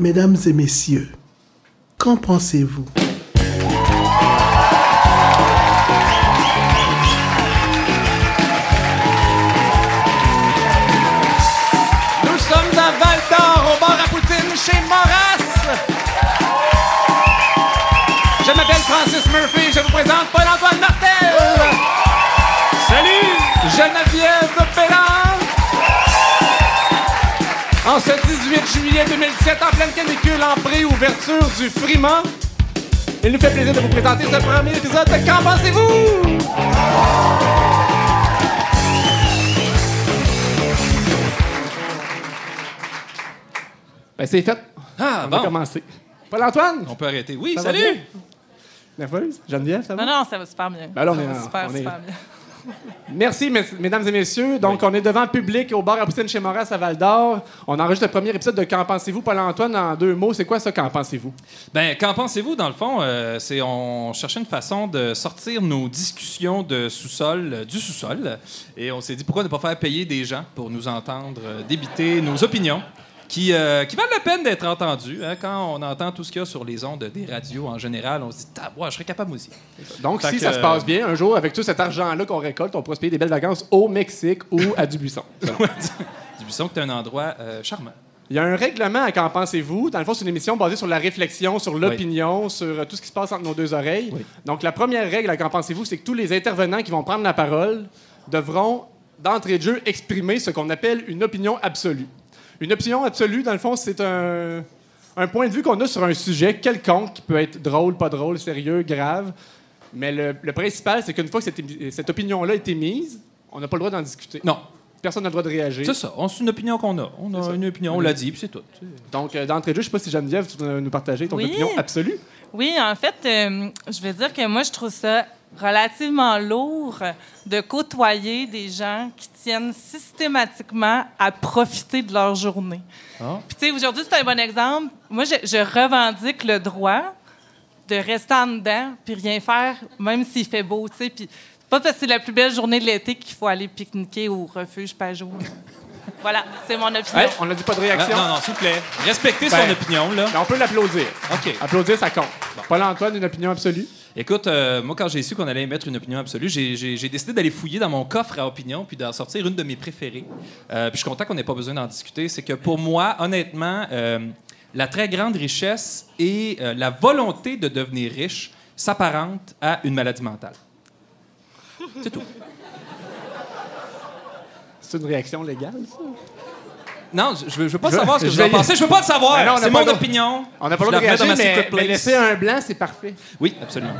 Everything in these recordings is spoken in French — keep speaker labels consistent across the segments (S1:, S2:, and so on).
S1: Mesdames et messieurs, qu'en pensez-vous?
S2: Nous sommes à Val d'Or, au bar à Poutine, chez Moras. Je m'appelle Francis Murphy, je vous présente Paul-Antoine Martel. Salut! Geneviève Pelland. En ce 18 juillet 2017, en pleine canicule, en pré-ouverture du Frima, il nous fait plaisir de vous présenter ce premier épisode de Qu'en pensez-vous? Ben, c'est fait.
S3: Ah,
S2: On va
S3: bon.
S2: commencer. Paul-Antoine?
S3: On peut arrêter. Oui,
S2: Ça va
S3: salut!
S2: bien? Nerveuse? Geneviève, ça va?
S4: Non, non, ça va super bien.
S2: Ben là, on
S4: Ça
S2: est
S4: va
S2: en-
S4: super,
S2: on est-
S4: super bien.
S2: Merci, mes- mesdames et messieurs. Donc, on est devant le public au bar à Poutine chez Moras à Val d'Or. On enregistre le premier épisode de Qu'en pensez-vous? Paul-Antoine, en deux mots, c'est quoi ça, Qu'en pensez-vous?
S3: Ben, qu'en pensez-vous, dans le fond? euh, c'est on cherchait une façon de sortir nos discussions de sous-sol, euh, du sous-sol, et on s'est dit pourquoi ne pas faire payer des gens pour nous entendre euh, débiter nos opinions qui, euh, qui valent la peine d'être entendues. hein. Quand on entend tout ce qu'il y a sur les ondes des radios en général, on se dit, ah, ouais, je serais capable aussi.
S2: Donc,
S3: Fait
S2: si
S3: que,
S2: ça se
S3: euh,
S2: passe bien, un jour, avec tout cet argent-là qu'on récolte, on pourra se payer des belles vacances au Mexique ou à Dubuisson.
S3: Du Buisson, qui est un endroit euh, charmant.
S2: Il y a un règlement à Qu'en pensez-vous? Dans le fond, c'est une émission basée sur la réflexion, sur l'opinion, sur tout ce qui se passe entre nos deux oreilles.
S3: Oui.
S2: Donc, la première règle à Qu'en pensez-vous, c'est que tous les intervenants qui vont prendre la parole devront, d'entrée de jeu, exprimer ce qu'on appelle une opinion absolue. Une opinion absolue, dans le fond, c'est un, un point de vue qu'on a sur un sujet quelconque qui peut être drôle, pas drôle, sérieux, grave. Mais le, le principal, c'est qu'une fois que cette, cette opinion-là a été mise, on n'a pas le droit d'en discuter.
S3: Non,
S2: Personne n'a le droit de réagir.
S3: c'est ça. On- C'est une opinion qu'on a. On a une opinion, on l'a dit, puis c'est tout.
S2: Donc, euh, d'entrée de jeu, je ne sais pas si Geneviève, tu veux nous partager ton
S4: Oui.
S2: opinion absolue.
S4: Oui, en fait, euh, je veux dire que moi, je trouve ça relativement lourd de côtoyer des gens qui tiennent systématiquement à profiter de leur journée.
S3: Ah.
S4: Puis, tu sais, aujourd'hui, c'est un bon exemple. Moi, je, je revendique le droit de rester en dedans puis rien faire, même s'il fait beau, tu sais. Puis, c'est pas parce que c'est la plus belle journée de l'été qu'il faut aller pique-niquer au refuge Pajot. voilà, c'est mon opinion.
S2: Hey, on n'a dit pas de réaction?
S3: non, non, s'il vous plaît. Respectez
S2: Ben,
S3: son opinion, là.
S2: Mais on peut l'applaudir.
S3: OK.
S2: Applaudir, ça compte. Paul-Antoine, une opinion absolue?
S3: Écoute, euh, moi, quand j'ai su qu'on allait émettre une opinion absolue, j'ai- décidé d'aller fouiller dans mon coffre à opinion puis d'en sortir une de mes préférées. Euh, puis je suis content qu'on n'ait pas besoin d'en discuter. C'est que pour moi, honnêtement, euh, la très grande richesse et la volonté de devenir riche s'apparentent à une maladie mentale. C'est tout.
S2: C'est une réaction légale, ça?
S3: Non, je, je veux, je veux pas
S2: Je-
S3: savoir ce que
S2: je
S3: vous en pensez. Je veux pas le savoir.
S2: Ben non, on
S3: c'est
S2: pas
S3: mon
S2: le-
S3: opinion.
S2: On n'a pas
S3: Je
S2: le droit de réagir, mais, mais laisser un blanc, c'est parfait.
S3: Oui, absolument.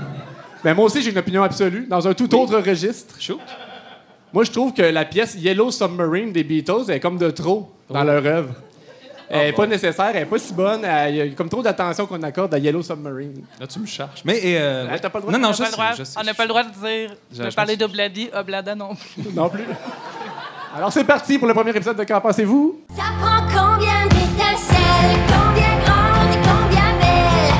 S2: Ben, moi aussi, j'ai une opinion absolue, dans un tout autre registre.
S3: Shoot.
S2: Moi, je trouve que la pièce Yellow Submarine des Beatles elle est comme de trop dans leur œuvre. Elle n'est pas nécessaire, elle n'est pas si bonne. elle- Il y a comme trop d'attention qu'on accorde à Yellow Submarine.
S3: Là, tu me charges. Mais. euh,
S2: Ouais, t'as pas le droit
S3: Non,
S2: de-
S3: non,
S4: On
S3: je
S4: n'a pas, le droit-
S3: je sais.
S4: on n'a pas le droit de dire,
S3: Je-
S4: de
S3: je
S4: parler
S3: pense-
S4: d'Obladi, Oblada non plus.
S2: Non plus. Alors, c'est parti pour le premier épisode de Qu'en pensez-vous?
S5: Ça prend combien d'étincelles, combien grandes et combien belles,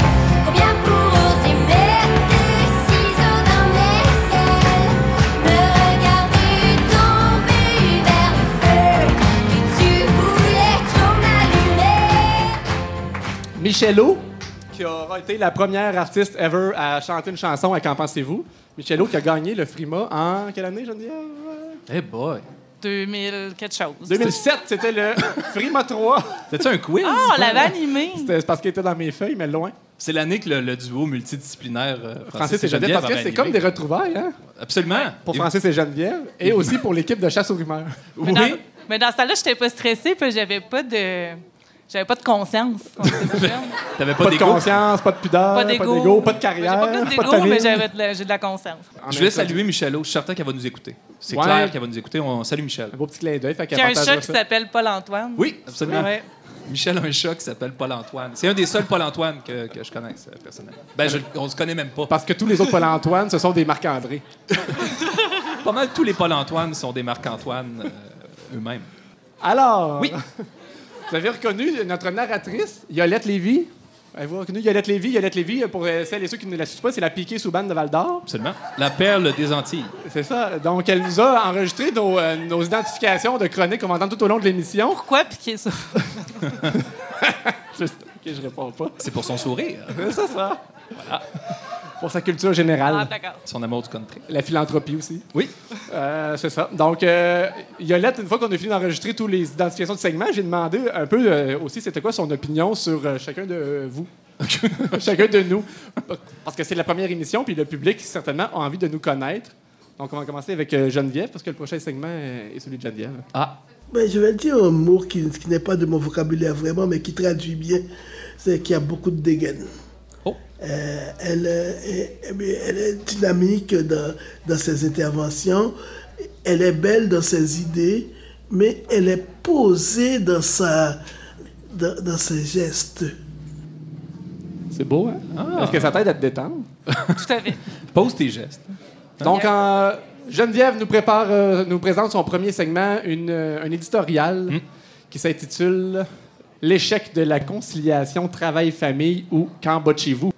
S5: combien pour oser mettre des ciseaux dans mes ailes, me regarder tomber vers le feu, que tu voulais trop m'allumer?
S2: Michello, qui aura été la première artiste ever à chanter une chanson à Qu'en pensez-vous? Michello qui a gagné le Frima en quelle année, Geneviève?
S3: Hey boy.
S4: 2000 quelque chose.
S2: 2007, c'était le Frima 3.
S3: C'était-tu un quiz?
S4: Ah, on l'avait animé.
S2: C'était parce qu'il était dans mes feuilles, mais loin.
S3: C'est l'année que le, le duo multidisciplinaire euh,
S2: Francis et Geneviève, parce que c'est comme des retrouvailles, hein?
S3: Absolument.
S2: Pour
S3: Et-
S2: Francis et Geneviève, et aussi pour l'équipe de chasse aux rumeurs.
S4: Mais,
S3: Oui.
S4: dans, mais dans ce temps-là, j'étais pas stressée, puis j'avais pas de. J'avais pas de conscience.
S3: T'avais
S2: Pas,
S3: pas
S2: de conscience, pas de pudeur,
S4: pas d'égo.
S2: pas de carrière,
S4: J'ai pas plus
S2: pas de
S4: d'égo,
S2: famille.
S4: mais j'avais de la- j'ai de la conscience.
S2: En
S3: Je voulais saluer Michelot. Je suis certain qu'elle va nous écouter. C'est
S2: Ouais.
S3: clair qu'elle va nous écouter. On salue Michel.
S2: Un beau petit clin d'œil, fait
S4: Il y a un chat qui s'appelle Paul-Antoine.
S3: Oui, absolument.
S4: Ouais.
S3: Michel a un chat qui s'appelle Paul-Antoine. C'est un des seuls Paul-Antoine que, que je connaisse, euh, personnellement. Ben, je, on se connaît même pas.
S2: Parce que tous les autres Paul-Antoine, ce sont des Marc-André.
S3: Pas mal tous les Paul-Antoine sont des Marc-Antoine euh, eux-mêmes.
S2: Alors,
S3: Oui.
S2: vous avez reconnu notre narratrice, Yolette Lévy? Avez-vous reconnu Yolette Lévy? Yolette Lévy, pour euh, celles et ceux qui ne la suivent pas, c'est la piquée sous bande de Val d'Or.
S3: Absolument. La perle des Antilles.
S2: C'est ça. Donc, elle nous a enregistré nos, euh, nos identifications de chroniques qu'on va entendre tout au long de l'émission.
S4: Pourquoi piquer ça?
S2: Juste-. Je réponds pas.
S3: C'est pour son sourire,
S2: C'est ça, ça. Pour sa culture générale.
S4: Ah, d'accord.
S3: son amour du country.
S2: La philanthropie aussi.
S3: Oui.
S2: Euh, c'est ça. Donc, euh, Yolette, une fois qu'on a fini d'enregistrer tous les identifications de segments, j'ai demandé un peu euh, aussi c'était quoi son opinion sur euh, chacun de vous? chacun de nous. Parce que c'est la première émission, puis le public, certainement, a envie de nous connaître. Donc, on va commencer avec euh, Geneviève, parce que le prochain segment est celui de Geneviève.
S3: Ah,
S1: Ben, je vais dire un mot qui, qui n'est pas de mon vocabulaire vraiment, mais qui traduit bien. C'est qu'il y a beaucoup de dégaine.
S3: Oh.
S1: Euh, elle, euh, est, elle est dynamique dans, dans ses interventions. Elle est belle dans ses idées, mais elle est posée dans, sa, dans, dans ses gestes.
S2: C'est beau, hein? Est-ce que ça t'aide à te détendre?
S4: Tout à fait.
S3: pose tes gestes.
S2: Donc, en- Geneviève nous prépare, euh, nous présente son premier segment, une, euh, un éditorial qui s'intitule L'échec de la conciliation travail-famille ou Quand botchez-vous?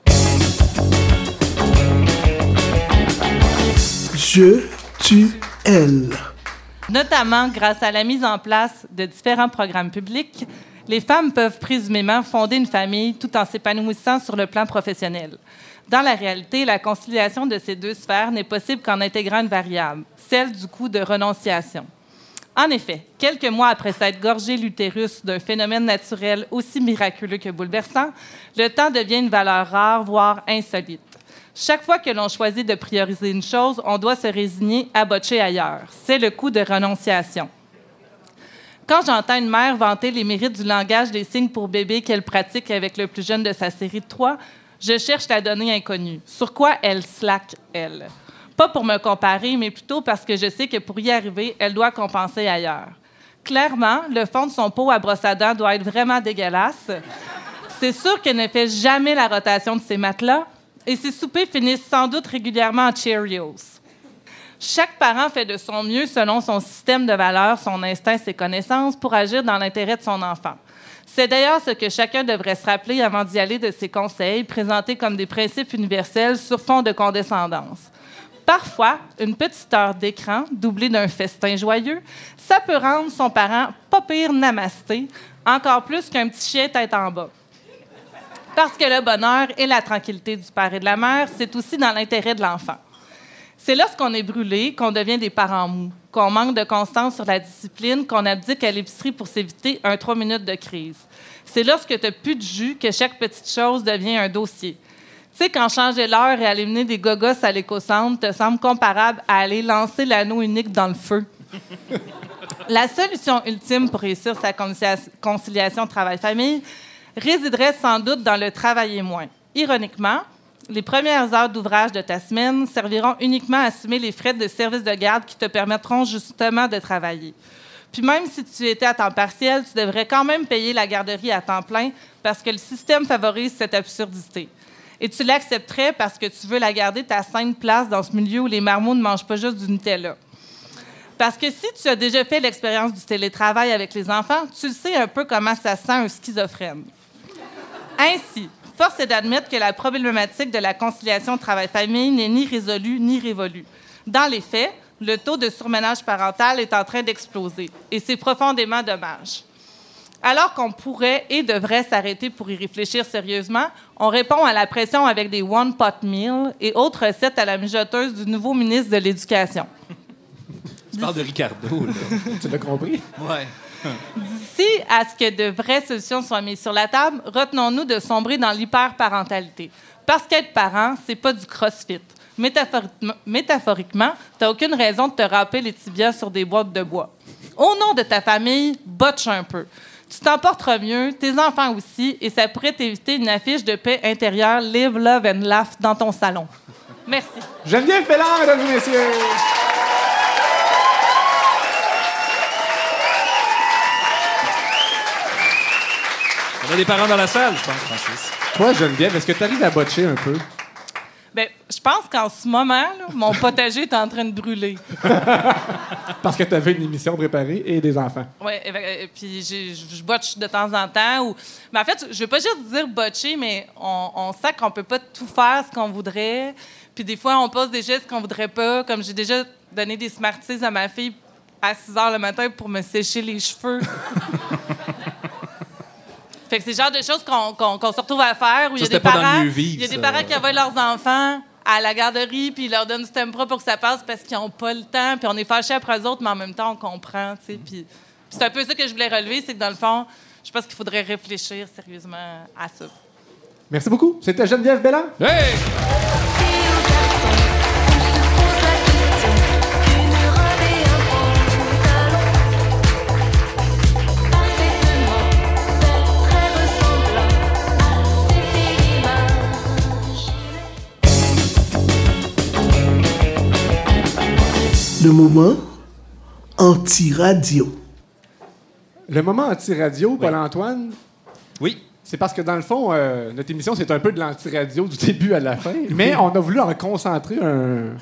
S1: Je, tu, elle.
S4: Notamment grâce à la mise en place de différents programmes publics, les femmes peuvent présumément fonder une famille tout en s'épanouissant sur le plan professionnel. Dans la réalité, la conciliation de ces deux sphères n'est possible qu'en intégrant une variable, celle du coût de renonciation. En effet, quelques mois après s'être gorgé l'utérus d'un phénomène naturel aussi miraculeux que bouleversant, le temps devient une valeur rare, voire insolite. Chaque fois que l'on choisit de prioriser une chose, on doit se résigner à botcher ailleurs. C'est le coût de renonciation. Quand j'entends une mère vanter les mérites du langage des signes pour bébé qu'elle pratique avec le plus jeune de sa série de trois, je cherche la donnée inconnue. Sur quoi elle slack, elle? Pas pour me comparer, mais plutôt parce que je sais que pour y arriver, elle doit compenser ailleurs. Clairement, le fond de son pot à brosse à dents doit être vraiment dégueulasse. C'est sûr qu'elle ne fait jamais la rotation de ses matelas et ses soupers finissent sans doute régulièrement en Cheerios. Chaque parent fait de son mieux selon son système de valeurs, son instinct, ses connaissances pour agir dans l'intérêt de son enfant. C'est d'ailleurs ce que chacun devrait se rappeler avant d'y aller de ses conseils, présentés comme des principes universels sur fond de condescendance. Parfois, une petite heure d'écran, doublée d'un festin joyeux, ça peut rendre son parent pas pire namasté, encore plus qu'un petit chien tête en bas. Parce que le bonheur et la tranquillité du père et de la mère, c'est aussi dans l'intérêt de l'enfant. C'est lorsqu'on est brûlé qu'on devient des parents mous, qu'on manque de constance sur la discipline, qu'on abdique à l'épicerie pour s'éviter un trois minutes de crise. C'est lorsque tu n'as plus de jus que chaque petite chose devient un dossier. Tu sais, quand changer l'heure et aller mener des gogos à l'éco-centre te semble comparable à aller lancer l'anneau unique dans le feu. La solution ultime pour réussir sa concilia- conciliation travail-famille résiderait sans doute dans le travailler moins. Ironiquement, les premières heures d'ouvrage de ta semaine serviront uniquement à assumer les frais de service de garde qui te permettront justement de travailler. Puis même si tu étais à temps partiel, tu devrais quand même payer la garderie à temps plein parce que le système favorise cette absurdité. Et tu l'accepterais parce que tu veux la garder ta sainte place dans ce milieu où les marmots ne mangent pas juste du Nutella. Parce que si tu as déjà fait l'expérience du télétravail avec les enfants, tu sais un peu comment ça sent un schizophrène. Ainsi, force est d'admettre que la problématique de la conciliation travail-famille n'est ni résolue ni révolue. Dans les faits, le taux de surménage parental est en train d'exploser et c'est profondément dommage. Alors qu'on pourrait et devrait s'arrêter pour y réfléchir sérieusement, on répond à la pression avec des one pot meals et autres recettes à la mijoteuse du nouveau ministre de l'Éducation.
S3: Tu parles de Ricardo, là.
S2: Tu l'as compris?
S3: Ouais.
S4: Si à ce que de vraies solutions soient mises sur la table, retenons-nous de sombrer dans l'hyperparentalité. Parce qu'être parent, c'est pas du crossfit. Métaphoriquement, n'as aucune raison de te râper les tibias sur des boîtes de bois. Au nom de ta famille, botche un peu. Tu t'en porteras mieux, tes enfants aussi, et ça pourrait t'éviter une affiche de paix intérieure Live, Love and Laugh dans ton salon. Merci.
S2: Geneviève Pellard, mesdames et messieurs!
S3: On a des parents dans la salle, je pense, Francis.
S2: Toi, Geneviève, est-ce que tu arrives à botcher un peu?
S4: Ben, je pense qu'en ce moment, là, mon potager est en train de brûler.
S2: Parce que tu avais une émission préparée et des enfants.
S4: Oui, puis j'ai- je botche de temps en temps. Ou... Mais en fait, je veux pas juste dire botcher, mais on, on sait qu'on peut pas tout faire ce qu'on voudrait. Puis des fois, on pose des gestes qu'on voudrait pas. Comme j'ai déjà donné des Smarties à ma fille à 6 heures le matin pour me sécher les cheveux. Fait que c'est le genre de choses qu'on qu'on- qu'on se retrouve à faire où il y a des parents, il y a des parents qui envoient leurs enfants à la garderie puis ils leur donnent du tempra pour que ça passe parce qu'ils n'ont pas le temps puis on est fâchés après eux autres mais en même temps on comprend, tu sais. Puis c'est un peu ça que je voulais relever, c'est que dans le fond, je pense qu'il faudrait réfléchir sérieusement à ça.
S2: Merci beaucoup. C'était Geneviève Belland.
S3: Hey!
S1: Le moment anti-radio.
S2: Le moment anti-radio, Paul-Antoine,
S3: Oui.
S2: c'est parce que dans le fond, euh, notre émission, c'est un peu de l'anti-radio du début à la fin, mais on a voulu en concentrer un,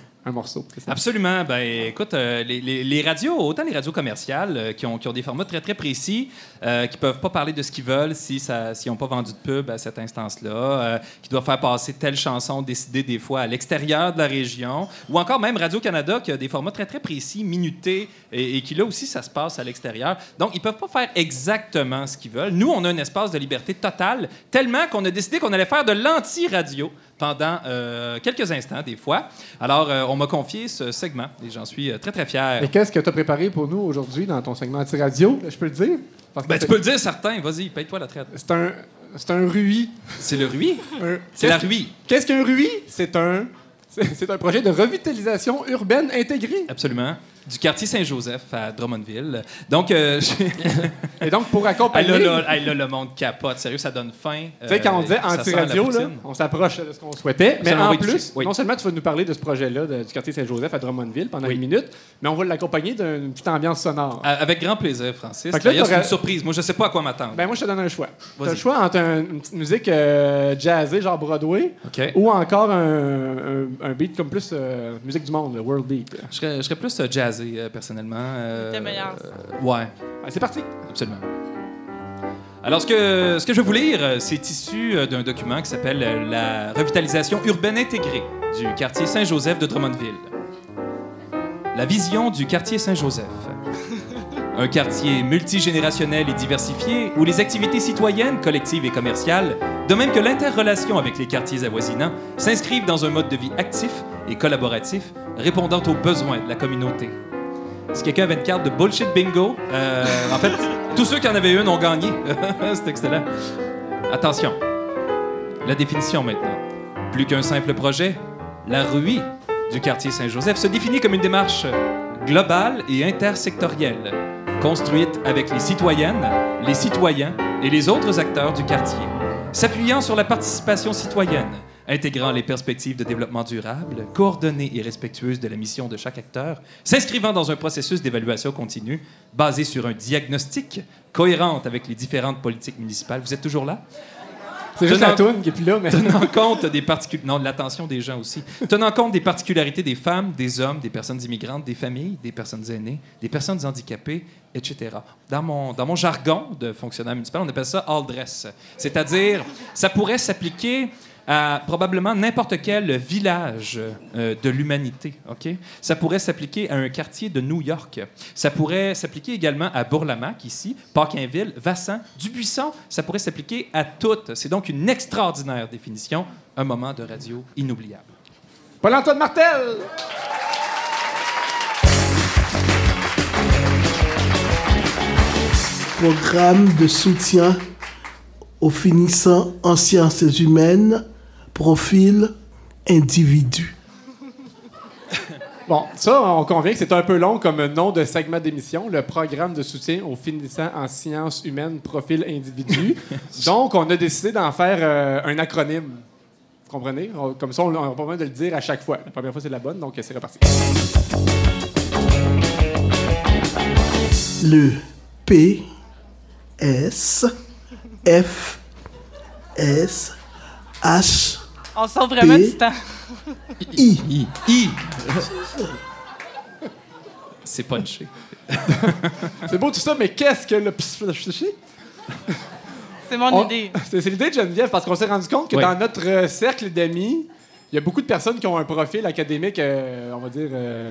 S3: Absolument. Ben, écoute, euh, les, radios, autant les radios commerciales euh, qui, ont, qui ont des formats très, très précis, euh, qui peuvent pas parler de ce qu'ils veulent si s'ils n'ont pas vendu de pub à cette instance-là, euh, qui doivent faire passer telle chanson décidée des fois à l'extérieur de la région, ou encore même Radio-Canada qui a des formats très, très précis, minutés, et, qui là aussi, ça se passe à l'extérieur. Donc, ils peuvent pas faire exactement ce qu'ils veulent. Nous, on a un espace de liberté totale, tellement qu'on a décidé qu'on allait faire de l'anti-radio pendant euh, quelques instants, des fois. Alors, euh, on m'a confié ce segment et j'en suis euh, très, très fier.
S2: Et qu'est-ce que tu as préparé pour nous aujourd'hui dans ton segment anti-radio? Je peux le dire? Parce que
S3: Ben, tu peux le dire, certain. Vas-y, paye-toi la traite.
S2: C'est un, c'est un RUI.
S3: C'est le RUI.
S2: Un-
S3: C'est la
S2: Qu'est-ce-
S3: RUI.
S2: Qu'est-ce qu'un RUI? C'est un, c'est un projet de revitalisation urbaine intégrée.
S3: Absolument. Du quartier Saint-Joseph à Drummondville. Donc, euh,
S2: Et donc, pour
S3: Ah,
S2: accompagner...
S3: là, là, hey, là, le monde capote. Sérieux, ça donne faim.
S2: Tu sais, quand on disait
S3: Euh, la
S2: anti-radio, là, on s'approche de ce qu'on souhaitait. Mais en plus.
S3: Oui.
S2: non seulement tu vas nous parler de ce projet-là du quartier Saint-Joseph à Drummondville pendant
S3: Oui.
S2: une minute, mais on va l'accompagner d'une petite ambiance sonore.
S3: Avec grand plaisir, Francis.
S2: Là,
S3: D'ailleurs, c'est une surprise. Moi, je sais pas à quoi m'attendre.
S2: Ben moi, je te donne un choix. Tu as le choix entre un- une petite musique euh, jazzée, genre Broadway, ou encore un, un- un beat comme plus euh, musique du monde, le world beat.
S3: Je serais, je serais plus euh, euh, personnellement. Euh,
S4: C'était meilleur, ça.
S3: euh, ouais,
S2: Ben, c'est parti.
S3: absolument. Alors, ce que, ce que je vais vous lire, euh, c'est issu euh, d'un document qui s'appelle euh, La revitalisation urbaine intégrée du quartier Saint-Joseph de Drummondville. La vision du quartier Saint-Joseph. Un quartier multigénérationnel et diversifié où les activités citoyennes, collectives et commerciales, de même que l'interrelation avec les quartiers avoisinants, s'inscrivent dans un mode de vie actif et collaboratif répondant aux besoins de la communauté. Si quelqu'un avait une carte de bullshit bingo, euh, en fait, tous ceux qui en avaient une ont gagné. C'est excellent. Attention. La définition maintenant. Plus qu'un simple projet, la RUI du quartier Saint-Joseph se définit comme une démarche globale et intersectorielle, construite avec les citoyennes, les citoyens et les autres acteurs du quartier, s'appuyant sur la participation citoyenne, intégrant les perspectives de développement durable, coordonnées et respectueuses de la mission de chaque acteur, s'inscrivant dans un processus d'évaluation continue basé sur un diagnostic cohérent avec les différentes politiques municipales. Vous êtes toujours là?
S2: C'est juste la toune qui est plus là, mais...
S3: tenant compte des particu- non, de l'attention des gens aussi. Tenant compte des particularités des femmes, des hommes, des personnes immigrantes, des familles, des personnes aînées, des personnes handicapées, etc. Dans mon, dans mon jargon de fonctionnaire municipal, on appelle ça all dress. C'est-à-dire, ça pourrait s'appliquer à probablement n'importe quel village euh, de l'humanité. ok? Ça pourrait s'appliquer à un quartier de New York. Ça pourrait s'appliquer également à Bourlamac, ici, Paquinville, Vassan, Dubuisson. Ça pourrait s'appliquer à toutes. C'est donc une extraordinaire définition, un moment de radio inoubliable.
S2: Paul-Antoine Martel!
S1: Programme de soutien aux finissants en sciences humaines, profil individu.
S2: Bon, ça, on convient que c'est un peu long comme nom de segment d'émission, le programme de soutien aux finissants en sciences humaines, profil individu. Donc, on a décidé d'en faire euh, un acronyme. Vous comprenez? On- comme ça, on n'a pas besoin de le dire à chaque fois. La première fois, c'est la bonne, donc c'est reparti.
S1: Le P S F S H
S4: On sort vraiment
S1: P-
S4: du temps.
S1: I.
S3: I. I. C'est punché.
S2: C'est beau tout ça, mais qu'est-ce que le...
S4: C'est mon
S2: On-
S4: idée.
S2: C'est l'idée de Geneviève, parce qu'on s'est rendu compte que
S3: Oui.
S2: dans notre cercle d'amis, il y a beaucoup de personnes qui ont un profil académique, euh, on va dire, euh,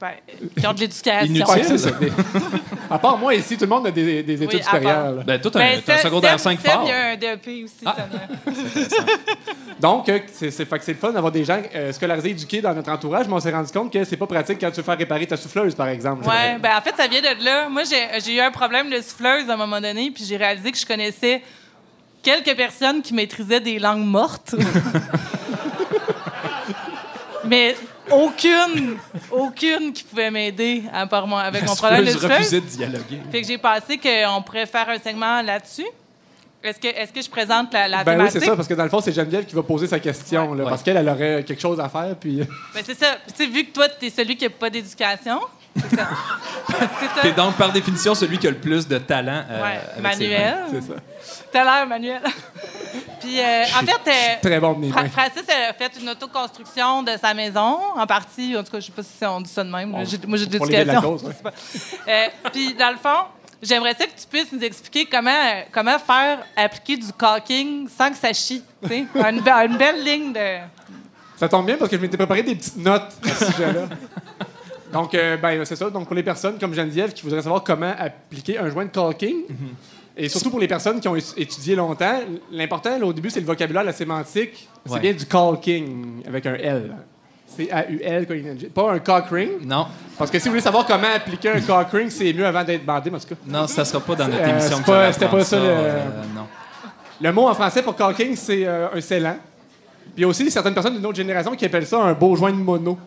S4: Ben, qui ont de l'éducation.
S3: Inutile.
S2: Ouais, c'est ça. À part moi, ici, tout le monde a des, des études
S4: Oui,
S2: supérieures.
S3: Ben, un,
S4: Ben,
S3: un
S4: Seb-
S3: secondaire
S4: Seb-
S3: 5
S4: Seb,
S3: fort.
S4: il y a un DEP aussi.
S3: Ah.
S4: ça
S2: Donc, euh, c'est le fun d'avoir des gens euh, scolarisés, éduqués dans notre entourage, mais on s'est rendu compte que c'est pas pratique quand tu veux faire réparer ta souffleuse, par exemple.
S4: Ouais, ben en fait, ça vient de là. Moi, j'ai j'ai eu un problème de souffleuse à un moment donné, puis j'ai réalisé que je connaissais quelques personnes qui maîtrisaient des langues mortes. Mais aucune, aucune qui pouvait m'aider à part moi avec mon problème de
S3: refusais de dialoguer.
S4: Fait que j'ai pensé qu'on pourrait faire un segment là-dessus. Est-ce que, est que je présente la, la
S2: Ben oui,
S4: thématique?
S2: c'est ça, parce que dans le fond, c'est Geneviève qui va poser sa question, là,
S3: Ouais.
S2: parce qu'elle elle aurait quelque chose à faire, puis...
S4: Ben, c'est ça. Tu sais, vu que toi, tu es celui qui n'a pas d'éducation, c'est ça. C'est
S3: T'es donc, par définition, celui qui a le plus de talent. euh,
S4: Ouais, manuel.
S2: C'est ça.
S4: À l'heure, Manuel. Puis, euh, en fait, euh,
S2: Très bon de mes
S4: Fra-
S2: mains.
S4: Francis a fait une autoconstruction de sa maison, en partie. En tout cas, je sais pas si on dit ça de même. Moi, j'ai de l'éducation.
S2: ouais.
S4: Euh, Puis, dans le fond, j'aimerais ça que tu puisses nous expliquer comment, comment faire appliquer du caulking sans que ça chie. Une, be- une belle ligne de.
S2: Ça tombe bien parce que je m'étais préparé des petites notes à ce sujet-là. Donc, euh, ben, c'est ça. Donc, pour les personnes comme Geneviève qui voudraient savoir comment appliquer un joint de caulking, et surtout pour les personnes qui ont étudié longtemps, l'important, au début, c'est le vocabulaire, la sémantique. C'est
S3: Ouais.
S2: bien du caulking avec un L. C-A-U-L, caulking. pas un cock ring.
S3: Non,
S2: Parce que si vous voulez savoir comment appliquer un cock ring, c'est mieux avant d'être bandé, en tout cas.
S3: non, ça sera pas dans notre
S2: Euh,
S3: émission.
S2: c'est c'était pas ça, le-
S3: euh, non.
S2: Le mot en français pour caulking, c'est euh, un scellant. Puis il y a aussi certaines personnes d'une autre génération qui appellent ça un beau joint de mono.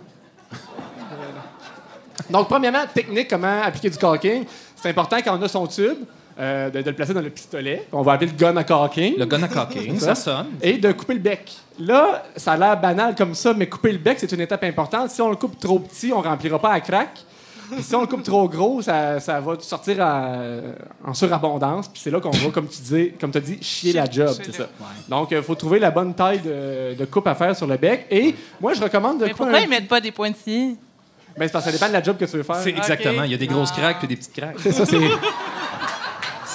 S2: Donc, premièrement, technique, comment appliquer du caulking. C'est important quand on a son tube, euh, de, de le placer dans le pistolet. On va appeler le gun à caulking.
S3: Le gun à caulking,
S2: Ça.
S3: ça sonne.
S2: Et de couper le bec. Là, ça a l'air banal comme ça, mais couper le bec, c'est une étape importante. Si on le coupe trop petit, on remplira pas à crack. Puis si on le coupe trop gros, ça, ça va sortir à- en surabondance. Puis c'est là qu'on va, comme tu dis, comme as dit, chier la job.
S4: chier
S2: C'est ça. Donc, il faut trouver la bonne taille de, de coupe à faire sur le bec. Et moi, je recommande de
S4: Mais
S2: couper
S4: pourquoi
S2: un-
S4: ils mettent pas des pointillés?
S2: Ben, c'est parce que ça dépend de la job que tu veux faire.
S3: C'est exactement. Il y a des grosses
S4: Ah.
S3: craques puis des petites craques.
S2: C'est ça, c'est...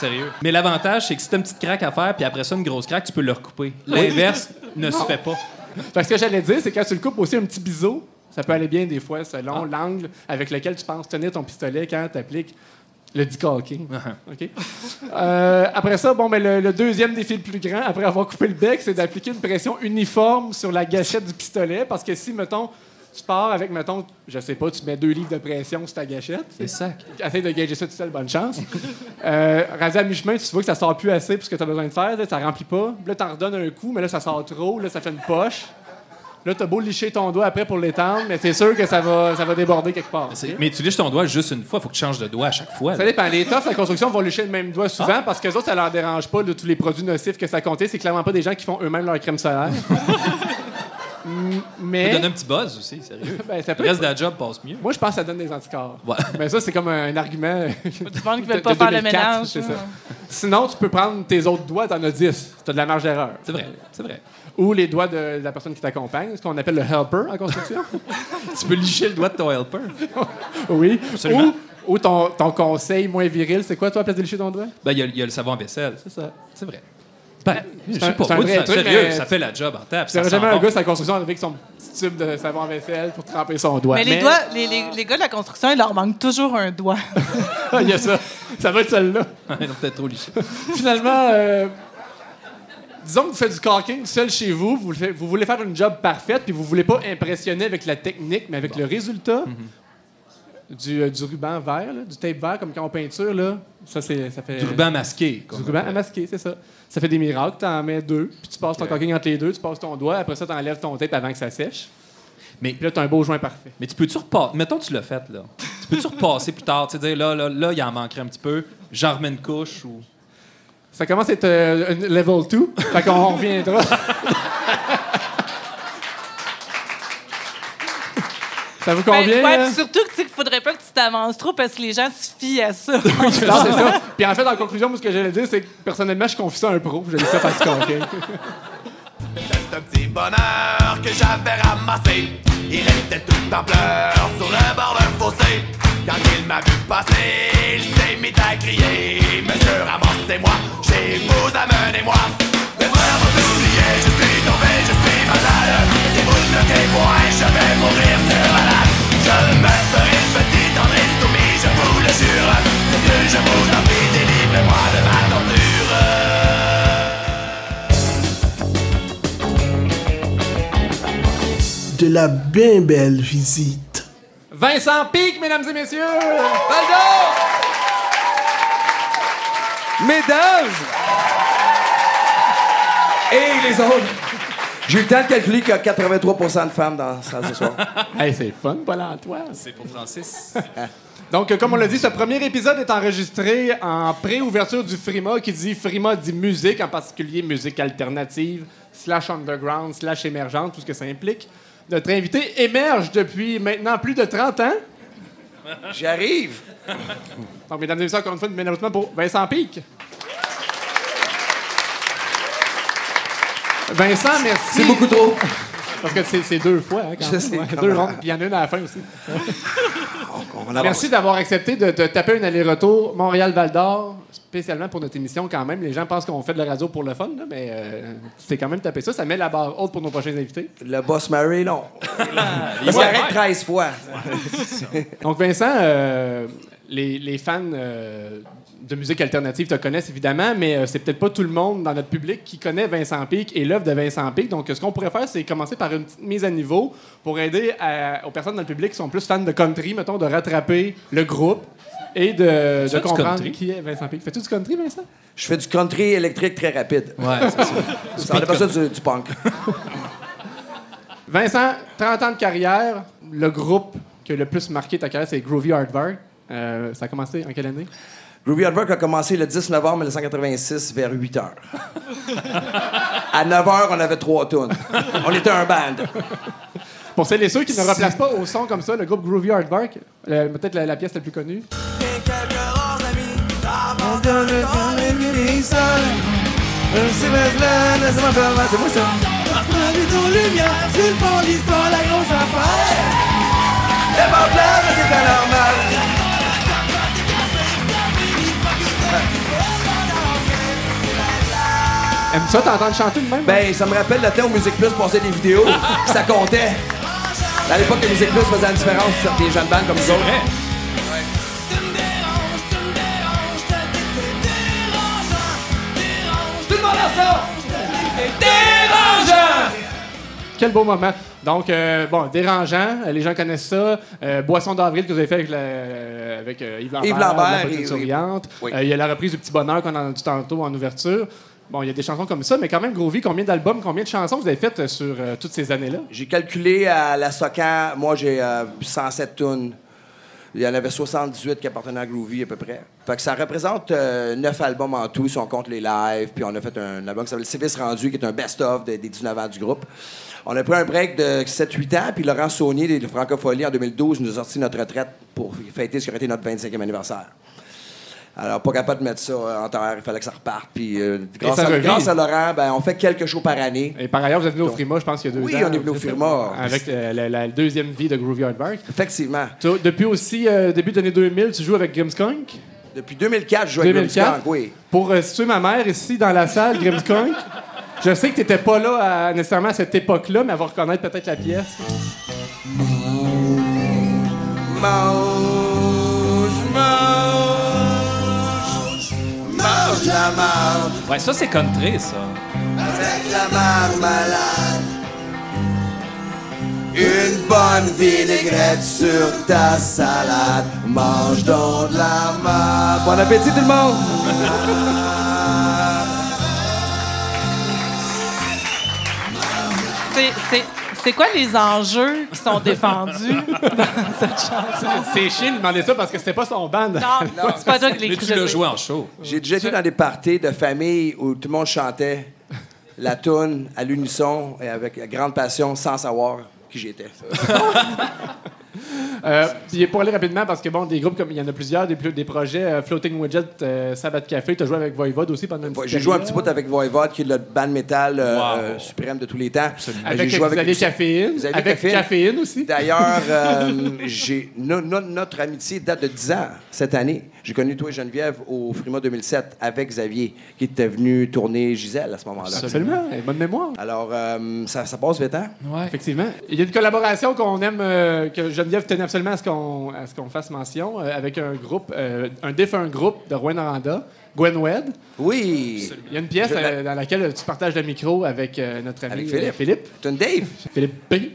S3: Sérieux. Mais l'avantage, c'est que si t'as une petite craque à faire puis après ça, une grosse craque, tu peux le recouper. L'inverse ne se fait pas.
S2: Fait que ce que j'allais dire, c'est quand tu le coupes aussi un petit biseau, ça peut aller bien des fois selon l'angle avec lequel tu penses tenir ton pistolet quand tu appliques le decaulking. OK? Euh, après ça, bon, ben, le, le deuxième défi le plus grand, après avoir coupé le bec, c'est d'appliquer une pression uniforme sur la gâchette du pistolet. Parce que si, mettons, tu pars avec, mettons, je sais pas, tu mets deux livres de pression sur ta gâchette,
S3: C'est sac.
S2: Essaye de gager ça tout seul, bonne chance. Euh, à mi-chemin, tu vois que ça sort plus assez pour ce que tu as besoin de faire, là, ça remplit pas. Là, tu en redonnes un coup, mais là, ça sort trop, là, ça fait une poche. Là, tu as beau licher ton doigt après pour l'étendre, mais c'est sûr que ça va, ça va déborder quelque part.
S3: Mais tu liches ton doigt juste une fois, faut que tu changes de doigt à chaque fois.
S2: Ça
S3: là.
S2: dépend. Les toughs, la construction vont licher le même doigt souvent parce que autres, ça leur dérange pas de tous les produits nocifs que ça contient. C'est clairement pas des gens qui font eux-mêmes leur crème solaire. Mm,
S3: Ça
S2: mais.
S3: donne un petit buzz aussi, sérieux.
S2: ben, ça peut
S3: Le reste de la job passe mieux.
S2: Moi, je pense que ça donne des anticorps.
S3: Ouais.
S2: Mais ça, c'est comme un argument.
S4: Du monde qui veut pas
S2: de
S4: faire le
S2: 2004,
S4: ménage.
S2: ça. Sinon, tu peux prendre tes autres doigts, t'en as 10. T'as de la marge d'erreur.
S3: C'est vrai, c'est vrai.
S2: Ou les doigts de la personne qui t'accompagne, ce qu'on appelle le helper en construction.
S3: Tu peux licher le doigt de ton helper.
S2: oui.
S3: Absolument.
S2: Ou, ou ton, ton conseil moins viril, c'est quoi, toi, à place de licher ton doigt?
S3: Ben, il y, y a le savon à vaisselle.
S2: C'est ça.
S3: C'est vrai. Ben, je sais pas.
S2: c'est un
S3: Moi,
S2: vrai
S3: ça-
S2: truc,
S3: sérieux,
S2: mais-
S3: ça fait la job en table. Ça sent
S2: jamais un
S3: bon.
S2: gars la construction avec son petit tube de savon à vaisselle pour tremper son doigt.
S4: Mais les, doigts, les, les- les gars de la construction, il leur manque toujours un doigt.
S2: il y a ça. Ça va être celle-là.
S3: Ils ont peut-être trop liché.
S2: Finalement, euh, disons que vous faites du caulking seul chez vous, vous, le faites- vous voulez faire une job parfaite, puis vous voulez pas impressionner avec la technique, mais avec le résultat du, euh, du ruban vert, là, du tape vert, comme quand on peinture, là, ça, c'est, ça fait...
S3: Du ruban masqué.
S2: Du
S3: comme
S2: ruban à masquer, c'est ça. Ça fait des miracles. Tu en mets deux, puis tu passes ton caulking entre les deux, tu passes ton doigt, après ça, tu enlèves ton tape avant que ça sèche.
S3: Mais-
S2: Puis là, tu as un beau joint parfait.
S3: Mais tu peux-tu repasser. Mettons tu l'as fait, là. Tu peux-tu repasser plus tard? Tu sais, dire, là, là, là, il en manquerait un petit peu. J'en remets une couche ou.
S2: Ça commence à être euh, level 2, fait qu'on reviendra. ça vous
S4: Ben,
S2: convient?
S4: ouais,
S2: là?
S4: puis surtout que, tu sais, qu'il faudrait pas que tu t'avances trop parce que les gens se fient à ça.
S2: Non, c'est ça. Puis en fait, en conclusion, moi, ce que j'allais dire, c'est que personnellement, je confie ça à un pro. Je dis ça parce caulking.
S6: C'était un petit bonheur que j'avais ramassé. Il était tout en pleurs sur le bord d'un fossé. Quand il m'a vu passer, il s'est mis à crier. Monsieur, ramassez-moi, chez vous, amenez-moi. Mes frères m'ont oublié, je suis tombé, je suis malade. Si vous ne bloquez moi, je vais mourir de. Je me ferai petit en l'estomac, je vous le jure que je vous en prie, délivrez-moi
S1: de ma torture de la bien belle visite.
S2: Vincent Pic, mesdames et messieurs! Valdo!
S7: Mesdames! Et les autres! J'ai eu le temps de calculer qu'il y a 83% de femmes dans la salle ce soir.
S2: Hey, c'est fun, Paul-Antoine.
S3: C'est pour Francis.
S2: Donc, comme on l'a dit, ce premier épisode est enregistré en pré-ouverture du Frima, qui dit Frima dit musique, en particulier musique alternative, slash underground, slash émergente, tout ce que ça implique. Notre invité émerge depuis maintenant plus de 30 ans.
S7: J'arrive.
S2: Donc, mesdames et messieurs, encore une fois, applaudissement pour Vincent Pic. Vincent, merci.
S7: C'est beaucoup trop.
S2: Parce que c'est deux fois, hein, quand
S7: Je
S2: même.
S7: sais,
S2: Ouais,
S7: quand
S2: deux rondes, puis il y en a une à la fin aussi. Merci d'avoir accepté de, de taper un aller-retour Montréal-Val d'Or, spécialement pour notre émission quand même. Les gens pensent qu'on fait de la radio pour le fun, là, mais euh, c'est quand même tapé ça. Ça met la barre haute pour nos prochains invités.
S7: Le boss Murray, non. Parce qu'il arrête 13 fois.
S2: Donc, Vincent, euh, les, les fans euh, de musique alternative te connaissent évidemment, mais euh, c'est peut-être pas tout le monde dans notre public qui connaît Vincent Pic et l'œuvre de Vincent Pic. Donc, ce qu'on pourrait faire, c'est commencer par une petite mise à niveau pour aider à- aux personnes dans le public qui sont plus fans de country, mettons, de rattraper le groupe et de, comprendre
S3: country?
S2: qui est Vincent Pic. Fais-tu du country, Vincent?
S7: Je fais du country électrique très rapide.
S3: Ouais, c'est ça.
S7: Ça on appelle ça du, du punk.
S2: Vincent, 30 ans de carrière. Le groupe qui a le plus marqué ta carrière, c'est Groovy Hardware. Euh, ça a commencé en quelle année?
S7: Groovy Hardwork a commencé le 10 novembre 1986 vers 8 heures. À 9 heures, on avait trois tonnes. On était un band.
S2: Pour celles et ceux qui ne replacent pas au son comme ça, le groupe Groovy Hardwork, euh, peut-être la, la pièce la plus connue.
S7: C'est moi ça. C'est pas plat, mais c'est anormal.
S2: Aimes ça t'entendre chanter de même?
S7: Ben, ça me rappelle le temps où Musique Plus passait des vidéos, que ça comptait. À l'époque, que Musique Plus faisait la différence sur des jeunes bandes comme ça. Tout le monde a ça!
S2: Quel beau moment. Donc, euh, bon, dérangeant, les gens connaissent ça. Euh, Boisson d'avril que vous avez fait avec, la- avec, euh, Yves Lambert,
S7: Yves Lambert,
S2: La Petite. Souriante.
S7: Oui.
S2: Il y a la reprise du Petit Bonheur qu'on a entendu tantôt en ouverture. Bon, il y a des chansons comme ça, mais quand même, Groovy, combien d'albums, combien de chansons vous avez faites euh, sur euh, toutes ces années-là?
S7: J'ai calculé à la Socan, moi j'ai euh, 107 tunes. Il y en avait 78 qui appartenaient à Groovy à peu près. Fait que ça représente 9 albums en tout si on compte les lives. Puis on a fait un album qui s'appelle Civis Rendu, qui est un best-of de- des 19 ans du groupe. On a pris un break de 7-8 ans, puis Laurent Saunier des Francopholies en 2012 nous a sorti notre retraite pour fêter ce qui aurait été notre 25e anniversaire. Alors, pas capable de mettre ça euh, en terre, il fallait que ça reparte. Puis, euh, grâce,
S2: ça
S7: à, grâce à Laurent, ben, on fait quelques shows par année.
S2: Et par ailleurs, vous êtes venu au Frima, je pense, il y a deux
S7: Oui,
S2: ans.
S7: on est venu au? Frima.
S2: Avec euh, la, la deuxième vie de Groovy Hardwork.
S7: Effectivement.
S2: Tu- Depuis aussi, euh, début des années 2000, tu joues avec Grimmskunk.
S7: Depuis 2004, je joue avec
S2: 2004.
S7: Grimmskunk, oui.
S2: Pour euh, situer ma mère ici dans la salle, Grimmskunk, je sais que tu n'étais pas là à- nécessairement à cette époque-là, mais elle va reconnaître peut-être la pièce.
S7: Mange, mange, mange la marde
S3: Ouais, ça, c'est country, ça.
S7: avec la marmalade. Une bonne vinaigrette sur ta salade. Mange donc de la marde. Bon appétit tout le monde!
S4: C'est- c'est- C'est quoi les enjeux qui sont défendus dans cette chanson?
S2: C'est chiant de demander ça parce que c'était pas son band.
S4: Non, c'est pas toi qui
S3: Mais tu l'as joué en show.
S7: J'ai déjà été dans des parties de famille où tout le monde chantait la toune à l'unisson et avec grande passion sans savoir qui j'étais.
S2: Euh, puis pour aller rapidement, parce que bon, des groupes comme il y en a plusieurs, des, des projets euh, Floating Widget, euh, Sabbath Café, tu as joué avec Voivode aussi pendant une petite
S7: J'ai joué un petit bout avec Voivode, qui est le band metal euh,
S3: Wow.
S7: suprême de tous les temps.
S2: Avec
S7: joué
S2: Xavier Caféine. Avec
S7: Caféine.
S2: Caféine aussi.
S7: D'ailleurs, euh, j'ai no- no- notre amitié date de 10 ans cette année. J'ai connu toi et Geneviève au Frima 2007 avec Xavier, qui était venu tourner Gisèle à ce moment-là.
S2: Absolument, bonne mémoire.
S7: Alors, euh, ça, ça passe vite, hein?
S3: Ouais.
S2: Effectivement. Il y a une collaboration qu'on aime, euh, que Geneviève tenait absolument à ce qu'on, à ce qu'on fasse mention, euh, avec un groupe, euh, un défunt groupe de Rouen-Noranda, Gwen Wed.
S7: Oui.
S2: Il y a une pièce euh, dans laquelle tu partages le micro avec euh, notre ami
S7: Avec Philippe.
S2: Philippe.
S7: C'est une Dave?
S2: Philippe P.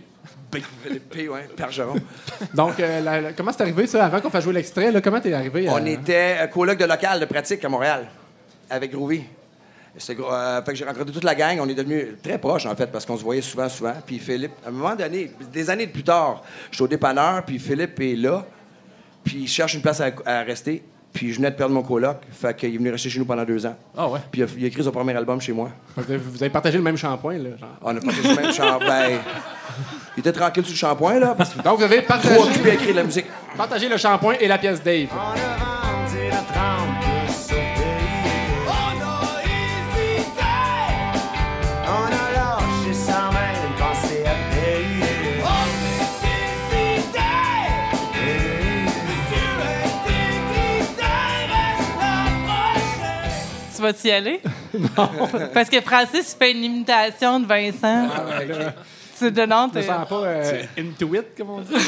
S7: Philippe P, ouais, Pergeron.
S2: Donc, euh, la- la- comment c'est arrivé, ça, avant qu'on fasse jouer l'extrait? Comment t'es arrivé?
S7: On était coloc de local de pratique à Montréal avec Groovy. Euh, fait que j'ai rencontré toute la gang. On est devenus très proches, en fait, parce qu'on se voyait souvent, souvent. Puis Philippe, à un moment donné, des années plus tard, je suis au dépanneur, puis Philippe est là. Puis il cherche une place à, à rester. Puis je venais de perdre mon coloc. Fait qu'il est venu rester chez nous pendant deux ans.
S3: Ah ouais?
S7: Puis il a, il a écrit son premier album chez moi.
S2: Vous avez, vous avez partagé le même shampoing, là. genre.
S7: On a partagé le même shampoing. Il était tranquille sur le shampoing, là, parce que
S2: Donc, vous avez
S7: trop
S2: partagé,
S7: occupé à écrire de la musique.
S2: partagé le shampoing et la pièce Dave.
S6: On a
S4: Tu vas t'y aller? non. Parce que Francis fait une imitation de Vincent. C'est de Nantes.
S2: Je me
S4: euh,
S2: sens pas euh, into it, comme on dit.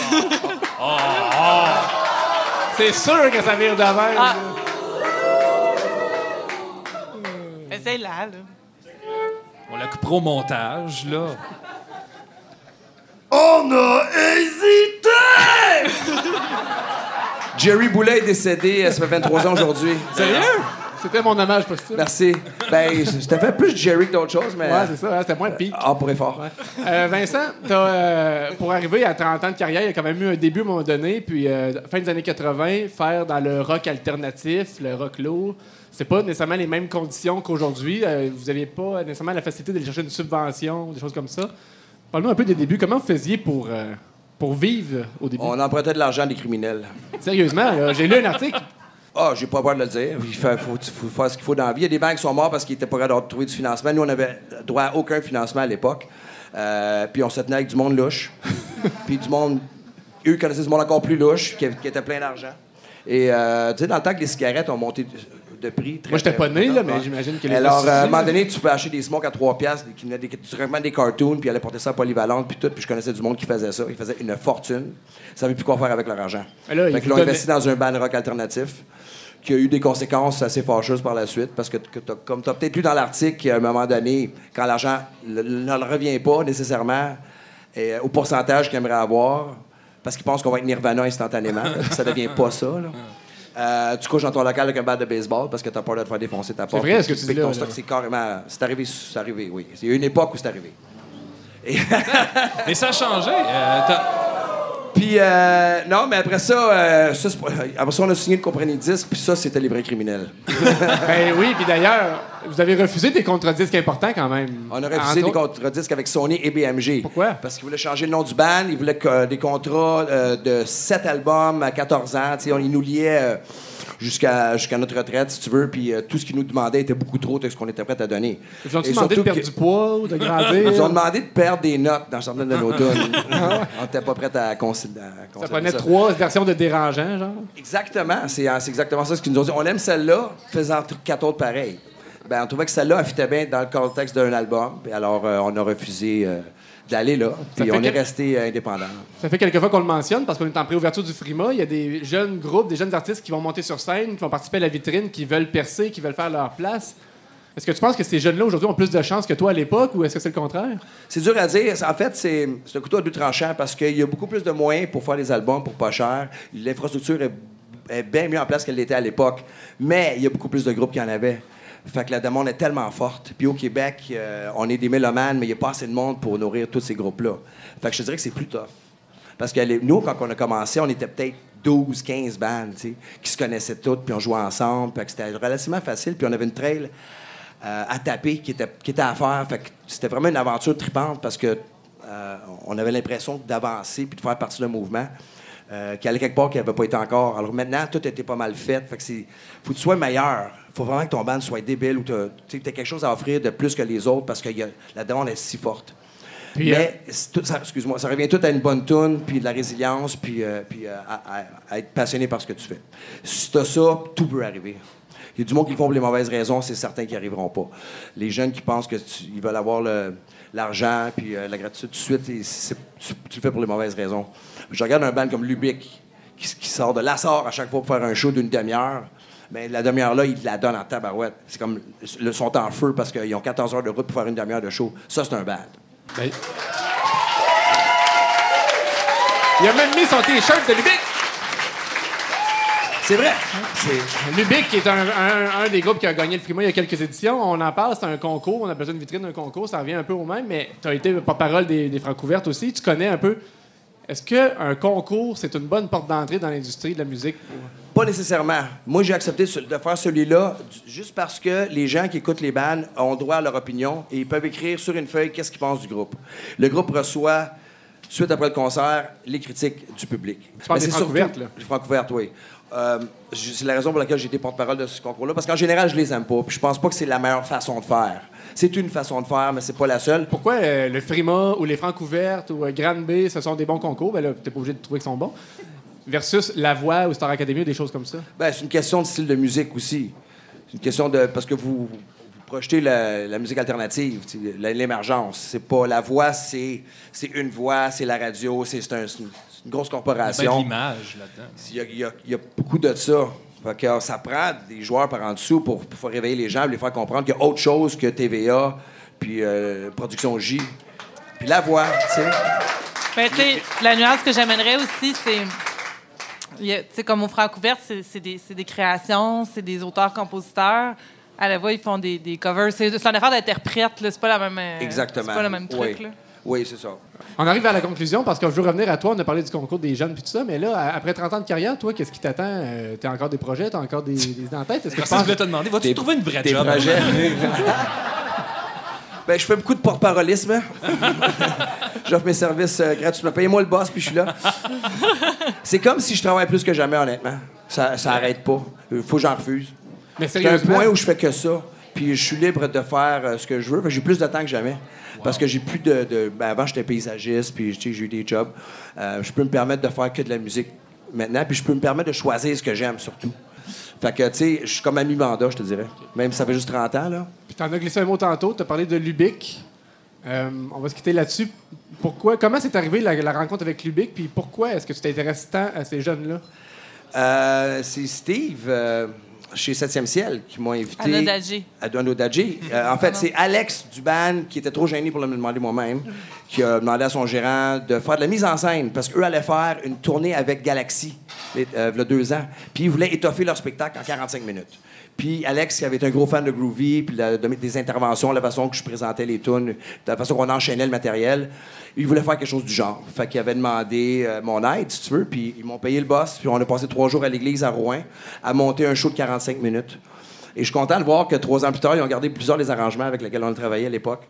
S2: C'est sûr que ça vire de verre.
S4: Ah.
S2: là.
S4: Essaye-la, là.
S3: On la coupera au montage, là.
S7: On a hésité! Jerry Boulet est décédé, euh, ça fait 23 ans aujourd'hui.
S2: Sérieux? C'était mon hommage posthume.
S7: Merci. Ben, c'était fait plus Jerry que d'autres choses, mais.
S2: Ouais, c'est ça, hein, c'était moins pique.
S7: Ah, pour effort.
S2: Euh, Vincent, t'as, euh, pour arriver à 30 ans de carrière, il y a quand même eu un début à un moment donné, puis euh, fin des années 80, faire dans le rock alternatif, le rock lourd, c'est pas nécessairement les mêmes conditions qu'aujourd'hui. Euh, vous n'aviez pas nécessairement la facilité d'aller chercher une subvention, des choses comme ça. Parle-nous un peu des débuts. Comment vous faisiez pour, euh, pour vivre au début?
S7: On empruntait de l'argent des criminels.
S2: Sérieusement, j'ai lu un article.
S7: Ah, j'ai pas peur de le dire. Il faut, faire ce qu'il faut dans la vie. Il y a des banques qui sont morts parce qu'ils étaient pas capables de trouver du financement. Nous, on avait droit à aucun financement à l'époque. Euh, puis on se tenait avec du monde louche. puis du monde. Eux connaissaient du monde encore plus louche, qui, qui était plein d'argent. Et euh, tu sais, dans le temps que les cigarettes ont monté de, prix. Très,
S2: Moi, j'étais pas né, là, mais j'imagine que les
S7: Alors, euh, à un moment donné, tu peux acheter des smokes à 3 piastres, qui venaient des, des cartoons, puis allaient porter ça à polyvalente, puis tout. Puis je connaissais du monde qui faisait ça. Ils faisaient une fortune. Ils savaient plus quoi faire avec leur argent.
S2: Là, ils
S7: fait qu'ils l'ont investi dans un band rock alternatif qui a eu des conséquences assez fâcheuses par la suite, parce que, comme tu as peut-être lu dans l'article, à un moment donné, quand l'argent ne le revient pas nécessairement et, euh, au pourcentage qu'il aimerait avoir, parce qu'ils pensent qu'on va être Nirvana instantanément, ça devient pas ça. Là. Euh, tu couches dans ton local avec un bat de baseball parce que tu as peur de te faire défoncer ta porte.
S2: vrai, ce que tu dis là,
S7: c'est carrément. C'est arrivé, c'est arrivé, oui. Il y a eu une époque où c'est arrivé. Et-
S3: Mais ça a changé. Euh, t'as-
S7: Puis, euh, non, mais après ça, euh, ça, pas- après ça, on a signé le comprenez disque, puis ça, c'était les vrais criminels.
S2: Ben oui, puis d'ailleurs, vous avez refusé des contre-disques importants quand même.
S7: On a refusé des contre-disques avec Sony et BMG.
S2: Pourquoi?
S7: Parce qu'ils voulaient changer le nom du band, ils voulaient que, euh, des contrats euh, de 7 albums à 14 ans. Tu sais, on, ils nous liaient euh, jusqu'à jusqu'à notre retraite, si tu veux, puis euh, tout ce qu'ils nous demandaient était beaucoup trop de ce qu'on était prêt à donner.
S2: Ils ont demandé de perdre
S7: que-
S2: du poids ou de grandir?
S7: Ils ont demandé de perdre des notes dans certaines de nos tunes. on n'était pas prêt à considérer.
S2: Ça prenait trois versions de dérangeants, genre?
S7: Exactement, c'est c'est exactement ça ce qu'ils nous ont dit. On aime celle-là, faisant quatre autres pareilles. Ben, on trouvait que celle-là elle fitait bien dans le contexte d'un album. Puis alors, euh, on a refusé euh, d'aller là. Puis on est
S2: quel-
S7: resté euh, indépendant.
S2: Ça fait quelques fois qu'on le mentionne parce qu'on est en préouverture du Frima. Il y a des jeunes groupes, des jeunes artistes qui vont monter sur scène, qui vont participer à la vitrine, qui veulent percer, qui veulent faire leur place. Est-ce que tu penses que ces jeunes-là aujourd'hui ont plus de chance que toi à l'époque ou est-ce que c'est le contraire?
S7: C'est dur à dire. En fait, c'est c'est un couteau à deux tranchants parce qu'il y a beaucoup plus de moyens pour faire des albums pour pas cher. L'infrastructure est, est bien mieux en place qu'elle l'était à l'époque. Mais il y a beaucoup plus de groupes qu'il y en avait. Fait que la demande est tellement forte. Puis au Québec, euh, on est des mélomanes, mais il n'y a pas assez de monde pour nourrir tous ces groupes-là. Fait que je dirais que c'est plus tough. Parce que nous, quand on a commencé, on était peut-être 12, 15 bandes, tu sais, qui se connaissaient toutes, puis on jouait ensemble. Fait que c'était relativement facile. Puis on avait une trail euh, à taper qui était, qui était à faire. Fait que c'était vraiment une aventure tripante parce que euh, on avait l'impression d'avancer puis de faire partie d'un mouvement qui allait quelque part qui n'avait pas été encore. Alors maintenant, tout était pas mal fait. Fait que c'est... faut que tu sois meilleur. Faut vraiment que ton band soit débile ou tu aies quelque chose à offrir de plus que les autres parce que y a- la demande est si forte.
S2: Puis, euh,
S7: Mais, ça, excuse-moi, ça revient tout à une bonne tune, puis de la résilience, puis, euh, puis euh, à, à- à être passionné par ce que tu fais. Si tu as ça, tout peut arriver. Il y a du monde qui le font pour les mauvaises raisons, c'est certain qu'ils n'y arriveront pas. Les jeunes qui pensent qu'ils veulent avoir l'argent puis euh, la gratitude tout de suite, et tu, tu le fais pour les mauvaises raisons. Je regarde un band comme Lubick, qui, qui sort de l'assort à chaque fois pour faire un show d'une demi-heure. Mais la demi-heure-là, ils la donnent en tabarouette. C'est comme, le sont en feu parce qu'ils ont 14 heures de route pour faire une demi-heure de show. Ça, c'est un band.
S2: Ben, Il a même mis son T-shirt de Lubic.
S7: C'est vrai.
S2: Lubic, est un, un- un des groupes qui a gagné le Frima il y a quelques éditions. On en parle, c'est un concours. On a besoin d'une vitrine d'un concours. Ça revient un peu au même, mais tu as été porte-parole des, des Francouvertes aussi. Tu connais un peu. Est-ce qu'un concours, c'est une bonne porte d'entrée dans l'industrie de la musique?
S7: Pas nécessairement. Moi, j'ai accepté ce- de faire celui-là juste parce que les gens qui écoutent les bands ont droit à leur opinion et ils peuvent écrire sur une feuille qu'est-ce qu'ils pensent du groupe. Le groupe reçoit, suite après le concert, les critiques du public.
S2: Tu parles des
S7: surtout-
S2: là.
S7: Les oui. Euh, c'est la raison pour laquelle j'ai été porte-parole de ce concours-là, parce qu'en général, je les aime pas. Puis je pense pas que c'est la meilleure façon de faire. C'est une façon de faire, mais c'est pas la seule.
S2: Pourquoi euh, le Frima ou les Francouvertes ou euh, Grande B, ce sont des bons concours? Ben là, t'es pas obligé de trouver qu'ils sont bons. Versus La Voix ou Star Academy ou des choses comme ça?
S7: Ben, c'est une question de style de musique aussi. C'est une question de. Parce que vous, vous projetez la, la musique alternative, l'émergence. C'est pas. La voix, c'est c'est une voix, c'est la radio, c'est c'est un- c'est une, grosse corporation.
S3: l'image là-dedans.
S7: Il y, a, il y a- il y a beaucoup de ça. Fait que, euh, ça prend des joueurs par en dessous pour, pour faire réveiller les gens, pour les faire comprendre qu'il y a autre chose que TVA, puis euh, Production J, puis la voix, tu sais.
S4: Ben, tu sais, la nuance que j'amènerais aussi, c'est. Tu sais, comme au Francouverte, c'est c'est des, c'est des créations, c'est des auteurs-compositeurs. À la voix, ils font des, des covers. C'est c'est une affaire d'interprète, là. C'est pas la même. euh,
S7: Exactement.
S4: C'est pas le même truc,
S7: oui.
S4: là.
S7: Oui, c'est ça.
S2: On arrive à la conclusion parce que je veux revenir à toi. On a parlé du concours des jeunes puis tout ça, mais là, après 30 ans de carrière, toi, qu'est-ce qui t'attend? Euh, T'as encore des projets? T'as encore des, des idées en tête? Est-ce que
S3: je
S2: penses...
S3: voulais te demander, vas-tu
S7: Des-
S3: trouver une vraie
S7: Des
S3: job?
S7: projets. ben, je fais beaucoup de porte-parolisme. J'offre mes services euh, gratuitement. Payez-moi le boss, puis je suis là. C'est comme si je travaille plus que jamais, honnêtement. Ça, ça arrête pas. Il faut que j'en refuse.
S2: Mais
S7: C'est un point où je fais que ça. Puis je suis libre de faire euh, ce que je veux. J'ai plus de temps que jamais. Parce que j'ai plus de. de- ben, avant, j'étais paysagiste, puis j'ai eu des jobs. Euh, je peux me permettre de faire que de la musique maintenant, puis je peux me permettre de choisir ce que j'aime surtout. Fait que, tu sais, je suis comme à mi-mandat, je te dirais. Même si ça fait juste 30 ans, là.
S2: Puis t'en as glissé un mot tantôt, t'as parlé de Lubic. Euh, on va se quitter là-dessus. Pourquoi, comment c'est arrivé la, la rencontre avec Lubic, puis pourquoi est-ce que tu t'intéresses tant à ces jeunes-là?
S7: Euh, c'est Steve euh, chez 7e Ciel qui m'a invité. À Anna Dadji. Euh, en fait, c'est Alex Duban qui était trop gêné pour le me demander moi-même, qui a demandé à son gérant de faire de la mise en scène parce qu'eux allaient faire une tournée avec Galaxy euh, il y a deux ans. Puis ils voulaient étoffer leur spectacle en 45 minutes. Puis Alex, qui avait été un gros fan de Groovy, puis de- des interventions, la façon que je présentais les tunes, la façon qu'on enchaînait le matériel, il voulait faire quelque chose du genre. Fait qu'il avait demandé euh, mon aide, si tu veux, puis ils m'ont payé le boss, puis on a passé trois jours à l'église à Rouen à monter un show de 45 minutes. Et je suis content de voir que trois ans plus tard, ils ont gardé plusieurs des arrangements avec lesquels on travaillait à l'époque.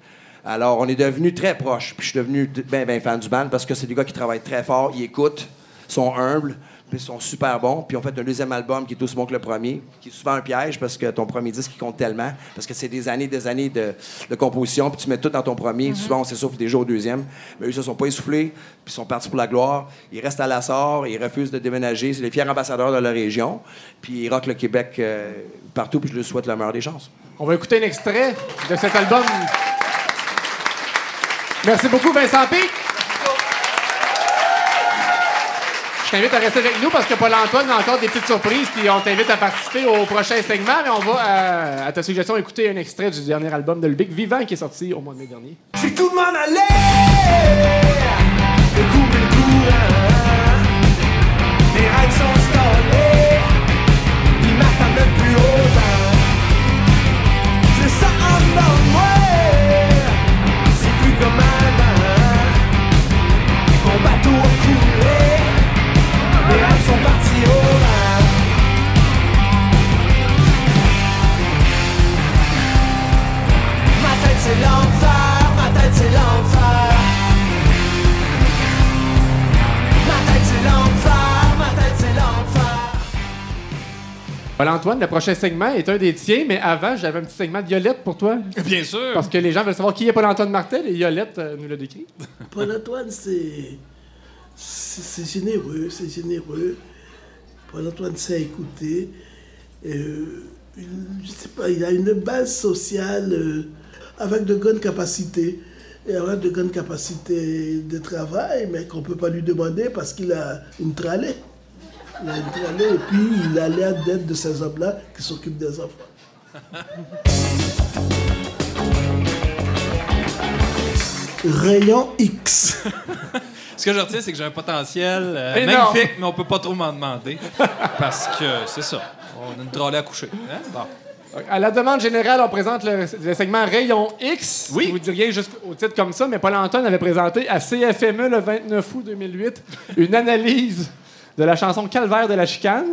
S7: Alors, on est devenus très proches. Puis je suis devenu bien, bien fan du band parce que c'est des gars qui travaillent très fort, ils écoutent, sont humbles, puis ils sont super bons. Puis on fait un deuxième album qui est aussi bon que le premier, qui est souvent un piège parce que ton premier disque, il compte tellement. Parce que c'est des années, des années de, de composition, puis tu mets tout dans ton premier. Souvent, on s'essouffle déjà au deuxième. Mais eux, ils se sont pas essoufflés, puis ils sont partis pour la gloire. Ils restent à la Sarre, ils refusent de déménager. C'est les fiers ambassadeurs de leur région. Puis ils rockent le Québec euh, partout, puis je leur souhaite la meilleure des chances.
S2: On va écouter un extrait de cet album. Merci beaucoup, Vincent P. t'invite à rester avec nous parce que Paul-Antoine a encore des petites surprises puis on t'invite à participer au prochain segment. Mais on va, euh, à ta suggestion, écouter un extrait du dernier album de Lubic, Vivant, qui est sorti au mois de mai dernier.
S6: J'ai tout Le couper le courant Mes rêves sont plus autant
S2: Paul-Antoine, le prochain segment est un des tiens, mais avant, j'avais un petit segment de Yolette pour toi.
S3: Bien sûr.
S2: Parce que les gens veulent savoir qui est Paul-Antoine Martel et Yolette euh, nous l'a décrit.
S1: Paul-Antoine, c'est. Généreux, c'est généreux. Paul-Antoine sait écouter. Euh, une- je sais pas, il a une base sociale euh, avec de grandes capacités. Et avec de grandes capacités de travail, mais qu'on ne peut pas lui demander parce qu'il a une tralée. Il a une tralée et puis il a l'air d'être de ces hommes-là qui s'occupent des enfants. Rayon X.
S3: Ce que je retiens, c'est que j'ai un potentiel euh, magnifique, mais on peut pas trop m'en demander. Parce que c'est ça. On a une trolley à coucher. Hein? Bon.
S2: À la demande générale, on présente le, le segment Rayon X.
S3: Oui.
S2: Vous diriez juste au titre comme ça, mais Paul Antoine avait présenté à CFME le 29 août 2008 une analyse de la chanson Calvaire de la chicane.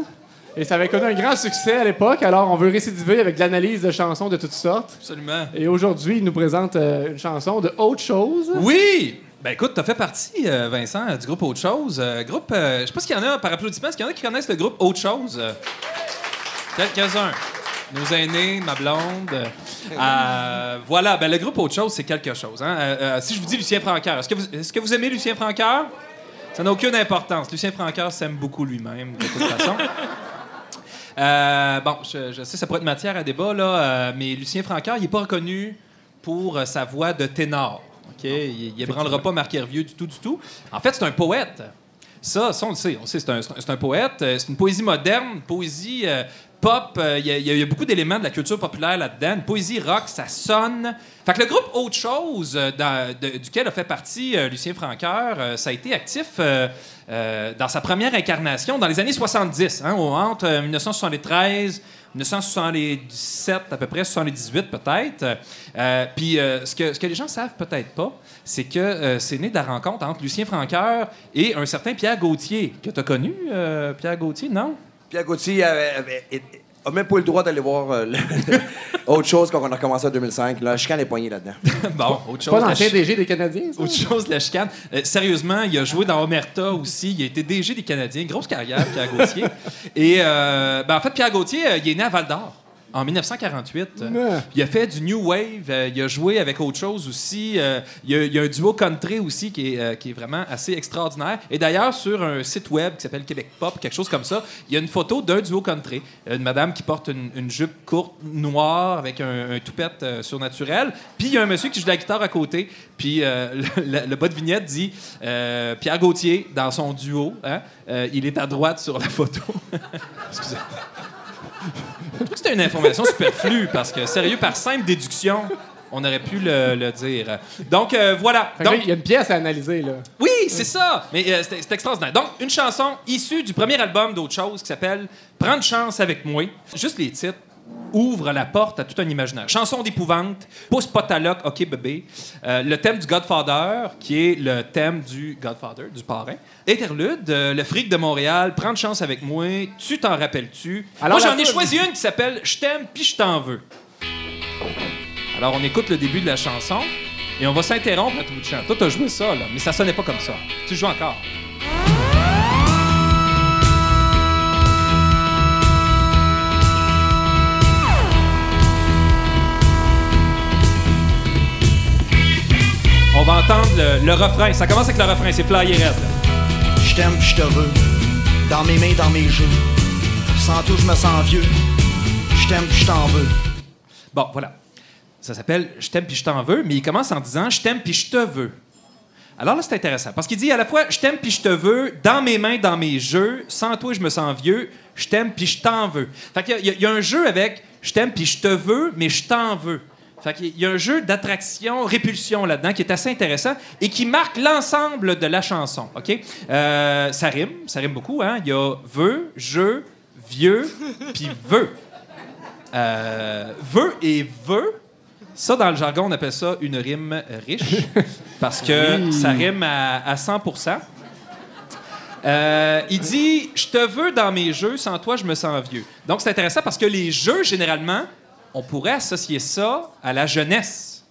S2: Et ça avait connu un grand succès à l'époque, alors on veut récidiver avec de l'analyse de chansons de toutes sortes.
S3: Absolument.
S2: Et aujourd'hui, il nous présente euh, une chanson de Autre Chose.
S3: Oui! Ben écoute, t'as fait partie, euh, Vincent, du groupe Autre Chose. Euh, groupe, je sais pas s'il y en a par applaudissement, est-ce qu'il y en a qui connaissent le groupe Autre Chose? Quelques-uns. Nos aînés, ma blonde. Euh, voilà, ben le groupe Autre Chose, c'est quelque chose. hein. Euh, euh, si je vous dis Lucien Francoeur, est-ce que vous, est-ce que vous aimez Lucien Francoeur? Ça n'a aucune importance. Lucien Francoeur s'aime beaucoup lui-même, de toute façon. Euh, bon, je, je sais, ça pourrait être matière à débat, là, euh, mais Lucien Francoeur, il n'est pas reconnu pour euh, sa voix de ténor. OK? Il n'ébranlera pas Marc Hervieux du tout, du tout. En fait, c'est un poète. Ça, ça, on le sait. On le sait, c'est un, un- poète. C'est une poésie moderne, une poésie pop. Euh, Il y, y y a beaucoup d'éléments de la culture populaire là-dedans. Poésie rock, ça sonne. Fait le groupe Autre Chose, euh, duquel a fait partie euh, Lucien Francoeur, euh, ça a été actif dans sa première incarnation dans les années 70, hein, entre euh, 1973 1977 à peu près, 78 peut-être. Puis ce, que, ce que les gens savent peut-être pas, c'est que c'est né de la rencontre entre Lucien Francoeur et un certain Pierre Gauthier, que tu as connu, Pierre Gauthier, non?
S7: Pierre Gauthier avait, avait- avait- a même pas eu le droit d'aller voir euh, le- autre chose quand on a recommencé en 2005. Là, chicane est poignée là-dedans.
S3: bon, autre chose.
S2: Pas
S3: la
S2: l'ancien
S3: chi-
S2: DG des Canadiens, ça?
S3: Autre chose, la chicane. Euh, sérieusement, il a joué dans Omerta aussi. Il a été DG des Canadiens. Grosse carrière, Pierre Gauthier. Et euh, ben, en fait, Pierre Gauthier, euh, il est né à Val d'Or. En 1948. Euh,
S2: Ouais.
S3: Il a fait du New Wave. euh, il a joué avec autre chose aussi. euh, il, y a, il y a un duo country aussi qui est, qui est vraiment assez extraordinaire. Et d'ailleurs, sur un site web qui s'appelle Québec Pop, quelque chose comme ça, il y a une photo d'un duo country. Une madame qui porte une, une jupe courte noire avec un, un toupette euh, surnaturel. Puis il y a un monsieur qui joue de la guitare à côté. Puis euh, le, le- le bas de vignette dit euh, Pierre Gauthier dans son duo. hein, il est à droite sur la photo. Excusez. Je trouve que c'était une information superflue parce que, sérieux, par simple déduction, on aurait pu le, le dire. Donc, euh, voilà.
S2: Fait que là,
S3: Donc,
S2: il y a une pièce à analyser, là.
S3: oui, c'est ça. Mais euh, c'est c'est extraordinaire. Donc, une chanson issue du premier album d'autre chose qui s'appelle Prendre chance avec moi. Juste les titres ouvrent la porte à tout un imaginaire. Chanson d'épouvante, pousse pas ta loc, ok bébé. Euh, le thème du Godfather, qui est le thème du Godfather, du parrain. Interlude, euh, le fric de Montréal, Prendre chance avec moi, tu t'en rappelles-tu?
S2: Alors,
S3: Moi, j'en ai choisi une qui s'appelle Je t'aime puis je t'en veux. Alors, on écoute le début de la chanson et on va s'interrompre à tout bout de champ. Toi, t'as joué ça, là, mais ça sonnait pas comme ça. Tu joues encore. On va entendre le, le refrain. Ça commence avec le refrain, c'est Flyer Red.
S8: Je t'aime je te veux. Dans mes mains, dans mes jeux. Sans tout, je me sens vieux. Je t'aime je t'en veux.
S3: Bon, voilà. Ça s'appelle Je t'aime puis je t'en veux, mais il commence en disant Je t'aime puis je te veux. Alors là, c'est intéressant parce qu'il dit à la fois Je t'aime puis je te veux, dans mes mains, dans mes jeux, sans toi, je me sens vieux, je t'aime puis je t'en veux. Fait qu'il y a- il y, a- il y a un jeu avec Je t'aime puis je te veux, mais je t'en veux. Fait qu'il y a un jeu d'attraction, répulsion là-dedans qui est assez intéressant et qui marque l'ensemble de la chanson. OK? Euh, ça rime, ça rime beaucoup. Hein? Il y a veut, je, vieux, puis veut. Euh, veut et veut, ça, dans le jargon, on appelle ça une rime riche parce que ça rime à, à 100% Euh, il dit Je te veux dans mes jeux, sans toi, je me sens vieux. Donc, c'est intéressant parce que les jeux, généralement, on pourrait associer ça à la jeunesse.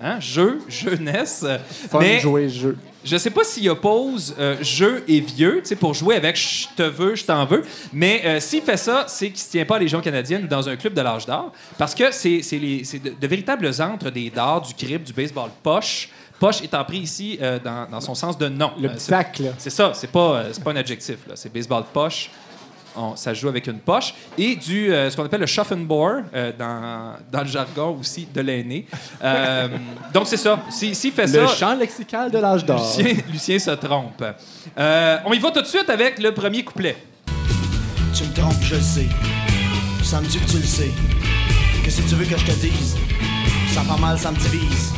S3: Hein? Jeu, jeunesse.
S2: Fun
S3: Mais
S2: jouer jeu.
S3: je sais pas s'il oppose euh, jeu et vieux, tu sais, pour jouer avec je te veux, je t'en veux. Mais euh, s'il fait ça, c'est qu'il se tient pas à Légion canadienne ou dans un club de l'âge d'or. Parce que c'est c'est les- c'est de, de véritables antres des dards, du crib, du baseball poche. Poche étant pris ici euh, dans, dans son sens de nom.
S2: Le sac, là.
S3: c'est ça, c'est pas, pas un adjectif. là. C'est baseball poche. On- ça joue avec une poche. Et du, euh, ce qu'on appelle le shuffenbore, euh, dans, dans le jargon aussi de l'aîné. Euh, donc, c'est ça. S'il s'il fait
S2: Le
S3: ça.
S2: champ lexical de l'âge d'or.
S3: Lucien, Lucien se trompe. Euh, on y va tout de suite avec le premier couplet.
S8: Tu me trompes, je le sais. Ça me dit que tu le sais. Que si tu veux que je te dise, ça fait mal, ça me divise.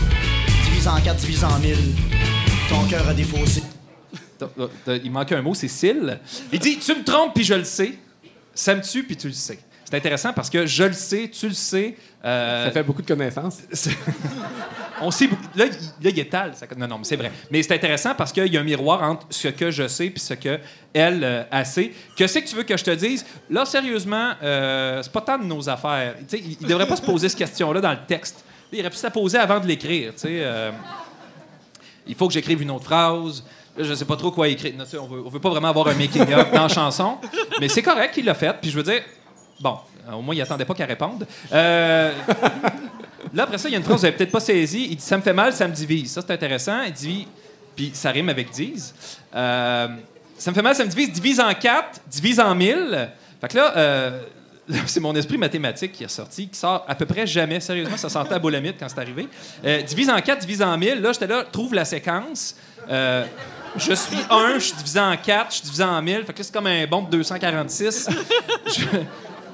S8: Divise en quatre, divise en mille. Ton cœur a des fossés.
S3: t'as- t'as- il manque un mot, c'est cils. Il dit Tu me trompes, puis je le sais. Ça me tue, puis tu le sais. C'est intéressant parce que je le sais, tu le sais. euh,
S2: Ça fait beaucoup de connaissances.
S3: on sait beaucoup- là, il, là, il étale. Ça, non, non, mais c'est vrai. Mais c'est intéressant parce qu'il y a un miroir entre ce que je sais puis ce que elle euh, elle sait. Que c'est que tu veux que je te dise? Là, sérieusement, euh, c'est pas tant de nos affaires. Tu sais, il, il devrait pas se poser cette question-là dans le texte. Il aurait pu se la poser avant de l'écrire. euh, il faut que j'écrive une autre phrase. Là, je sais pas trop quoi écrire. Non, on veut, on veut pas vraiment avoir un making-of dans la chanson. Mais c'est correct qu'il l'a fait. Puis je veux dire, bon, euh, au moins, il attendait pas qu'elle réponde. Euh, Là, après ça, il y a une phrase que vous n'avez peut-être pas saisie. Il dit Ça me fait mal, ça me divise. Ça, c'est intéressant. Il dit Puis ça rime avec dise. Euh, ça me fait mal, ça me divise. Divise en quatre, divise en mille. Fait que là, euh, c'est mon esprit mathématique qui est ressorti, qui sort à peu près jamais. Sérieusement, ça sentait à bolamite quand c'est arrivé. Divise en quatre, divise en mille. Là, j'étais là, trouve la séquence. Je suis 1, je suis divisé en 4, je suis divisé en 1000. Fait que là, c'est comme un bon de 246. je,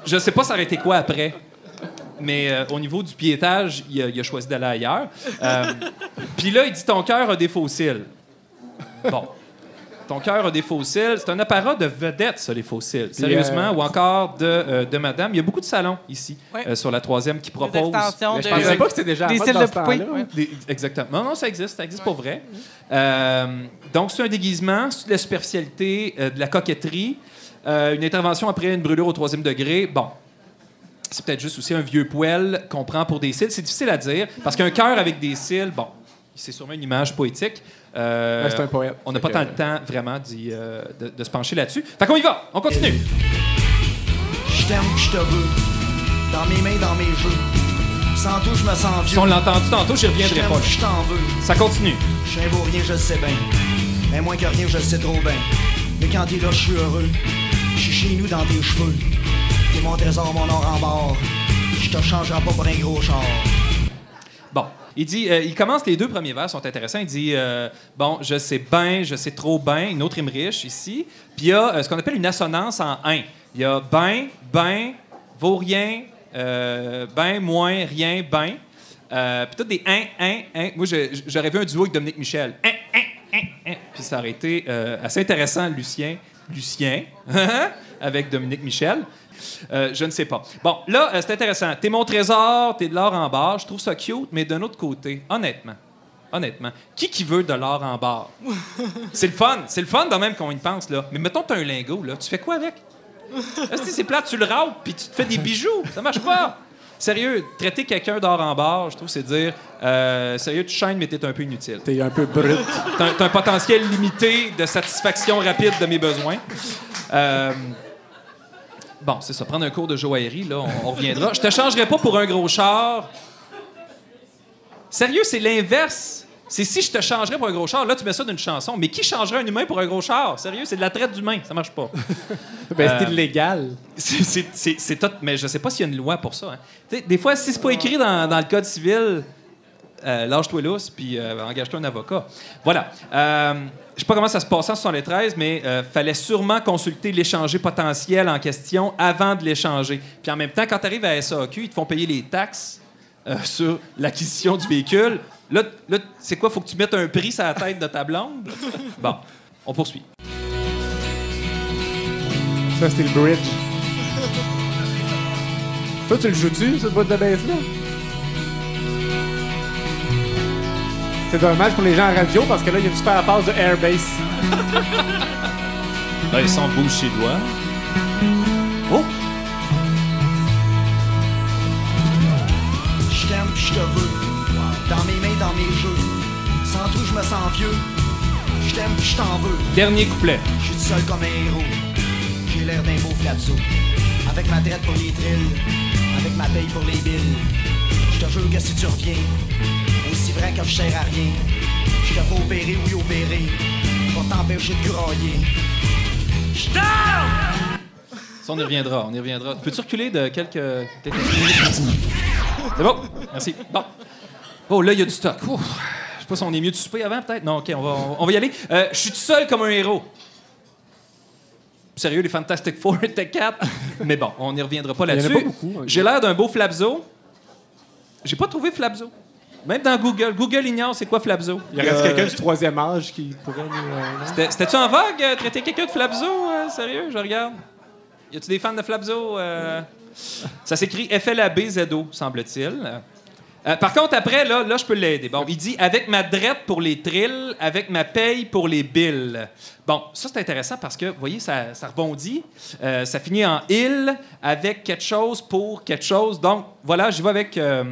S3: je sais pas ça aurait été quoi après. Mais euh, au niveau du piétage, il a, il a choisi d'aller ailleurs. Euh, Puis là, il dit Ton cœur a des fossiles. Bon. Ton cœur a des fossiles. C'est un apparat de vedette, ça, les fossiles. Sérieusement.
S2: euh,
S3: Ou encore de, euh, de madame. Il y a beaucoup de salons ici, euh, sur la troisième, qui proposent.
S4: extensions
S2: je
S4: de-
S2: pensais pas que c'était déjà à
S4: des
S2: mode
S4: cils
S2: dans
S4: de
S2: ce temps-là.
S4: Ouais.
S3: Des- exactement. Non, non, ça existe. Ça existe pour vrai. Euh, donc, c'est un déguisement, c'est de la superficialité, euh, de la coquetterie, euh, une intervention après une brûlure au troisième degré. Bon. C'est peut-être juste aussi un vieux poêle qu'on prend pour des cils. C'est difficile à dire, parce qu'un cœur avec des cils, bon, c'est sûrement une image poétique. Euh,
S2: Ouais, c'est un poète.
S3: On n'a pas
S2: que-
S3: tant le temps, vraiment, d'y, euh, de, de se pencher là-dessus. Fait qu'on y va. On continue.
S8: Je t'aime, je te veux. Dans mes mains, dans mes jeux. Sans tout, je me sens
S3: Si
S8: vieux.
S3: on l'a entendu tantôt, j'y
S8: Je
S3: reviendrai pas.
S8: je t'en veux.
S3: Ça continue.
S8: Je suis un beau rien, je le sais bien. Mais moins que rien, je le sais trop bien. Mais quand t'es là, je suis heureux. Je suis chez nous dans tes cheveux. T'es mon trésor, mon or en bord. Je te changerai pas pour un gros char.
S3: Il dit, euh, il commence, les deux premiers vers sont intéressants. Il dit, euh, bon, je sais bien, je sais trop bien, une autre riche ici. Puis il y a euh, ce qu'on appelle une assonance en un. Il y a ben, ben, vaut rien, ben, moins, rien, ben. Puis tout des un, un, un. Moi, j'aurais vu un duo avec Dominique Michel. Un, un, un, un. Puis ça aurait été assez intéressant, Lucien. Lucien, avec Dominique Michel. Euh, je ne sais pas. Bon, là, euh, c'est intéressant. T'es mon trésor, t'es de l'or en barre. Je trouve ça cute, mais d'un autre côté, honnêtement, honnêtement, qui qui veut de l'or en barre? c'est le fun. C'est le fun, de même qu'on y pense, là. Mais mettons, t'as un lingot, là. Tu fais quoi avec? Que c'est plate, tu le râpes, puis tu te fais des bijoux? Ça marche pas. Sérieux, traiter quelqu'un d'or en barre, je trouve, c'est dire, euh, sérieux, tu chaînes, mais t'es un peu inutile.
S2: T'es un peu brut.
S3: T'as un- t'as un potentiel limité de satisfaction rapide de mes besoins. Euh, bon, c'est ça. Prendre un cours de joaillerie, là, on, on reviendra. Je te changerai pas pour un gros char. Sérieux, c'est l'inverse. C'est si je te changerais pour un gros char, là, tu mets ça d'une chanson. Mais qui changerait un humain pour un gros char? Sérieux, c'est de la traite d'humain. Ça marche pas.
S2: Ben,
S3: Euh,
S2: c'est illégal.
S3: C'est- c'est- C'est c'est tout, mais je sais pas s'il y a une loi pour ça. hein. Des fois, si c'est pas écrit dans, dans le code civil, euh, lâche-toi lousse, puis euh, engage-toi un avocat. Voilà. Euh, je sais pas comment ça se passait en 73, mais euh, fallait sûrement consulter l'échanger potentiel en question avant de l'échanger. Puis en même temps, quand tu arrives à SAQ, ils te font payer les taxes sur l'acquisition du véhicule. Là, là c'est quoi? Faut que tu mettes un prix sur la tête de ta blonde? Bon, on poursuit.
S2: Ça, c'est le bridge. Toi, tu le joues-tu, cette boîte de baisse-là? C'est dommage pour les gens à radio parce que là, il y a une super passe de Airbase.
S3: Ben, sans bouge chez doigts. Oh!
S8: Je t'aime, je te veux. Dans mes mains, dans mes jeux. Sans tout, je me sens vieux. Je t'aime, je t'en veux.
S3: Dernier couplet.
S8: Je suis tout seul comme un héros. J'ai l'air d'un beau flazzo. Avec ma traite pour les trilles. Avec ma paye pour les billes. Je te jure que si tu reviens, aussi vrai que je sers à rien. Je te fais opérer, oui, opérer. Pour t'empêcher de grailler. Je!
S3: Ça, on y reviendra, on y reviendra. Peux-tu reculer de quelques... C'est bon, merci. Bon. Oh, là, il y a du stock. Ouf. Je sais pas si on est mieux de souper avant, peut-être? Non, OK, on va, on, va y aller. Euh, je suis tout seul comme un héros. Sérieux, les Fantastic Four étaient quatre. Mais bon, on n'y reviendra pas
S2: en a
S3: là-dessus.
S2: pas beaucoup, hein.
S3: J'ai l'air d'un beau Flabzo. J'ai pas trouvé Flabzo. Même dans Google. Google ignore c'est quoi Flabzo.
S2: Il reste quelqu'un du troisième âge qui pourrait nous. euh,
S3: C'était-tu en vogue, euh, traiter quelqu'un de Flabzo? euh, sérieux, je regarde. Y a-tu des fans de Flabzo? euh? Ça s'écrit F-L-A-B-Z-O, semble-t-il. Euh, par contre, après, là, là je peux l'aider. Bon, il dit avec ma drette pour les trills, avec ma paye pour les billes. Bon, ça, c'est intéressant parce que, vous voyez, ça, ça rebondit. Euh, ça finit en il avec quelque chose pour quelque chose. Donc, voilà, je vais avec. euh,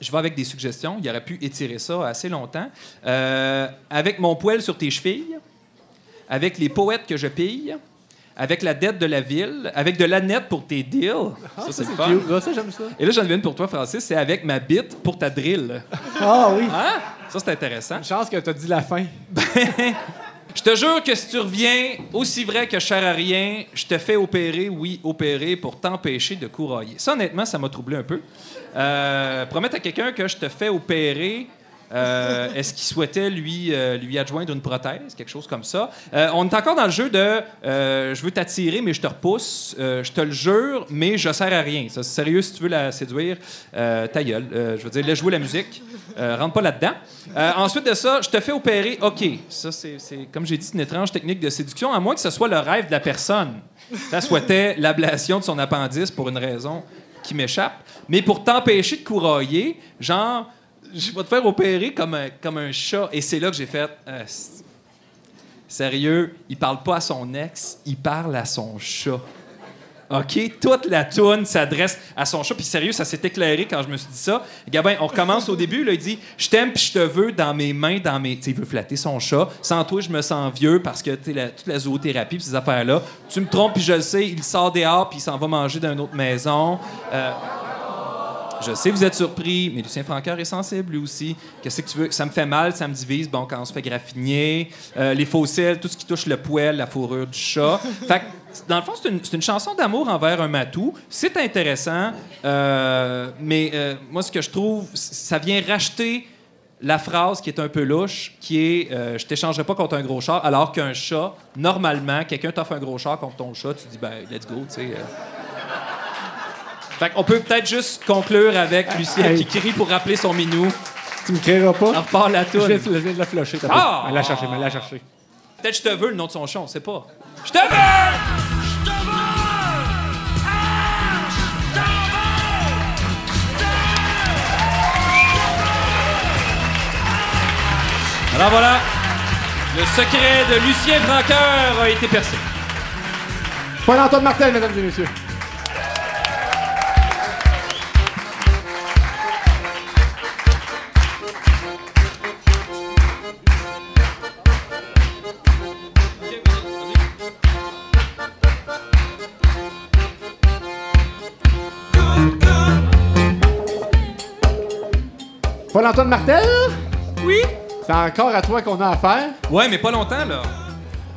S3: je vais avec des suggestions. Il aurait pu étirer ça assez longtemps. Euh, avec mon poêle sur tes chevilles, avec les poètes que je pille, avec la dette de la ville, avec de la nette pour tes deals. ça, c'est fun.
S2: Cute. Ah, ça, j'aime ça.
S3: Et là, j'en ai une pour toi, Francis. C'est avec ma bite pour ta drill.
S1: Ah oui.
S3: Hein? Ça, c'est intéressant.
S2: Une chance que tu as dit la fin.
S3: Je te jure que si tu reviens, aussi vrai que cher à rien, je te fais opérer, oui, opérer, pour t'empêcher de courailler. Ça, honnêtement, ça m'a troublé un peu. Euh, promettre à quelqu'un que je te fais opérer, euh, est-ce qu'il souhaitait lui, euh, lui adjoindre une prothèse, quelque chose comme ça? On est encore dans le jeu de je veux t'attirer, mais je te repousse. Je te le jure, mais je sers à rien. Ça, sérieux, si tu veux la séduire, ta gueule. Je veux dire, laisse jouer la musique. Rentre pas là-dedans. Ensuite de ça, je te fais opérer. OK. Ça, c'est, comme j'ai dit, une étrange technique de séduction, à moins que ce soit le rêve de la personne. Ça souhaitait l'ablation de son appendice pour une raison qui m'échappe. Mais pour t'empêcher de courailler, genre, je vais te faire opérer comme un, comme un chat. Et c'est là que j'ai fait. euh, sérieux, il parle pas à son ex, il parle à son chat. OK? Toute la toune s'adresse à son chat. Puis sérieux, ça s'est éclairé quand je me suis dit ça. Gabin, on recommence au début. Là, il dit Je t'aime puis je te veux dans mes mains, dans mes. Tu sais, il veut flatter son chat. Sans toi, je me sens vieux parce que la- toute la zoothérapie ces affaires-là. Tu me trompes puis je le sais. Il sort dehors puis il s'en va manger dans une autre maison. Euh, je sais, vous êtes surpris, mais Lucien Francoeur est sensible, lui aussi. Qu'est-ce que tu veux? Ça me fait mal, ça me divise. Bon, quand on se fait graffiner, euh, les fossiles, tout ce qui touche le poêle, la fourrure du chat. Fait que, dans le fond, c'est une, chanson d'amour envers un matou. C'est intéressant, euh, mais euh, moi, ce que je trouve, ça vient racheter la phrase qui est un peu louche, qui est euh, Je t'échangerai pas contre un gros char, alors qu'un chat, normalement, quelqu'un t'offre un gros char contre ton chat, tu dis, ben, let's go, tu sais. euh. Fait qu'on peut peut-être juste conclure avec Lucien qui crie pour rappeler son minou.
S2: Tu me créeras
S3: On
S2: pas?
S3: repart la
S2: Je
S3: toune.
S2: je viens de la flusher. t'as
S3: Ah!
S2: pas. Elle l'a cherché, mais elle l'a cherché.
S3: Peut-être je te veux le nom de son chat, on sait pas. Je te veux! Alors voilà, le secret de Lucien Francoeur a été percé.
S2: Paul-Antoine Martel, mesdames et messieurs. Paul-Antoine Martel?
S3: Oui?
S2: C'est encore à toi qu'on a affaire.
S3: Ouais, mais pas longtemps, là.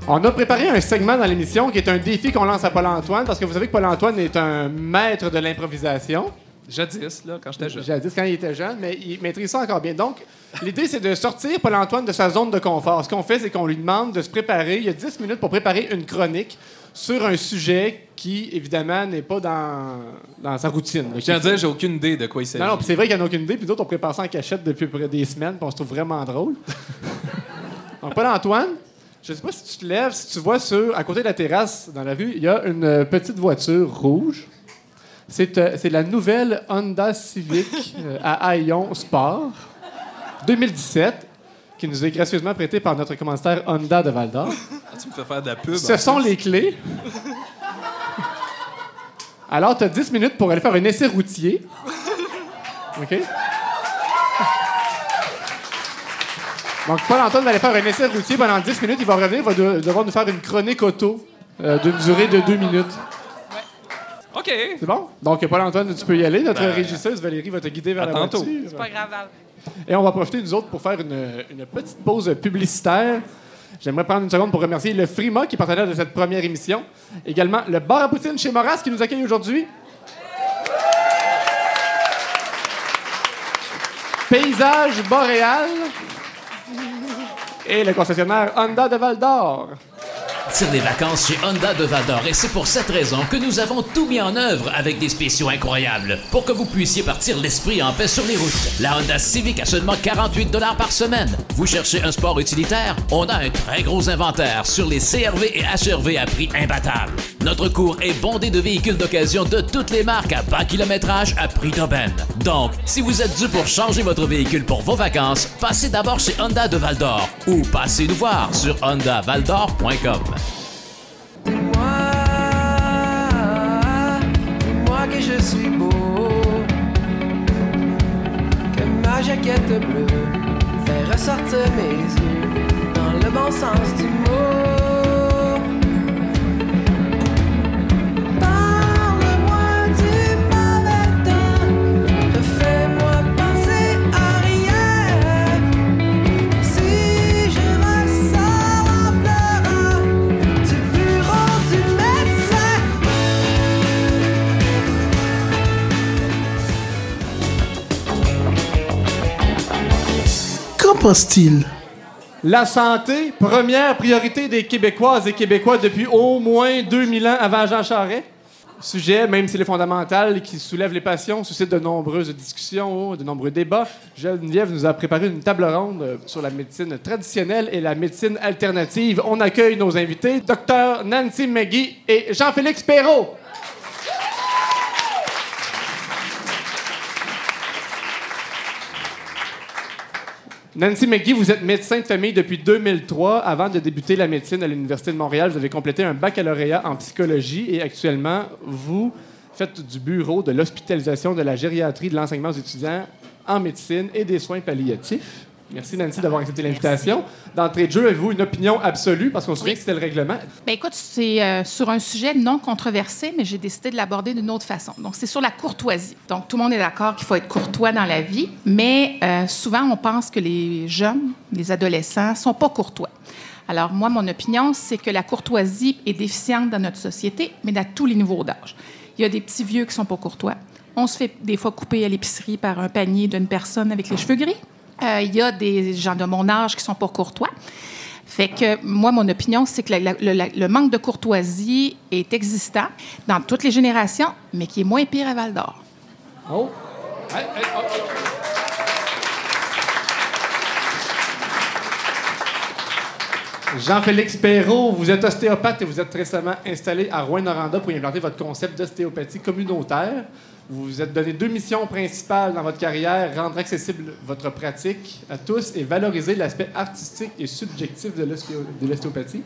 S2: On a préparé un segment dans l'émission qui est un défi qu'on lance à Paul-Antoine parce que vous savez que Paul-Antoine est un maître de l'improvisation.
S3: Jadis, là, quand j'étais jeune.
S2: Jadis quand il était jeune, mais il maîtrise ça encore bien. Donc, l'idée, c'est de sortir Paul-Antoine de sa zone de confort. Ce qu'on fait, c'est qu'on lui demande de se préparer. Il y a 10 minutes pour préparer une chronique sur un sujet qui, évidemment, n'est pas dans, dans sa routine.
S3: Je tiens à dire, j'ai aucune idée de quoi il s'agit.
S2: Non, non, puis c'est vrai qu'il n'y en a aucune idée. Puis d'autres, on prépare ça en cachette depuis près des semaines, puis on se trouve vraiment drôle. Donc, Paul-Antoine, je sais pas si tu te lèves, si tu vois sur, à côté de la terrasse, dans la rue, il y a une euh, petite voiture rouge. C'est euh, c'est la nouvelle Honda Civic euh, à Haillon Sport 2017 qui nous est gracieusement prêtée par notre commanditaire Honda de Val d'Or.
S3: Ah, tu me fais faire de la pub.
S2: Ce sont les clés. Alors, tu as 10 minutes pour aller faire un essai routier. OK? Donc, Paul-Antoine va aller faire un essai routier pendant 10 minutes. Il va revenir, il va de- devoir nous faire une chronique auto euh, d'une durée de 2 minutes.
S3: OK.
S2: C'est bon? Donc, Paul-Antoine, tu peux y aller. Notre régisseuse, Valérie, va te guider vers
S3: Ben,
S2: la
S3: tantôt.
S2: voiture.
S4: C'est pas grave. Val.
S2: Et on va profiter, nous autres, pour faire une, une petite pause publicitaire. J'aimerais prendre une seconde pour remercier le Frima, qui est partenaire de cette première émission. Également, le bar à poutine chez Moras, qui nous accueille aujourd'hui. Paysage boréal. Et le concessionnaire Honda de Val d'Or.
S9: Tire les vacances chez Honda de Val-d'Or et c'est pour cette raison que nous avons tout mis en œuvre avec des spéciaux incroyables pour que vous puissiez partir l'esprit en paix sur les routes. La Honda Civic à seulement 48 dollars par semaine. Vous cherchez un sport utilitaire? On a un très gros inventaire sur les CRV et HRV à prix imbattable. Notre cours est bondé de véhicules d'occasion de toutes les marques à bas kilométrage à prix d'aubaine. Donc, si vous êtes dû pour changer votre véhicule pour vos vacances, passez d'abord chez Honda de Val-d'Or ou passez nous voir sur hondavaldor.com.
S10: Dis-moi, dis-moi que je suis beau, que ma jaquette bleue fait ressortir mes yeux dans le bon sens du mot.
S2: La santé, première priorité des Québécoises et Québécois depuis au moins 2000 ans avant Jean Charest. Sujet, même s'il est fondamental, qui soulève les passions, suscite de nombreuses discussions, de nombreux débats. Geneviève nous a préparé une table ronde sur la médecine traditionnelle et la médecine alternative. On accueille nos invités, Dr Nancy McGee et Jean-Félix Perrault. Nancy McGee, vous êtes médecin de famille depuis 2003. Avant de débuter la médecine à l'Université de Montréal, vous avez complété un baccalauréat en psychologie et actuellement, vous faites du bureau de l'hospitalisation, de la gériatrie, de l'enseignement aux étudiants en médecine et des soins palliatifs. Merci Nancy d'avoir accepté l'invitation. D'entrée de jeu, avez-vous une opinion absolue? Parce qu'on se souvient que c'était le règlement?
S11: Ben écoute, c'est euh, sur un sujet non controversé, mais j'ai décidé de l'aborder d'une autre façon. Donc, c'est sur la courtoisie. Donc, tout le monde est d'accord qu'il faut être courtois dans la vie, mais euh, souvent, on pense que les jeunes, les adolescents, sont pas courtois. Alors, moi, mon opinion, c'est que la courtoisie est déficiente dans notre société, mais à tous les niveaux d'âge. Il y a des petits vieux qui sont pas courtois. On se fait des fois couper à l'épicerie par un panier d'une personne avec les cheveux gris. Euh, Il y a des gens de mon âge qui sont pas courtois. Fait que moi, mon opinion, c'est que le, manque de courtoisie est existant dans toutes les générations, mais qui est moins pire à Val d'Or.
S2: Oh! Oh, oh. Jean-Félix Perrault, vous êtes ostéopathe et vous êtes récemment installé à Rouen-Noranda pour implanter votre concept d'ostéopathie communautaire. Vous vous êtes donné deux missions principales dans votre carrière rendre accessible votre pratique à tous et valoriser l'aspect artistique et subjectif de l'ostéo- de l'ostéopathie.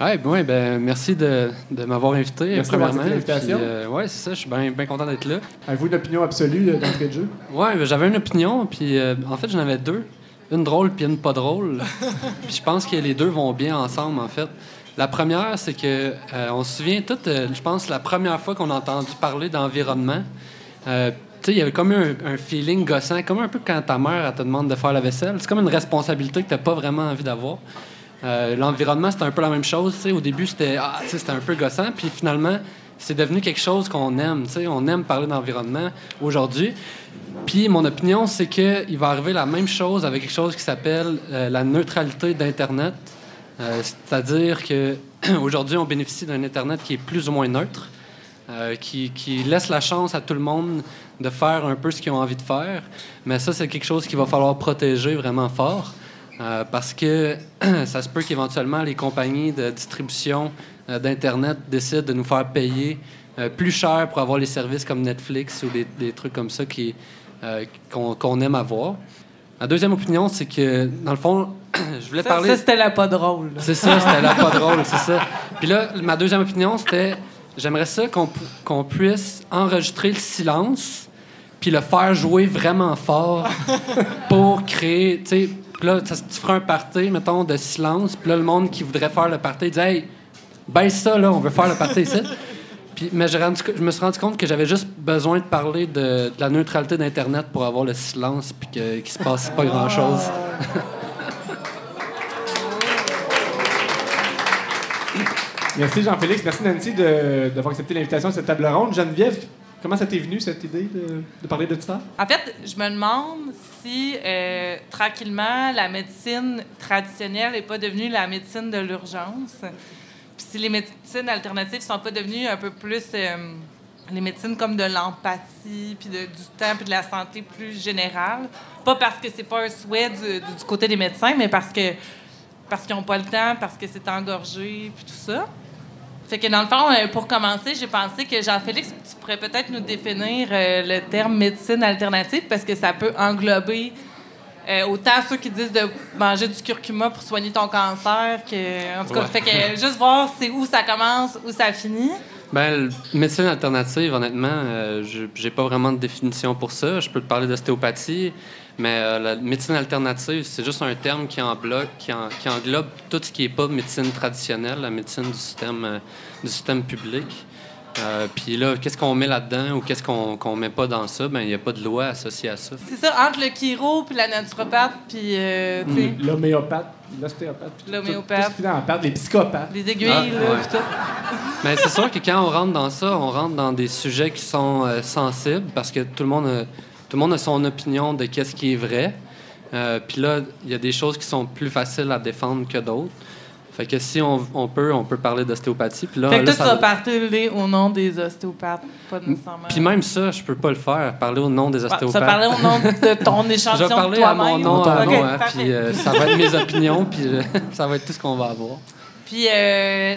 S12: Ouais, bon, ben, merci de, de m'avoir invité,
S2: Merci
S12: premièrement. Puis, euh, ouais, c'est ça, je suis bien bien content d'être là.
S2: Avez-vous une opinion absolue euh, d'entrée de jeu?
S12: Ouais, ben, j'avais une opinion, puis euh, en fait, j'en avais deux. Une drôle, puis une pas drôle. puis je pense que les deux vont bien ensemble, en fait. La première, c'est que euh, on se souvient tout, euh, je pense, la première fois qu'on a entendu parler d'environnement. euh, il y avait comme un, feeling gossant, comme un peu quand ta mère te demande de faire la vaisselle. C'est comme une responsabilité que tu n'as pas vraiment envie d'avoir. Euh, L'environnement, c'était un peu la même chose. tu sais. Au début, c'était ah, c'était un peu gossant. Puis finalement, c'est devenu quelque chose qu'on aime. tu sais. On aime parler d'environnement aujourd'hui. Puis mon opinion, c'est qu'il va arriver la même chose avec quelque chose qui s'appelle la neutralité d'Internet. Euh, C'est-à-dire que aujourd'hui, on bénéficie d'un Internet qui est plus ou moins neutre, euh, qui, laisse la chance à tout le monde de faire un peu ce qu'ils ont envie de faire. Mais ça, c'est quelque chose qu'il va falloir protéger vraiment fort. Euh, parce que ça se peut qu'éventuellement les compagnies de distribution d'Internet décident de nous faire payer plus cher pour avoir les services comme Netflix ou des, trucs comme ça qu'on, aime avoir. Ma deuxième opinion, c'est que, dans le fond, je voulais
S4: Ça,
S12: parler...
S4: ça, c'était la pas drôle.
S12: C'est ça, c'était là pas drôle, c'est ça. Puis là, ma deuxième opinion, c'était j'aimerais ça qu'on pu- qu'on puisse enregistrer le silence puis le faire jouer vraiment fort pour créer, tu sais, là, ça, tu feras un party, mettons, de silence, puis là, le monde qui voudrait faire le party dit « Hey, baisse ça, là, on veut faire le party ici. » Puis, mais j'ai rendu je me suis rendu compte que j'avais juste besoin de parler de, de la neutralité d'Internet pour avoir le silence puis que- qu'il se passe pas grand-chose.
S2: Merci Jean-Félix. Merci Nancy d'avoir accepté l'invitation à cette table ronde. Geneviève, Comment ça t'est venu, cette idée de, de parler de ça?
S4: En fait, je me demande si, euh, tranquillement, la médecine traditionnelle n'est pas devenue la médecine de l'urgence. Puis si les médecines alternatives sont pas devenues un peu plus euh, les médecines comme de l'empathie, puis du temps, puis de la santé plus générale. Pas parce que c'est pas un souhait du côté des médecins, mais parce que parce qu'ils n'ont pas le temps, parce que c'est engorgé, puis tout ça. Fait que dans le fond, euh, pour commencer, j'ai pensé que Jean-Félix, tu pourrais peut-être nous définir euh, le terme médecine alternative parce que ça peut englober euh, autant ceux qui disent de manger du curcuma pour soigner ton cancer que. En tout cas,
S12: Ouais.
S4: fait que juste voir c'est où ça commence, où ça finit.
S12: Ben, médecine alternative, honnêtement, je j'ai pas vraiment de définition pour ça. Je peux te parler d'ostéopathie, mais euh, la médecine alternative, c'est juste un terme qui, englobe, qui, en- qui englobe tout ce qui est pas médecine traditionnelle, la médecine du système, euh, du système public. Euh, Puis là, qu'est-ce qu'on met là-dedans ou qu'est-ce qu'on qu'on met pas dans ça? Ben, il n'y a pas de loi associée à ça.
S4: C'est ça, entre le chiro puis la naturopathe puis. euh, sais,
S2: L'homéopathe, l'ostéopathe,
S4: L'homéopathe.
S2: les psychopathes.
S4: Les aiguilles,
S12: Ah,
S4: là,
S12: ouais.
S4: tout.
S12: Mais c'est sûr que quand on rentre dans ça, on rentre dans des sujets qui sont euh, sensibles parce que tout le monde a, tout le monde a son opinion de qu'est-ce qui est vrai. Euh, Puis là, il y a des choses qui sont plus faciles à défendre que d'autres. Fait que si on, on peut, on peut parler d'ostéopathie. Puis là,
S4: Fait que
S12: là,
S4: toi, tu
S12: ça
S4: vas
S12: va-
S4: parler au nom des ostéopathes, pas nécessairement.
S12: Puis même ça, je peux pas le faire, parler au nom des
S4: Ouais,
S12: ostéopathes.
S4: Ça parlait au nom de ton
S12: Je
S4: échantillon
S12: vais parler
S4: de
S12: à mon nom, à
S4: Ok,
S12: moi, hein, puis euh, ça va être mes opinions, puis euh, ça va être tout ce qu'on va avoir.
S4: Puis, euh, euh,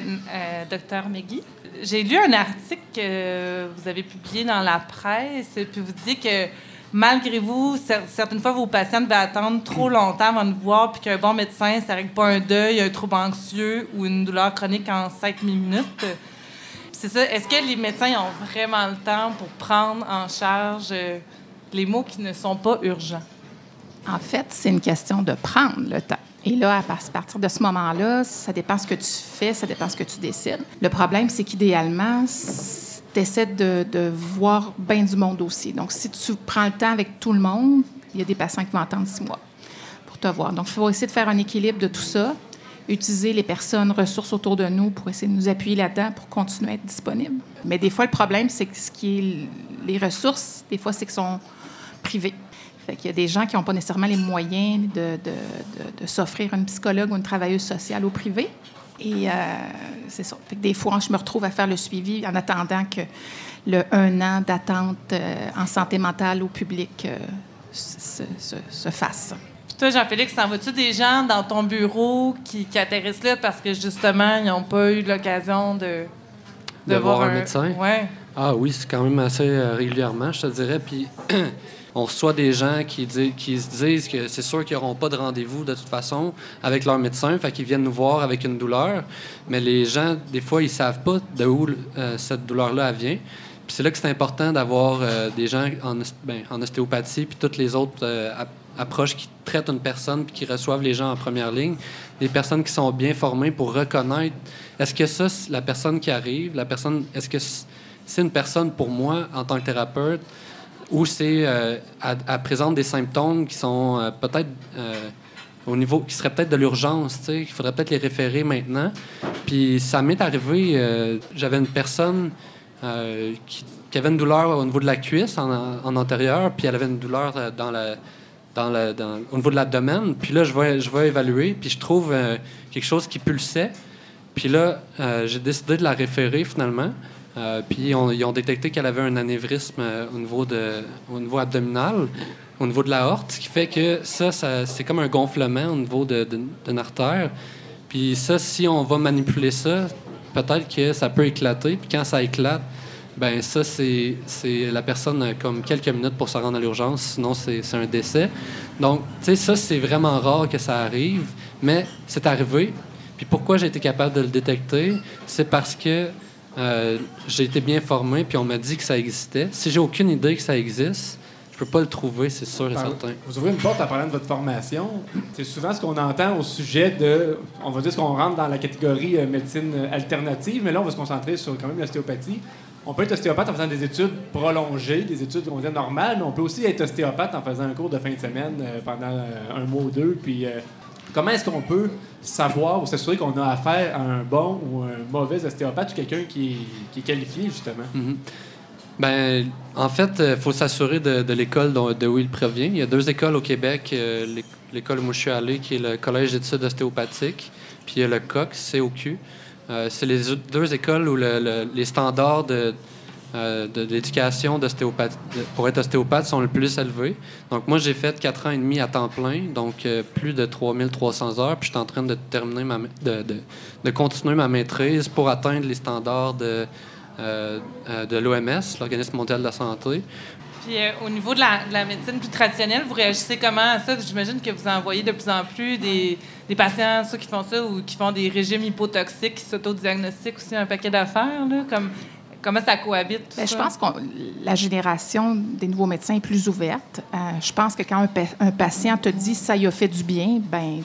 S4: docteur Megui, j'ai lu un article que vous avez publié dans la presse, puis vous dites que malgré vous, cer- certaines fois, vos patients devaient attendre trop longtemps avant de voir, puis qu'un bon médecin, ça règle pas un deuil, un trouble anxieux ou une douleur chronique en cinq minutes. C'est ça. Est-ce que les médecins ont vraiment le temps pour prendre en charge euh, les mots qui ne sont pas urgents?
S11: En fait, c'est une question de prendre le temps. Et là, à partir de ce moment-là, ça dépend ce que tu fais, ça dépend ce que tu décides. Le problème, c'est qu'idéalement, tu essaies de, voir bien du monde aussi. Donc, si tu prends le temps avec tout le monde, il y a des patients qui vont attendre six mois pour te voir. Donc, il faut essayer de faire un équilibre de tout ça, utiliser les personnes ressources autour de nous pour essayer de nous appuyer là-dedans pour continuer à être disponible. Mais des fois, le problème, c'est que ce qui est les ressources, des fois, c'est qu'elles sont privées. Fait qu'il y a des gens qui n'ont pas nécessairement les moyens de, de- s'offrir un psychologue ou une travailleuse sociale au privé. Et euh, c'est ça. Fait que des fois, je me retrouve à faire le suivi en attendant que le un an d'attente euh, en santé mentale au public euh, se, se- se fasse.
S4: Puis toi, Jean-Félix, t'en vas-tu des gens dans ton bureau qui, qui atterrissent là parce que justement, ils n'ont pas eu l'occasion de,
S12: De voir un médecin?
S4: Ouais.
S12: Ah oui, c'est quand même assez euh, régulièrement, je te dirais. Puis on reçoit des gens qui, se disent que c'est sûr qu'ils n'auront pas de rendez-vous de toute façon avec leur médecin, fait qu'ils viennent nous voir avec une douleur. Mais les gens, des fois, ils savent pas de où euh, cette douleur-là vient. Puis c'est là que c'est important d'avoir euh, des gens ben, en ostéopathie, puis toutes les autres euh, ap- approches qui traitent une personne, puis qui reçoivent les gens en première ligne. Des personnes qui sont bien formées pour reconnaître est-ce que ça, c'est la personne qui arrive, la personne, est-ce que c'est une personne pour moi en tant que thérapeute? Ou c'est euh, elle, présente des symptômes qui sont euh, peut-être euh, au niveau qui seraient peut-être de l'urgence, tu sais, qu'il faudrait peut-être les référer maintenant. Puis ça m'est arrivé, euh, j'avais une personne qui, avait une douleur au niveau de la cuisse en, antérieur, puis elle avait une douleur dans la dans le, au niveau de l'abdomen. Puis là, je vais, je vais évaluer, puis je trouve quelque chose qui pulsait. Puis là, j'ai décidé de la référer finalement. Euh, puis ils ont détecté qu'elle avait un anévrisme euh, au, niveau de, au niveau abdominal, au niveau de la horte, ce qui fait que ça, c'est comme un gonflement au niveau d'une artère. Puis ça, si on va manipuler ça, peut-être que ça peut éclater. Puis quand ça éclate, ben ça, c'est la personne comme quelques minutes pour se rendre à l'urgence, sinon c'est un décès. Donc, tu sais, ça, c'est vraiment rare que ça arrive, mais c'est arrivé. Puis pourquoi j'ai été capable de le détecter? C'est parce que euh, j'ai été bien formé, puis on m'a dit que ça existait. Si j'ai aucune idée que ça existe, je peux pas le trouver, c'est sûr et certain.
S2: Vous ouvrez une porte en parlant de votre formation. C'est souvent ce qu'on entend au sujet de. On va dire ce qu'on rentre dans la catégorie euh, médecine alternative, mais là, on va se concentrer sur quand même l'ostéopathie. On peut être ostéopathe en faisant des études prolongées, des études, on va dire normales, mais on peut aussi être ostéopathe en faisant un cours de fin de semaine euh, pendant euh, un mois ou deux. Puis, euh, comment est-ce qu'on peut savoir ou s'assurer qu'on a affaire à un bon ou un mauvais ostéopathe ou quelqu'un qui, est- qualifié, justement?
S12: Mhm. Ben, en fait, il faut s'assurer de, de l'école dont- de où il provient. Il y a deux écoles au Québec. euh, l'é- l'école où je suis allé, qui est le Collège d'études ostéopathiques, puis il y a le COC, COQ. Euh, c'est les deux- écoles où le- les standards de, euh, de- de- pour être ostéopathe sont le plus élevés. Donc, moi, j'ai fait quatre ans et demi à temps plein, donc euh, plus de 3300 heures, puis je suis en train de terminer ma, de, de- continuer ma maîtrise pour atteindre les standards de, euh, euh, de l'OMS, l'Organisme mondial de la santé.
S4: Puis au niveau de la, la médecine plus traditionnelle, vous réagissez comment à ça? J'imagine que vous en voyez de plus en plus des, des patients, ceux qui font ça, ou qui font des régimes hypotoxiques, qui s'autodiagnostiquent aussi un paquet d'affaires. Comme, comment ça cohabite? tout
S11: Ben, je pense que la génération des nouveaux médecins est plus ouverte. Euh, je pense que quand un, pa- un patient te dit ça y a fait du bien, ben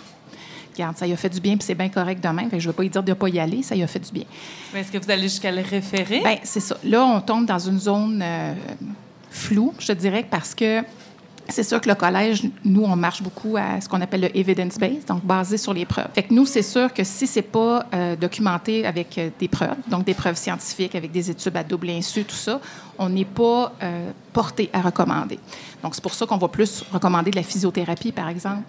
S11: regarde, ça y a fait du bien, puis c'est bien correct demain. Fait que je ne veux pas lui dire de ne pas y aller, ça y a fait du bien.
S4: Est-ce que vous allez jusqu'à le référer?
S11: Ben, c'est ça. Là, on tombe dans une zone euh, floue, je te dirais, parce que c'est sûr que le collège, nous, on marche beaucoup à ce qu'on appelle le evidence-based, donc basé sur les preuves. Fait que nous, c'est sûr que si c'est pas euh, documenté avec euh, des preuves, donc des preuves scientifiques, avec des études à double insu, tout ça, on n'est pas euh, porté à recommander. Donc, c'est pour ça qu'on va plus recommander de la physiothérapie, par exemple,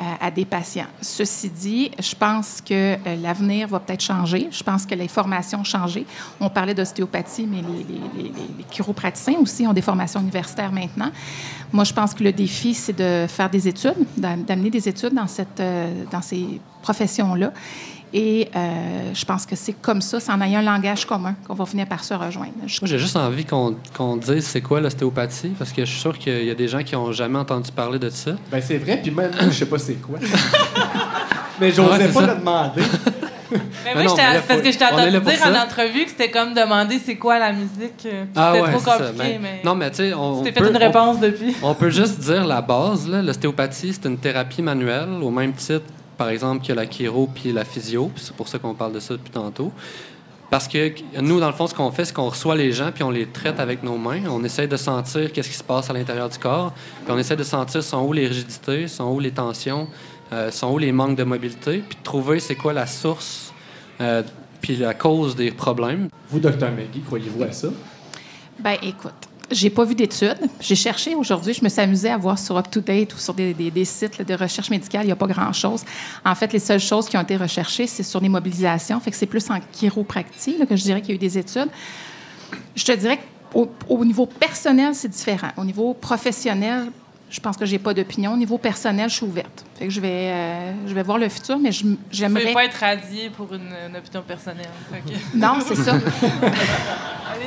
S11: euh, à des patients. Ceci dit, je pense que euh, l'avenir va peut-être changer. Je pense que les formations ont. On parlait d'ostéopathie, mais les, chiropraticiens aussi ont des formations universitaires maintenant. Moi, je pense que le défi, c'est de faire des études, d'a- d'amener des études dans, cette, euh, dans ces professions-là. Et euh, je pense que c'est comme ça, c'est en ayant un langage commun qu'on va finir par se rejoindre. Je-
S12: Moi, j'ai juste envie qu'on qu'on dise c'est quoi l'ostéopathie, parce que je suis sûr qu'il y a des gens qui n'ont jamais entendu parler de ça.
S2: Ben, c'est vrai, puis même, je sais pas c'est quoi. mais j'osais
S12: Ouais,
S2: pas
S12: ça.
S2: le demander.
S4: Mais
S12: Mais
S4: moi,
S12: non,
S4: j'étais-
S12: mais là,
S4: parce que je t'ai entendu dire en entrevue que c'était comme demander c'est quoi la musique.
S12: Ah
S4: c'était
S12: ouais,
S4: trop compliqué, mais...
S12: Non, mais tu sais, on,
S4: Tu t'es
S12: on
S4: fait
S12: peut-
S4: une
S12: on-
S4: réponse depuis.
S12: On peut juste dire la base. là. L'ostéopathie, c'est une thérapie manuelle, au même titre, par exemple, que la chiro puis la physio. puis C'est pour ça qu'on parle de ça depuis tantôt. Parce que nous, dans le fond, ce qu'on fait, c'est qu'on reçoit les gens puis on les traite avec nos mains. On essaie de sentir qu'est-ce qui se passe à l'intérieur du corps. Puis on essaie de sentir sont où les rigidités, sont où les tensions, euh, sont où les manques de mobilité, puis de trouver c'est quoi la source euh, puis la cause des problèmes.
S2: Vous, docteur Maggie, croyez-vous à ça?
S11: Ben, écoute, j'ai pas vu d'études. J'ai cherché aujourd'hui, je me suis amusée à voir sur UpToDate ou sur des, des- des sites là, de recherche médicale, il n'y a pas grand-chose. En fait, les seules choses qui ont été recherchées, c'est sur les mobilisations. Fait que c'est plus en chiropractie là, que je dirais qu'il y a eu des études. Je te dirais qu'au au niveau personnel, c'est différent. Au niveau professionnel, je pense que j'ai pas d'opinion. Au niveau personnel, je suis ouverte. Fait que je vais, euh, je vais voir le futur, mais je-
S4: Je ne
S11: j'aimerais...
S4: pas être radié pour une, une opinion personnelle.
S11: Non, c'est ça.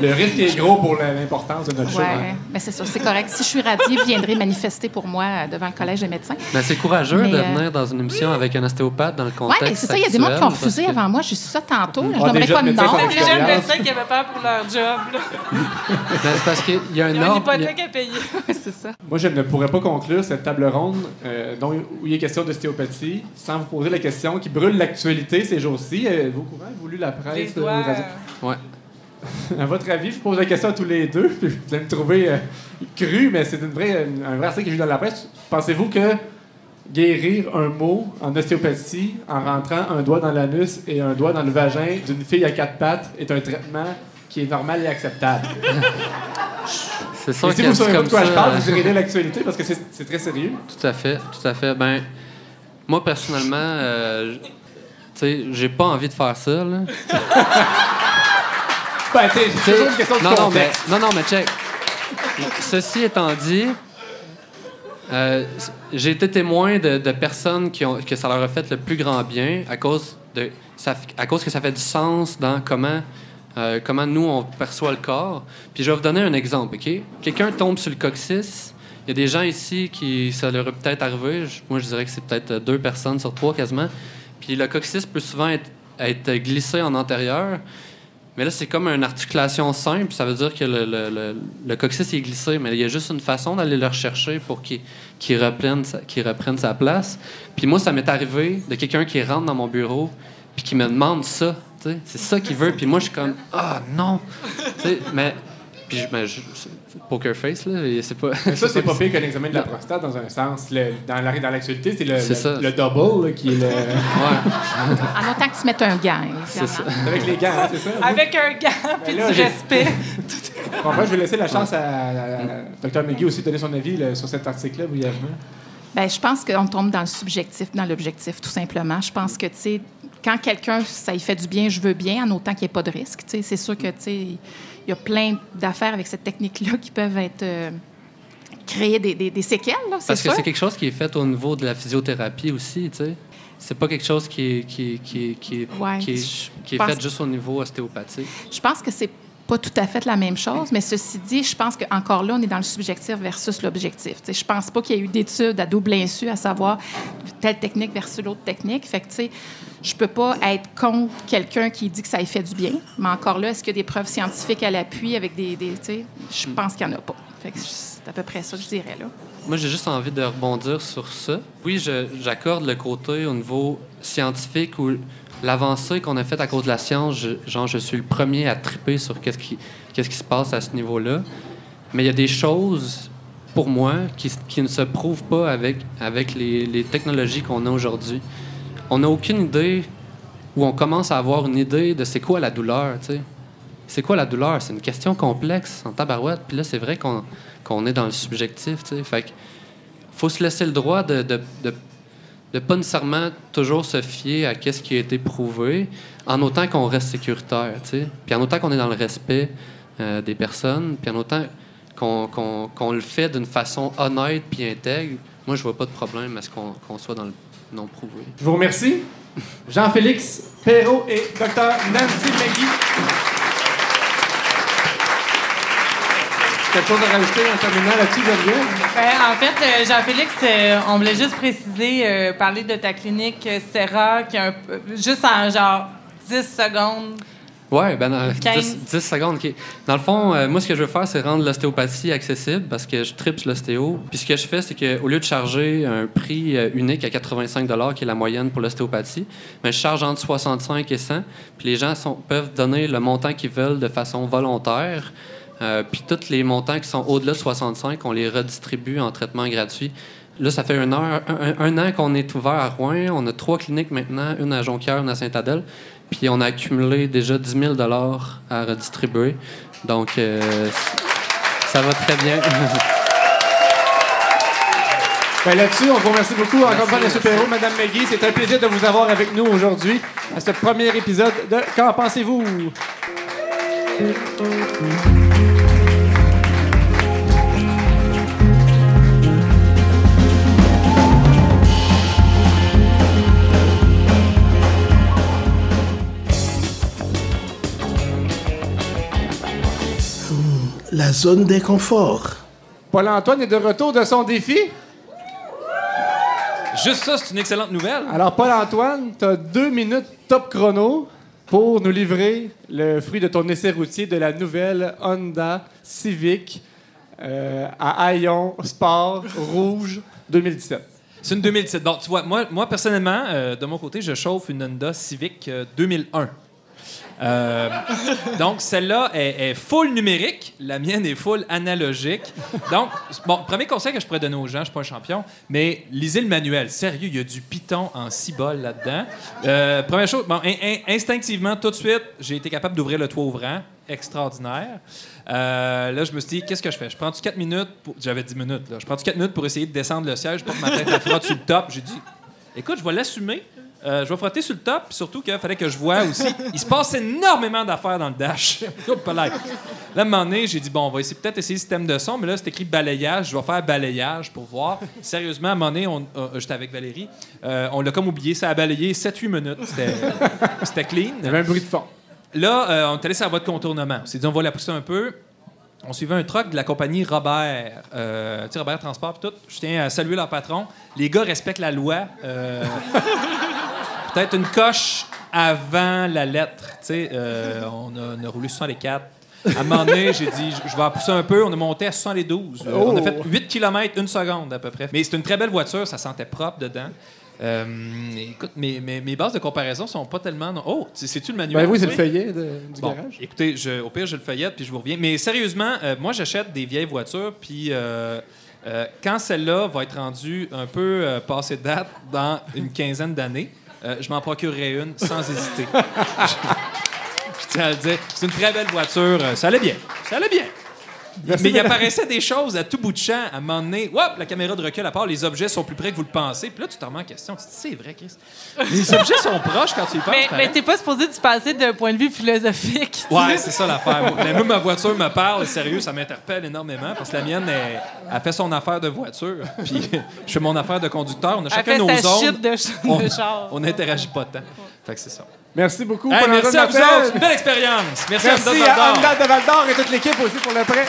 S2: Le risque est gros pour l'importance de notre.
S11: Ouais, mais c'est ça, c'est correct. Si je suis radiée, vous viendrez manifester pour moi euh, devant le collège des médecins.
S12: Mais c'est courageux
S11: Mais,
S12: de
S11: euh,
S12: venir dans une émission avec un ostéopathe dans le
S11: Oui,
S12: contexte
S11: mais c'est ça, il y a des gens qui ont refusé
S12: que-
S11: avant moi. J'ai su ça tantôt. là. Je
S2: Ah,
S11: nommerai pas de nom.
S2: sont
S11: là.
S4: C'est déjà le
S2: Expérience.
S4: médecin qui avait peur pour leur job.
S12: Ben, c'est parce qu'il y a un
S4: une
S12: ordre. il y a-
S4: hypothèque à payer.
S11: c'est ça.
S2: Moi, je ne pourrais pas conclure cette table ronde euh, dont, où il est question d'ostéopathie sans vous poser la question qui brûle l'actualité ces jours-ci. Euh, vous au courant? Vous lu la presse?
S4: doigts.
S2: les radios?
S12: Ouais.
S2: À votre avis, je pose la question à tous les deux, puis vous allez me trouver euh, cru, mais c'est une vraie, une- un vrai article que j'ai vu dans la presse. Pensez-vous que guérir un mot en ostéopathie en rentrant un doigt dans l'anus et un doigt dans le vagin d'une fille à quatre pattes est un traitement qui est normal et acceptable?
S12: C'est sûr
S2: Et si vous
S12: c'est
S2: savez de quoi
S12: ça.
S2: je parle, vous irez l'actualité parce que c'est très sérieux.
S12: Tout à fait, tout à fait. Ben, moi, personnellement, euh, tu sais, j'ai pas envie de faire ça, là.
S2: Ben, tu sais, c'est
S12: Tu sais,
S2: toujours une question de
S12: non, non, mais,
S2: contexte.
S12: non, non, mais check. Ceci étant dit, euh, j'ai été témoin de, de personnes qui ont, que ça leur a fait le plus grand bien à cause, de, ça, à cause que ça fait du sens dans comment, euh, comment nous, on perçoit le corps. Puis je vais vous donner un exemple, OK? Quelqu'un tombe sur le coccyx. Il y a des gens ici qui ça leur est peut-être arrivé. Je- Moi, je dirais que c'est peut-être deux personnes sur trois quasiment. Puis le coccyx peut souvent être, être glissé en antérieur. Mais là, c'est comme une articulation simple. Ça veut dire que le, le, le, coccyx est glissé, mais il y a juste une façon d'aller le rechercher pour qu'il qu'il reprenne, reprenne sa place. Puis moi, ça m'est arrivé de quelqu'un qui rentre dans mon bureau puis qui me demande ça. C'est ça qu'il veut. Puis moi, je suis comme Ah non! Tu sais, mais. Puis je, je- poker face, là. et C'est pas.
S2: Mais ça, c'est pas pire qu'un examen de la prostate dans un sens. Le- dans la- dans l'actualité, c'est le,
S12: C'est
S2: le,
S12: ça.
S2: le double là, qui est le.
S12: Ouais.
S11: En autant que tu mettes un gant,
S12: C'est ça.
S2: Avec les gars, hein, c'est ça?
S4: Avec un gant puis
S2: là,
S4: du respect.
S2: Bon, moi, je vais laisser la chance à, à Dr. McGee aussi de donner son avis là, sur cet article-là, brièvement.
S11: Ben, je pense qu'on tombe dans le subjectif, dans l'objectif, tout simplement. Je pense que, tu sais, quand quelqu'un, ça lui fait du bien, je veux bien, en autant qu'il n'y ait pas de risque. Tu sais, c'est sûr que, tu sais, il y a plein d'affaires avec cette technique-là qui peuvent être... euh, créer des, des- des séquelles, là,
S12: Parce que c'est quelque chose qui est fait au niveau de la physiothérapie aussi, tu sais. C'est pas quelque chose qui est, qui qui qui
S11: Ouais,
S12: qui est- est fait juste au niveau ostéopathique.
S11: Je pense que c'est pas tout à fait la même chose, mais ceci dit, je pense qu'encore là, on est dans le subjectif versus l'objectif. Je pense pas qu'il y ait eu d'études à double insu à savoir telle technique versus l'autre technique. Fait que, je peux pas être contre quelqu'un qui dit que ça lui fait du bien, mais encore là, est-ce qu'il y a des preuves scientifiques à l'appui avec des... des je pense qu'il y en a pas. Fait c'est à peu près ça que je dirais, là.
S12: Moi, j'ai juste envie de rebondir sur ça. Oui, j'accorde le côté au niveau scientifique où l'avancée qu'on a faite à cause de la science, genre, je suis le premier à triper sur qu'est-ce qui, se passe à ce niveau-là. Mais il y a des choses, pour moi, qui, ne se prouvent pas avec, les, technologies qu'on a aujourd'hui. On n'a aucune idée, ou on commence à avoir une idée de c'est quoi la douleur, tu sais. C'est quoi la douleur? C'est une question complexe en tabarouette. Puis là, c'est vrai qu'on qu'on est dans le subjectif, tu sais. Fait que faut se laisser le droit de, de, de, pas nécessairement toujours se fier à qu'est-ce qui a été prouvé, en autant qu'on reste sécuritaire. Puis en autant qu'on est dans le respect euh, des personnes, puis en autant qu'on le fait d'une façon honnête puis intègre, moi, je vois pas de problème à ce qu'on qu'on soit dans le non prouvé.
S2: Je vous remercie. Jean-Félix Perrault et Dr. Nancy McGee. Chose à rajouter en terminant là-dessus, Geneviève?
S4: Ben, en fait, euh, Jean-Félix, euh, on voulait juste préciser, euh, parler de ta clinique Serra, qui a un peu- juste en genre 10 secondes.
S12: Ouais, ben, dans
S4: 15.
S12: 10, 10 secondes. OK. Dans le fond, euh, moi, ce que je veux faire, c'est rendre l'ostéopathie accessible parce que je tripe sur l'ostéo. Puis ce que je fais, c'est qu'au lieu de charger un prix unique à 85 qui est la moyenne pour l'ostéopathie, ben, je charge entre 65 et 100. Puis les gens sont- peuvent donner le montant qu'ils veulent de façon volontaire. Euh, puis tous les montants qui sont au-delà de 65, on les redistribue en traitement gratuit. Là, ça fait un, heure- un- un- un an qu'on est ouvert à Rouen. On a trois cliniques maintenant, une à Jonquière, une à Saint-Adèle. Puis on a accumulé déjà 10 000 à redistribuer. Donc, euh, ça va très bien.
S2: Ben là-dessus, on vous remercie beaucoup encore une fois, M. Mme McGee. C'est un plaisir de vous avoir avec nous aujourd'hui à ce premier épisode de Qu'en pensez-vous?
S1: La zone d'inconfort.
S2: Paul-Antoine est de retour de son défi.
S3: Juste ça, c'est une excellente nouvelle.
S2: Alors, Paul-Antoine, tu as deux minutes top chrono pour nous livrer le fruit de ton essai routier de la nouvelle Honda Civic euh, à Hayon Sport Rouge 2017.
S3: C'est une 2017. Donc, tu vois, moi, moi personnellement, euh, de mon côté, je chauffe une Honda Civic euh, 2001. Euh, donc, celle-là est, full numérique. La mienne est full analogique. Donc, bon, premier conseil que je pourrais donner aux gens, je suis pas un champion, mais lisez le manuel. Sérieux, il y a du Python en cibole là-dedans. Euh, première chose, bon, in- in- instinctivement, tout de suite, j'ai été capable d'ouvrir le toit ouvrant. Extraordinaire. Euh, là, je me suis dit, qu'est-ce que je fais? Je prends-tu 4 minutes? Pour... J'avais 10 minutes. Là. Je prends-tu 4 minutes pour essayer de descendre le siège pour que ma tête frotte sur le top? J'ai dit, écoute, je vais l'assumer. Euh, je vais frotter sur le top, surtout qu'il fallait que je voie aussi. Il se passe énormément d'affaires dans le dash. Hop là. À un moment donné, j'ai dit, bon, on va essayer peut-être essayer le système de son, mais là, c'est écrit balayage. Je vais faire balayage pour voir. Sérieusement, à un moment donné, on- euh, j'étais avec Valérie. Euh, on l'a comme oublié. Ça a balayé 7-8 minutes. C'était- clean.
S2: Il y avait un bruit de fond.
S3: Là, on est allé sur la voie de contournement. On s'est dit, on va la pousser un peu. On suivait un truck de la compagnie Robert. Tu sais, Robert Transport, tout. Je tiens à saluer leur patron. Les gars respectent la loi. Peut-être une coche avant la lettre. Tu sais, euh, on, a, on a roulé 64. À un moment donné, j'ai dit, je vais en pousser un peu. On a monté à 72. Euh, On a fait 8 km, une seconde à peu près. Mais c'est une très belle voiture. Ça sentait propre dedans. Euh, écoute, mes, mes, mes bases de comparaison sont pas tellement. Oh, c'est- c'est-tu le manuel?
S2: Ben oui, c'est le feuillet de- du
S3: Bon,
S2: garage.
S3: Écoutez, je- au pire, je le feuillette puis je vous reviens. Mais sérieusement, euh, moi, j'achète des vieilles voitures, puis euh, quand celle-là va être rendue un peu passée de date dans une quinzaine d'années, euh, je m'en procurerai une sans hésiter. je, je tiens à le. C'est une très belle voiture. euh, Ça allait bien. Ça allait bien. Mais il apparaissait des choses à tout bout de champ. À un moment donné, hop, la caméra de recul à part, les objets sont plus près que vous le pensez. Puis là, tu te remets en question. Tu te dis, c'est vrai, Chris. Les objets sont proches quand tu y penses.
S4: Mais, t'es pas supposé d'y passer d'un point de vue philosophique.
S3: Ouais, c'est ça l'affaire. Mais moi, ma voiture me parle, sérieux, ça m'interpelle énormément parce que la mienne, elle, elle fait son affaire de voiture. Puis je fais mon affaire de conducteur. On a chacun nos zones.
S4: chute de, ch-
S3: on,
S4: de char.
S3: on n'interagit pas tant. Fait que c'est ça.
S2: Merci beaucoup.
S3: Hey, merci à vous autres. Une belle expérience. Merci,
S2: Merci
S3: à
S2: à. Anne de Val d'Or et toute l'équipe aussi pour le prêt.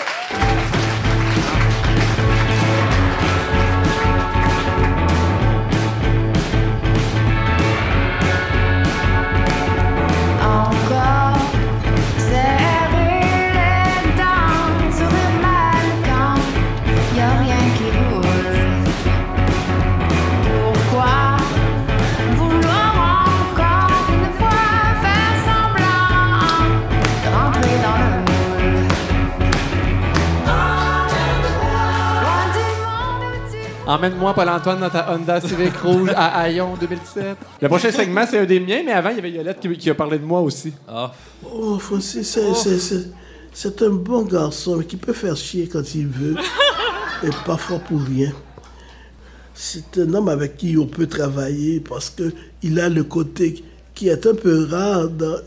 S2: Emmène-moi, Paul-Antoine, dans ta Honda Civic rouge à Hayon 2017. Le prochain segment, c'est un des miens, mais avant, il y avait Yolette qui, qui a parlé de moi aussi.
S3: Ah.
S1: Oh, Francis, c'est, c'est- un bon garçon, mais qui peut faire chier quand il veut. et parfois pour rien. C'est un homme avec qui on peut travailler parce que il a le côté qui est un peu rare, dans-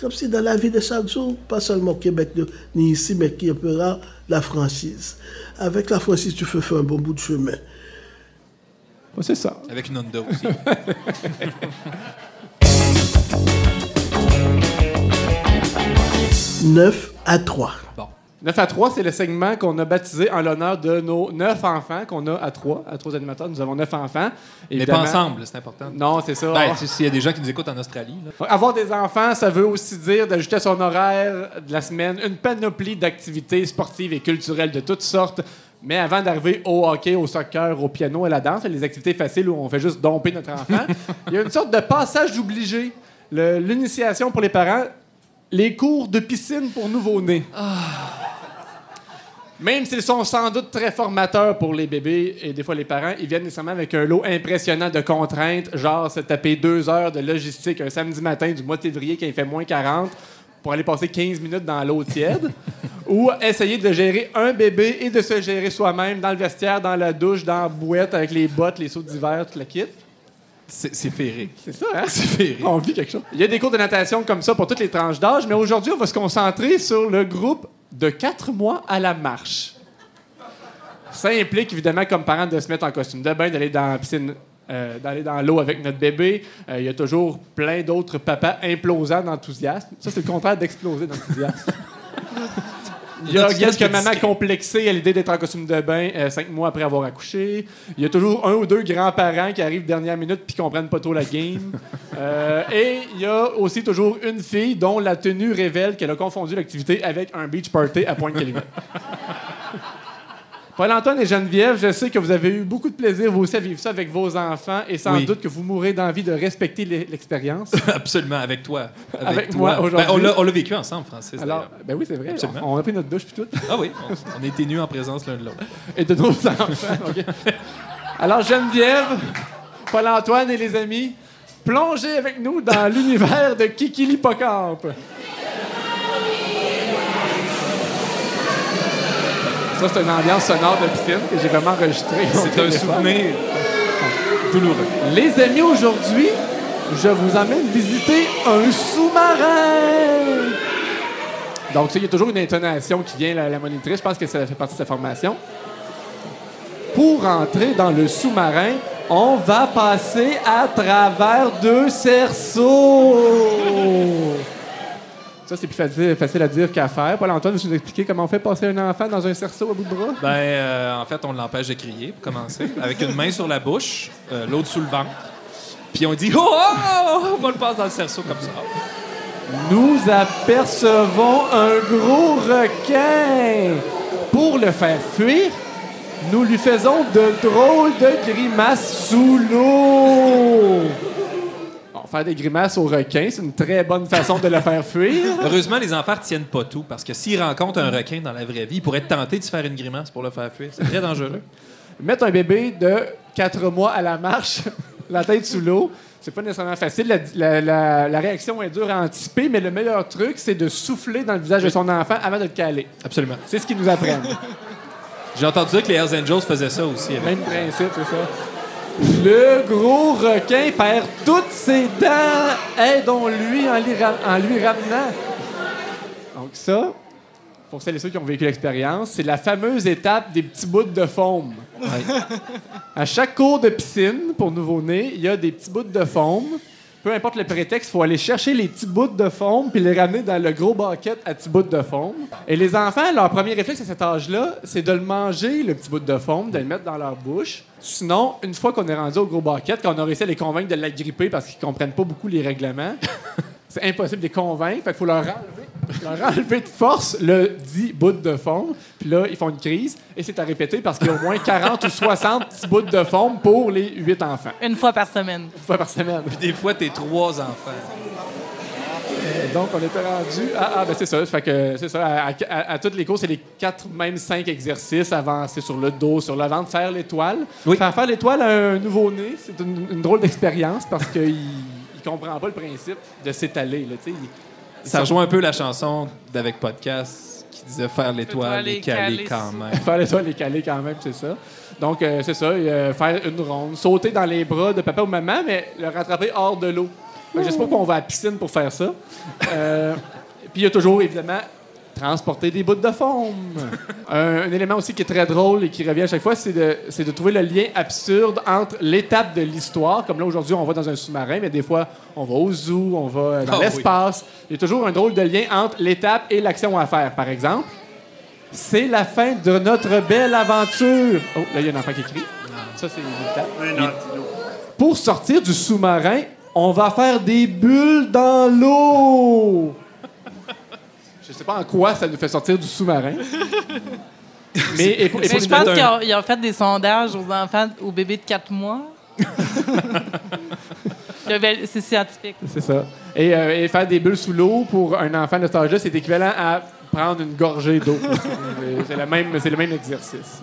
S1: comme si dans la vie de chaque jour, pas seulement au Québec ni ici, mais qui est un peu rare, la franchise. Avec la franchise, tu peux faire un bon bout de chemin.
S2: C'est ça.
S3: Avec une Honda aussi.
S1: 9 à 3.
S2: 9 à 3, c'est le segment qu'on a baptisé en l'honneur de nos neuf enfants qu'on a à 3, à trois animateurs. Nous avons neuf enfants.
S3: Mais
S2: Évidemment-
S3: pas ensemble, c'est important.
S2: Non, c'est ça.
S3: Ben, si- S'il y a des gens qui nous écoutent en Australie. là.
S2: Avoir des enfants, ça veut aussi dire d'ajouter à son horaire de la semaine une panoplie d'activités sportives et culturelles de toutes sortes. Mais avant d'arriver au hockey, au soccer, au piano à la danse, les activités faciles où on fait juste domper notre enfant, il y a une sorte de passage obligé. L'initiation pour les parents, les cours de piscine pour nouveau-nés. Même s'ils sont sans doute très formateurs pour les bébés et des fois les parents, ils viennent nécessairement avec un lot impressionnant de contraintes, genre se taper deux heures de logistique un samedi matin du mois de février quand il fait moins 40 pour aller passer 15 minutes dans l'eau tiède, ou essayer de gérer un bébé et de se gérer soi-même dans le vestiaire, dans la douche, dans la bouette avec les bottes, les sauts d'hiver, toute la kit.
S3: C'est c'est féerique.
S2: C'est ça, hein?
S3: C'est féerique.
S2: On vit quelque chose. Il y a des cours de natation comme ça pour toutes les tranches d'âge, mais aujourd'hui, on va se concentrer sur le groupe de 4 mois à la marche. Ça implique évidemment, comme parents, de se mettre en costume de bain, d'aller dans la piscine, euh, d'aller dans l'eau avec notre bébé. Euh, Il y a toujours plein d'autres papas implosants d'enthousiasme. Ça, c'est le contraire d'exploser d'enthousiasme. Il y a quelques mamans
S3: discret.
S2: complexées à l'idée d'être en costume de bain euh, cinq mois après avoir accouché. Il y a toujours un ou deux grands-parents qui arrivent dernière minute puis qui comprennent pas trop la game. Euh, et il y a aussi toujours une fille dont la tenue révèle qu'elle a confondu l'activité avec un beach party à Pointe-Calumet. Paul-Antoine et Geneviève, je sais que vous avez eu beaucoup de plaisir, vous aussi, à vivre ça avec vos enfants et sans
S3: Oui.
S2: doute que vous mourrez d'envie de respecter l'e- l'expérience.
S3: Absolument, avec toi.
S2: Avec
S3: toi.
S2: moi, aujourd'hui.
S3: Ben, on l'a- vécu ensemble, Francis.
S2: Alors, ben oui, c'est vrai.
S3: Absolument.
S2: On, on a pris notre douche puis tout.
S3: Ah oui, on, on été nus en présence l'un de l'autre.
S2: et de nos enfants. OK. Alors, Geneviève, Paul-Antoine et les amis, plongez avec nous dans l'univers de Kiki l'hippocampe. Ça, c'est une ambiance sonore de piscine que j'ai vraiment enregistrée.
S3: C'est un souvenir douloureux.
S2: Les amis, aujourd'hui, je vous emmène visiter un sous-marin. Donc, ça, il y a toujours une intonation qui vient, la, la monitrice. Je pense que ça fait partie de sa formation. Pour entrer dans le sous-marin, on va passer à travers deux cerceaux. Ça, c'est plus facile, facile à dire qu'à faire. Paul-Antoine, veux-tu nous expliquer comment on fait passer un enfant dans un cerceau à bout de bras?
S3: Ben, euh, en fait, on l'empêche de crier, pour commencer, avec une main sur la bouche, euh, l'autre sous le ventre. Puis on dit « Oh, oh, oh! On va le passer dans le cerceau comme ça.
S2: Nous apercevons un gros requin. Pour le faire fuir, nous lui faisons de drôles de grimaces sous l'eau. Faire des grimaces au requin, c'est une très bonne façon de le faire fuir.
S3: Heureusement, les enfants retiennent pas tout, parce que s'ils rencontrent un requin dans la vraie vie, ils pourraient être tentés de se faire une grimace pour le faire fuir. C'est très dangereux.
S2: Mettre un bébé de 4 mois à la marche, la tête sous l'eau. C'est pas nécessairement facile. La, la- la- la réaction est dure à anticiper, mais le meilleur truc, c'est de souffler dans le visage de son enfant avant de le caler.
S3: Absolument.
S2: C'est ce qu'ils nous apprennent.
S3: J'ai entendu dire que les Hells Angels faisaient ça aussi. avec-
S2: Même principe, c'est ça. Le gros requin perd toutes ses dents. Aidons-lui en, lui ra- en lui ramenant. Donc ça, pour celles et ceux qui ont vécu l'expérience, c'est la fameuse étape des petits bouts de foam. À chaque cours de piscine pour nouveau-nés, il y a des petits bouts de foam. Peu importe le prétexte, il faut aller chercher les petits bouts de foam puis les ramener dans le gros bucket à petits bouts de foam. Et les enfants, leur premier réflexe à cet âge-là, c'est de le manger, le petit bout de foam, de le mettre dans leur bouche. Sinon, une fois qu'on est rendu au gros bucket, qu'on a réussi à les convaincre de l'agripper parce qu'ils comprennent pas beaucoup les règlements, c'est impossible de les convaincre. Fait qu'il faut leur enlever, leur enlever de force le dit bout de foam. Puis là, ils font une crise. Et c'est à répéter parce qu'il y a au moins 40 ou 60 petits bouts de foam pour les 8 enfants.
S4: Une fois par semaine.
S2: Une fois par semaine.
S3: Puis des fois, t'es trois enfants.
S2: Euh, Donc, on était rendu. Ah, ah, ben c'est ça. Fait que c'est ça. À, à- à toutes les courses, c'est les quatre, même cinq exercices. Avancer sur le dos, sur le ventre, faire l'étoile. Faire faire l'étoile à un nouveau-né, c'est une, une drôle d'expérience parce qu'il ne comprend pas le principe de s'étaler. Il-
S3: Ça rejoint un peu la chanson d'Avec Podcast qui disait faire l'étoile
S2: est
S3: caler quand même.
S2: Faire l'étoile et caler quand même, c'est ça. Donc, euh, c'est ça. euh, faire une ronde, sauter dans les bras de papa ou maman, mais le rattraper hors de l'eau. Fait que Je sais pas qu'on va à la piscine pour faire ça. Euh, Puis il y a toujours, évidemment, transporter des bouts de foam. un, un élément aussi qui est très drôle et qui revient à chaque fois, c'est de, trouver le lien absurde entre l'étape de l'histoire, comme là aujourd'hui on va dans un sous-marin, mais des fois on va au zoo, on va dans
S3: Ah oui.
S2: l'espace. Il y a toujours un drôle de lien entre l'étape et l'action à faire. Par exemple, c'est la fin de notre belle aventure. Oh, là, il y a un enfant qui crie. Ça, c'est l'étape. Pour sortir du sous-marin, on va faire des bulles dans l'eau. Je sais pas en quoi ça nous fait sortir du sous-marin. Mais, et pour- et
S4: Mais
S2: pour
S4: je pense qu'ils ont, ont fait des sondages aux enfants, aux bébés de 4 mois. C'est scientifique.
S2: C'est ça. Et, euh, et faire des bulles sous l'eau pour un enfant de cet âge-là, c'est équivalent à prendre une gorgée d'eau. C'est- le même, c'est le même exercice.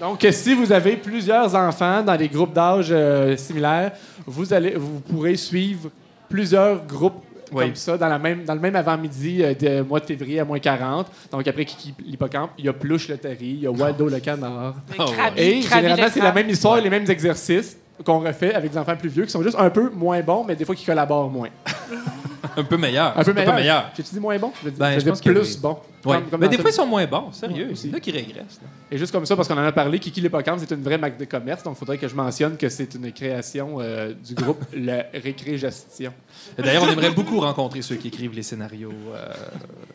S2: Donc, si vous avez plusieurs enfants dans des groupes d'âge euh, similaires, vous, allez, vous pourrez suivre plusieurs groupes
S3: Oui.
S2: comme ça dans, la même, dans le même avant-midi euh, de mois de février à moins 40. Donc, après Kiki l'hippocampe, il y a Pluche le terrier, il y a Waldo le canard.
S3: Oh, ouais.
S2: Et
S4: Krabi
S2: généralement,
S4: le
S2: c'est la même histoire les mêmes exercices qu'on refait avec des enfants plus vieux qui sont juste un peu moins bons, mais des fois qui collaborent moins.
S3: Un peu meilleur.
S2: Un peu
S3: pas
S2: meilleur. J'ai-tu dit moins bon? Je,
S3: Ben,
S2: je dis
S3: pense que
S2: plus
S3: oui.
S2: bon.
S3: Ouais.
S2: Comme- comme
S3: Mais des fois, ils sont moins bons, sérieux.
S2: Ouais,
S3: c'est là qu'ils régressent. là.
S2: Et juste comme ça, parce qu'on en a parlé, Kiki l'Hippocampe, c'est une vraie marque de commerce, donc il faudrait que je mentionne que c'est une création euh, du groupe Le Récré Gestion.
S3: Et D'ailleurs, on aimerait beaucoup rencontrer ceux qui écrivent les scénarios euh,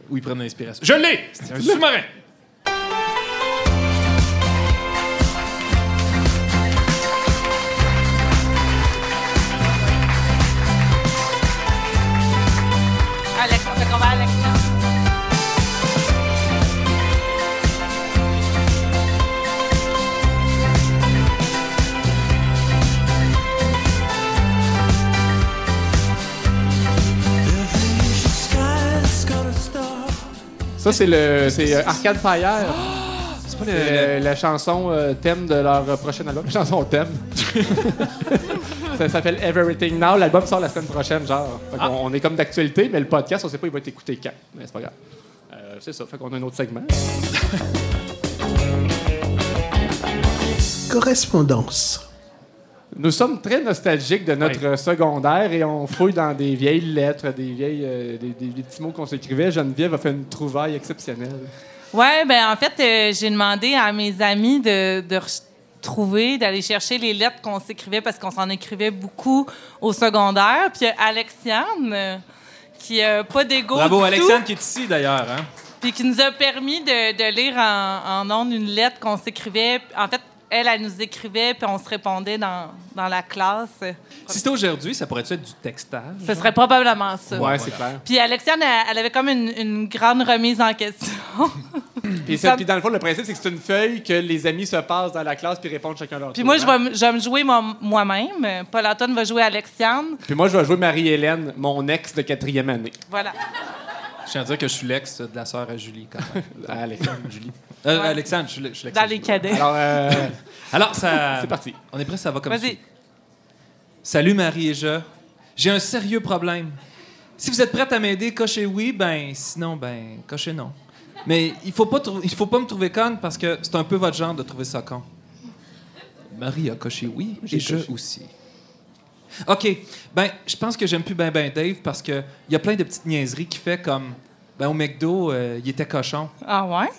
S3: où ils prennent l'inspiration. Je l'ai! C'est un sous-marin!
S2: Ça, c'est le c'est euh, Arcade Fire.
S3: C'est pas le.
S2: euh, la chanson euh, thème de leur euh, prochain album. Chanson thème. ça s'appelle Everything Now. L'album sort la semaine prochaine, genre. Fait qu'on- on, est comme d'actualité, mais le podcast, on sait pas il va être écouté quand. Mais c'est pas grave. Euh, c'est ça. Fait qu'on a un autre segment.
S1: Correspondance.
S2: Nous sommes très nostalgiques de notre secondaire et on fouille dans des vieilles lettres, des vieilles, euh, des, des- des petits mots qu'on s'écrivait. Geneviève a fait une trouvaille exceptionnelle.
S4: Ouais, ben en fait, euh, j'ai demandé à mes amis de, de retrouver, d'aller chercher les lettres qu'on s'écrivait parce qu'on s'en écrivait beaucoup au secondaire. Puis il y a Alexiane, euh, qui a pas d'égo
S3: Bravo,
S4: tout,
S3: qui est ici d'ailleurs. Hein?
S4: puis qui nous a permis de, de lire en, en ondes une lettre qu'on s'écrivait. En fait, elle, elle nous écrivait, puis on se répondait dans, dans la classe.
S3: Si c'était aujourd'hui, ça pourrait être du textage?
S4: Ce serait probablement ça.
S2: Ouais, c'est clair.
S4: Puis Alexiane, elle, elle avait comme une, une grande remise en question.
S2: Puis, ça- puis dans le fond, le principe, c'est que c'est une feuille que les amis se passent dans la classe puis répondent chacun leur
S4: Puis
S2: tour,
S4: moi, je
S2: hein?
S4: vais, je vais me jouer moi- moi-même. Paul Antoine va jouer Alexiane.
S2: Puis moi, je vais jouer Marie-Hélène, mon ex de quatrième année.
S4: Voilà.
S3: Je tiens à dire que je suis l'ex de la sœur à Julie, quand même.
S2: À Alexandre.
S3: Julie. Euh,
S4: Ouais.
S3: Alexandre, je suis l'ex.
S4: Dans les cadets.
S2: Alors, euh,
S3: Alors, ça.
S2: c'est parti.
S3: On est prêt, ça va comme
S4: Vas-y.
S3: suit. Salut Marie et je. J'ai un sérieux problème. Si vous êtes prête à m'aider, cochez oui, ben sinon, ben cochez non. Mais il faut pas il faut pas me trouver conne parce que c'est un peu votre genre de trouver ça con. Marie a coché oui et je aussi. OK. Ben, je pense que j'aime plus ben ben Dave parce que il y a plein de petites niaiseries qui fait comme ben au McDo, euh, il était cochon.
S4: Ah ouais?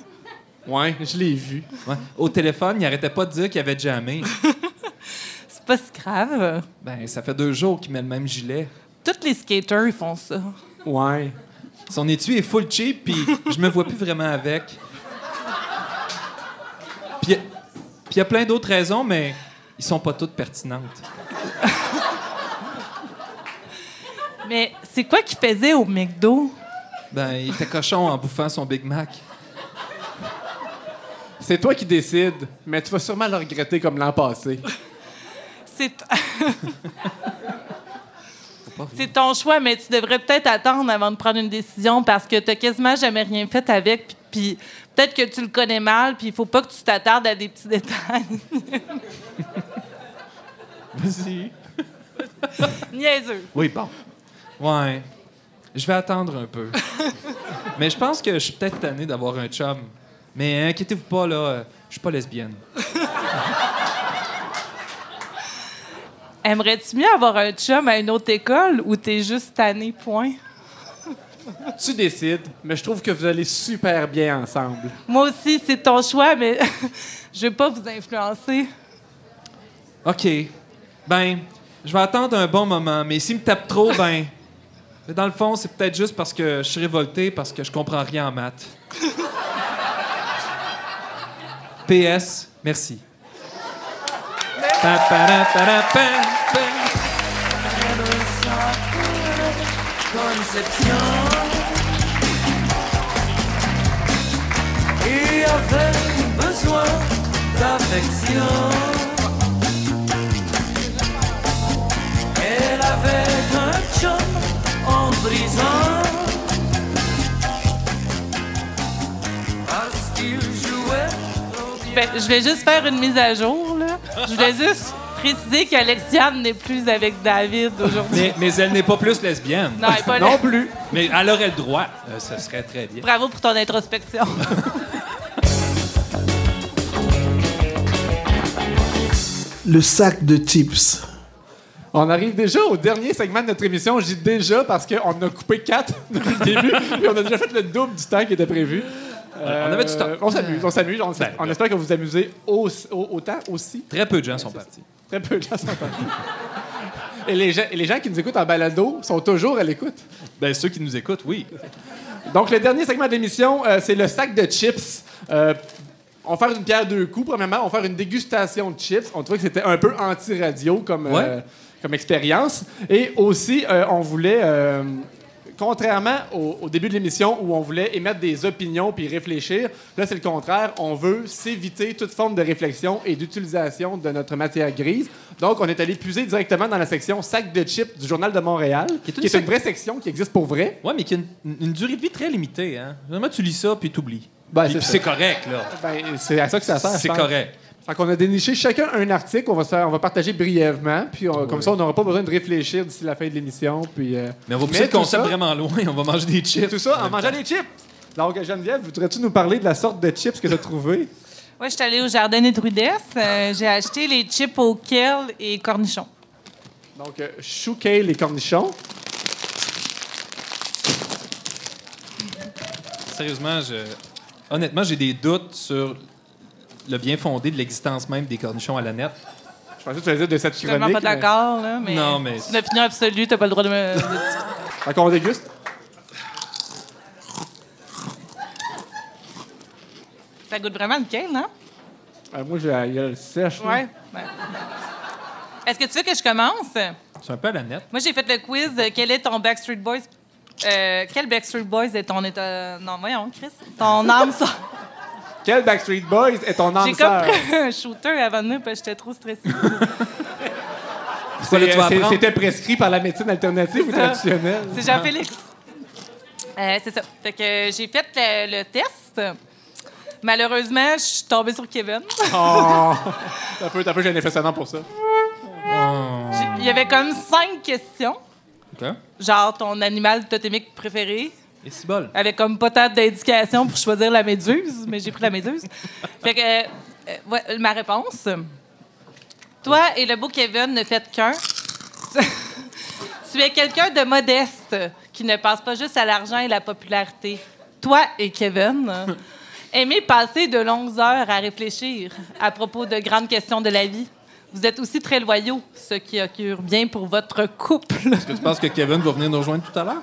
S2: Ouais, je l'ai vu.
S3: Ouais. Au téléphone, il arrêtait pas de dire qu'il avait jamais.
S4: C'est pas si grave.
S3: Ben, ça fait deux jours qu'il met le même gilet.
S4: Tous les skaters, ils font ça.
S2: Ouais.
S3: Son étui est full cheap, puis je me vois plus vraiment avec. Puis puis il y a plein d'autres raisons, mais ils sont pas toutes pertinentes.
S4: Mais c'est quoi qu'il faisait au McDo?
S3: Ben, il était cochon en bouffant son Big Mac.
S2: C'est toi qui décides, mais tu vas sûrement le regretter comme l'an passé.
S4: C'est. C'est ton choix, mais tu devrais peut-être attendre avant de prendre une décision parce que tu quasiment jamais rien fait avec. Puis, puis peut-être que tu le connais mal, puis il faut pas que tu t'attardes à des petits détails.
S3: Vas-y.
S4: Niaiseux.
S3: Oui, bon. Ouais. Je vais attendre un peu. Mais je pense que je suis peut-être tanné d'avoir un chum. Mais inquiétez-vous pas, là, euh, je suis pas lesbienne.
S4: Aimerais-tu mieux avoir un chum à une autre école ou t'es juste tanné, point?
S2: Tu décides, mais je trouve que vous allez super bien ensemble.
S4: Moi aussi, c'est ton choix, mais je veux pas vous influencer.
S3: OK. Ben, je vais attendre un bon moment, mais s'il me tape trop, ben. Dans le fond, c'est peut-être juste parce que je suis révolté, parce que je comprends rien en maths. Pa.
S10: Conception et avait besoin d'affection. Elle avait un chum en prison
S4: Ben, je vais juste faire une mise à jour, là. Je voulais juste préciser qu'Alexiane n'est plus avec David aujourd'hui.
S3: Mais, mais elle n'est pas plus lesbienne.
S4: Non, elle est pas
S2: Non plus.
S3: Mais elle aurait le droit. Euh, ce serait très bien.
S4: Bravo pour ton introspection.
S1: Le sac de chips.
S2: On arrive déjà au dernier segment de notre émission. Je dis déjà parce qu'on a coupé quatre depuis le début, puis on a déjà fait le double du temps qui était prévu.
S3: On avait du temps.
S2: Euh, On s'amuse, on s'amuse. On,
S3: Ben,
S2: on
S3: ben.
S2: espère que vous vous amusez au- au- autant aussi.
S3: Très peu de gens sont partis.
S2: Très peu de gens sont partis. Et les, gens, et les gens qui nous écoutent en balado sont toujours à l'écoute.
S3: Ben, ceux qui nous écoutent, oui.
S2: Donc, le dernier segment de l'émission, euh, c'est le sac de chips. Euh, on va faire une pierre deux coups. Premièrement, on va faire une dégustation de chips. On trouvait que c'était un peu anti-radio comme, euh, expérience. Et aussi, euh, on voulait, euh, contrairement au, au début de l'émission où on voulait émettre des opinions puis réfléchir, là, c'est le contraire. On veut s'éviter toute forme de réflexion et d'utilisation de notre matière grise. Donc, on est allé puiser directement dans la section sac de chips du Journal de Montréal, qui
S3: une
S2: est une vraie section qui existe pour vrai.
S3: Ouais, mais qui a une, une durée de vie très limitée. Hein? Vraiment, tu lis ça, puis t'oublies.
S2: Ben, c'est
S3: correct, là.
S2: Ben, c'est à ça que ça sert.
S3: C'est correct.
S2: Fait qu'on a déniché chacun un article, on va, se faire- on va partager brièvement, puis on- comme ça, on n'aura pas besoin de réfléchir d'ici la fin de l'émission. Puis, euh,
S3: Mais on va pousser le
S2: tout
S3: concept
S2: ça-
S3: vraiment loin. On va manger des chips.
S2: Tout ça en mangeant des chips. Donc, Geneviève, voudrais-tu nous parler de la sorte de chips que tu as trouvé?
S4: Ouais, je suis allée au Jardin des Druides. Euh, J'ai acheté les chips au kale et cornichons.
S2: Donc, euh, chou, kale et cornichons.
S3: Sérieusement, je... honnêtement, j'ai des doutes sur le bien fondé de l'existence même des cornichons à la nette.
S2: Je pensais que tu allais dire de cette
S4: Je suis
S2: chronique.
S4: pas
S2: mais-
S4: d'accord, là, mais,
S3: Non, mais-
S4: c'est une opinion absolue, t'as pas le droit de me...
S2: Fait qu'on déguste.
S4: Ça goûte vraiment le kale, hein?
S2: Euh, moi, j'ai il y a le sèche. là.
S4: Ouais. ouais. Est-ce que tu veux que je commence?
S3: C'est un peu à la nette.
S4: Moi, j'ai fait le quiz. euh, Quel est ton Backstreet Boys? Euh, quel Backstreet Boys est ton état... Non, voyons, Chris. Ton âme sœur.
S2: Quel Backstreet Boys est ton âme
S4: J'ai comme pris un shooter avant de nous parce que j'étais trop stressée.
S2: C'était prescrit par la médecine alternative ou traditionnelle?
S4: C'est Jean-Félix. Euh, c'est ça. Fait que euh, j'ai fait le, le test. Malheureusement, je suis tombée sur Kevin.
S2: Oh! T'as peu, t'as peu, j'ai un effet sonore pour ça.
S4: Il y avait comme cinq questions. Genre ton animal totémique préféré.
S3: Et c'est bol.
S4: Avec comme pas tant d'indications pour choisir la méduse, mais j'ai pris la méduse. Fait que, euh, euh, ouais, ma réponse. Toi et le beau Kevin ne faites qu'un. tu es quelqu'un de modeste qui ne passe pas juste à l'argent et la popularité. Toi et Kevin aimez passer de longues heures à réfléchir à propos de grandes questions de la vie. Vous êtes aussi très loyaux, ce qui occure bien pour votre couple.
S3: Est-ce que tu penses que Kevin va venir nous rejoindre tout à l'heure?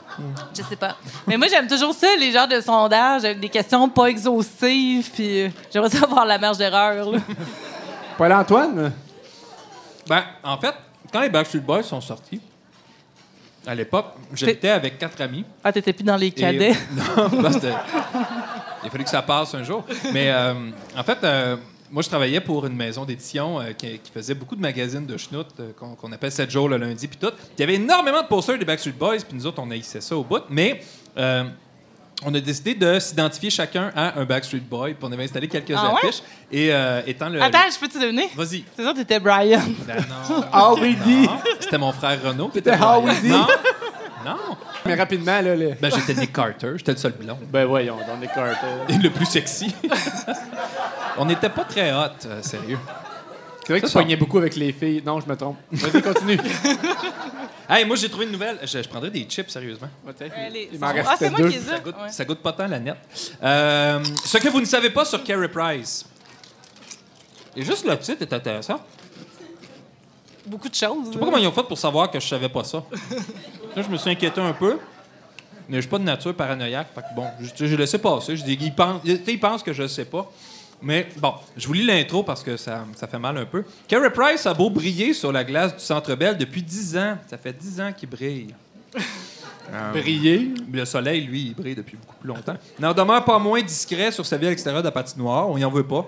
S4: Je sais pas. Mais moi, j'aime toujours ça, les genres de sondages avec des questions pas exhaustives, puis euh, j'aimerais ça avoir la marge d'erreur. là.
S2: Paul-Antoine?
S3: Ben, en fait, quand les Backstreet Boys sont sortis, à l'époque, j'étais avec quatre amis.
S4: Ah, t'étais plus dans les cadets?
S3: Et- non, ben, il a fallu que ça passe un jour. Mais euh, en fait, euh, moi, je travaillais pour une maison d'édition euh, qui, qui faisait beaucoup de magazines de schnout euh, qu'on qu'on appelle 7 jours le lundi, puis tout. Il y avait énormément de posters des Backstreet Boys, puis nous autres, on haïssait ça au bout. Mais euh, on a décidé de s'identifier chacun à un Backstreet Boy, puis on avait installé quelques
S4: Ah ouais?
S3: affiches. Et euh, étant le.
S4: Attends, je peux te donner?
S3: Vas-y.
S4: C'est sûr que t'étais Brian.
S3: Ben non.
S2: Ah oui,
S3: C'était mon frère Renaud.
S2: C'était
S3: était Brian.
S2: Howdy.
S3: Non. Non.
S2: Mais rapidement, là, le...
S3: Ben, j'étais Nick Carter. J'étais le seul blond.
S2: Ben voyons, dans les cartes.
S3: Et le plus sexy. on n'était pas très hot, euh, sérieux.
S2: C'est vrai que tu
S3: ça-
S2: poignais beaucoup avec les filles. Non, je me trompe. Vas-y, continue.
S3: Hey, moi, j'ai trouvé une nouvelle. Je, je prendrais des chips, sérieusement.
S4: Allez,
S2: Il m'en
S4: ah,
S2: restait
S4: c'est moi
S2: deux.
S4: qui les ai.
S3: Ça goûte,
S4: Ouais.
S3: ça goûte pas tant la nette. Euh, ce que vous ne savez pas sur Carey Price. Et juste le titre est intéressant.
S4: Beaucoup de choses.
S3: Je sais pas comment ils ont fait pour savoir que je savais pas ça. Là, je me suis inquiété un peu. Mais je suis pas de nature paranoïaque. Fait que bon, je- j'ai laissé passer. Je dis, ils pensent, ils pensent que je le sais pas. Mais bon, je vous lis l'intro parce que ça, ça fait mal un peu. Carey Price a beau briller sur la glace du Centre Bell depuis 10 ans. Ça fait 10 ans qu'il brille. Euh,
S2: Briller?
S3: le soleil, lui, il brille depuis beaucoup plus longtemps. N'en demeure pas moins discret sur sa vie à l'extérieur de la patinoire. On y en veut pas.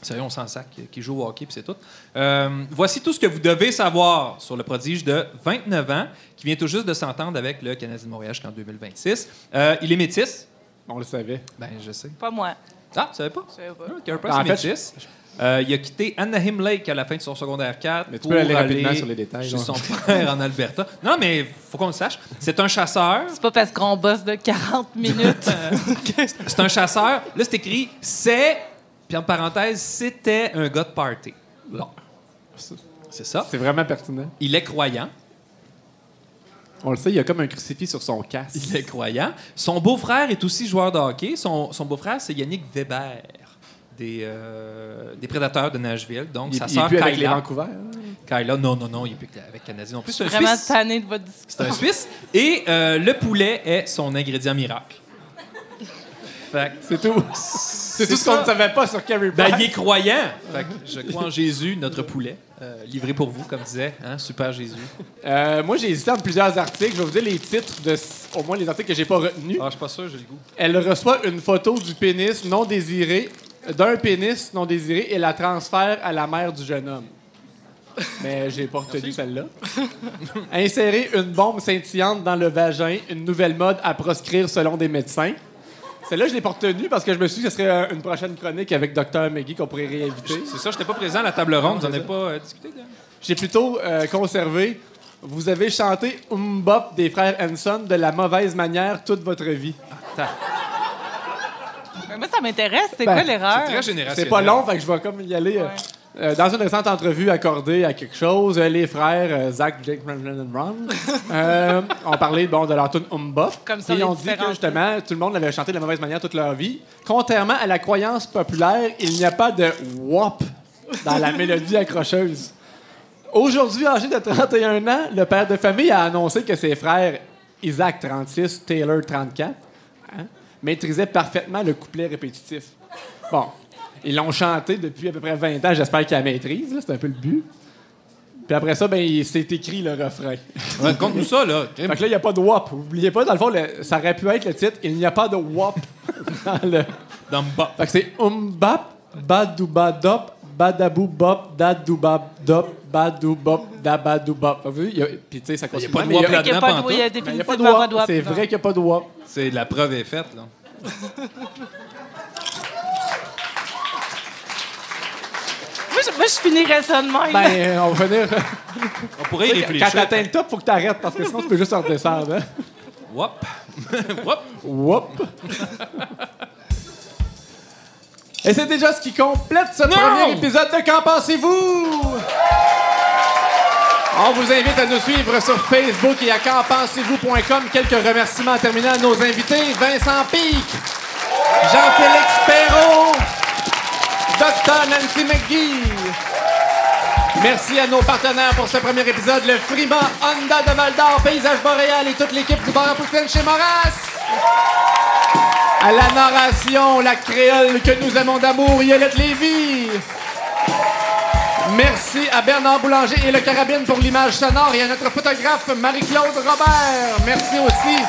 S3: Sérieux, on s'en sac qu'il joue au hockey, puis c'est tout. Euh, voici tout ce que vous devez savoir sur le prodige de 29 ans, qui vient tout juste de s'entendre avec le Canadien de Montréal jusqu'en 2026. Euh, il est métis.
S2: On le savait.
S3: Ben, je sais.
S4: Pas moi.
S3: Ah, tu savais pas?
S4: Je savais pas.
S3: Ah,
S2: En fait,
S3: métis. Euh, il a quitté Anaheim Lake à la fin de son secondaire 4
S2: Mais tu
S3: pour
S2: peux aller rapidement sur les détails,
S3: chez son père en Alberta. Non, mais faut qu'on le sache. C'est un chasseur.
S4: C'est pas parce qu'on bosse de 40 minutes.
S3: C'est un chasseur. Là, c'est écrit c'est, puis en parenthèse, c'était un gars de party. Bon. C'est ça.
S2: C'est vraiment pertinent.
S3: Il est croyant.
S2: On le sait, il y a comme un crucifix sur son casque.
S3: Il est croyant. Son beau-frère est aussi joueur de hockey. Son, son beau-frère, c'est Yannick Weber, des, euh, des Prédateurs de Nashville. Donc,
S2: Il,
S3: sa
S2: il est
S3: sœur
S2: plus avec les
S3: Kyla.
S2: Vancouver.
S3: Kyla, non, non, non, il est plus avec Canadien non plus. C'est un
S4: Vraiment
S3: Suisse.
S4: tanné de votre discussion.
S3: C'est un Suisse. Et euh, le poulet est son ingrédient miracle. Fait
S2: C'est tout. C'est tout ce qu'on ne savait pas sur Carey
S3: Ben,
S2: Price.
S3: il est croyant. Fait que je crois en Jésus, notre poulet, euh, livré pour vous, comme disait, hein, super Jésus.
S2: Euh, moi, j'ai hésité entre plusieurs articles. Je vais vous dire les titres de au moins les articles que j'ai pas retenus.
S3: Ah, je suis pas sûr, j'ai le goût.
S2: Elle reçoit une photo du pénis non désiré, d'un pénis non désiré, et la transfère à la mère du jeune homme. Mais j'ai pas retenu celle-là. Insérer une bombe scintillante dans le vagin, une nouvelle mode à proscrire selon des médecins. Celle-là, je l'ai pas retenue parce que je me suis dit que ce serait euh, une prochaine chronique avec Dr. Maggie qu'on pourrait réinviter.
S3: C'est ça, j'étais pas présent à la table ronde, vous en avez pas euh, discuté?
S2: J'ai plutôt euh, conservé. Vous avez chanté Umbop des frères Hanson de la mauvaise manière toute votre vie.
S4: Mais Moi, ça m'intéresse. C'est
S2: Ben,
S4: quoi l'erreur?
S3: C'est très générationnel.
S2: C'est pas long, fait que je vais comme y aller. euh, euh, dans une récente entrevue accordée à quelque chose, euh, les frères euh, Zach, Jake, Ron, euh, ont parlé bon, de leur tune.
S4: Comme ça,
S2: Et ils ont dit que justement, tout le monde l'avait chanté de la mauvaise manière toute leur vie. Contrairement à la croyance populaire, il n'y a pas de wop dans la mélodie accrocheuse. Aujourd'hui, âgé de 31 ans, le père de famille a annoncé que ses frères Isaac 36, Taylor 34, hein, maîtrisaient parfaitement le couplet répétitif. Bon, ils l'ont chanté depuis à peu près 20 ans, j'espère qu'ils la maîtrisent, là, c'est un peu le but. Puis après ça, ben, il s'est écrit le refrain.
S3: Raconte-nous ça, là.
S2: Fait que là, il n'y a pas de wop. Vous oubliez pas, dans le fond, le- ça aurait pu être le titre Il n'y a pas de wop dans le.
S3: Dans Mbop.
S2: Fait que c'est umbap, badoubadop, badabou bop, dadoubab dop, badou bop, dabadou bop. Fait que vous voyez, il y a- Puis tu sais, ça
S3: Il y a
S2: continue.
S3: pas de
S2: mais
S3: wop
S2: il
S4: n'y a
S3: là-dedans,
S4: pas de a
S2: mais il n'y a pas de
S4: pas
S2: wop.
S4: de wop,
S2: C'est vrai qu'il n'y a pas de wop.
S3: C'est la preuve est faite, là.
S4: je, moi, je finirais ça de même.
S2: Ben, euh, on va venir.
S3: On pourrait y
S2: Quand
S3: réfléchir.
S2: t'atteins le top, faut que t'arrêtes parce que sinon, tu peux juste en redescendre. Hein?
S3: Whoop. Whoop.
S2: Whoop! Et c'est déjà ce qui complète ce premier épisode de Qu'en pensez-vous? On vous invite à nous suivre sur Facebook et à qu'enpensez-vous.com. Quelques remerciements en terminant à nos invités. Vincent Pic, Jean-Félix Perrault, Merci à nos partenaires pour ce premier épisode, le Frima, Honda de Val d'Or, Paysage Boréal et toute l'équipe du bar à Poutine chez Moras. À la narration, la créole que nous aimons d'amour, Yolette Lévy. Merci à Bernard Boulanger et le Carabine pour l'image sonore et à notre photographe Marie-Claude Robert. Merci aussi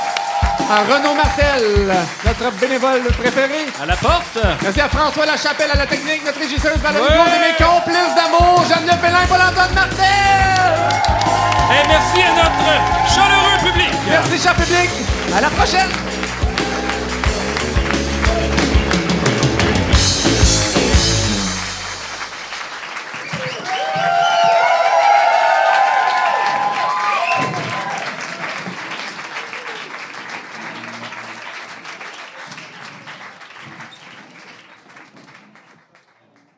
S2: à Renaud Martel, notre bénévole préféré.
S3: À la porte.
S2: Merci à François Lachapelle à la technique, notre régisseuse Valérie Claude et mes complices d'amour, Geneviève Pellin, Paul-Antoine Martel.
S3: Et merci à notre chaleureux public.
S2: Merci, cher public. À la prochaine.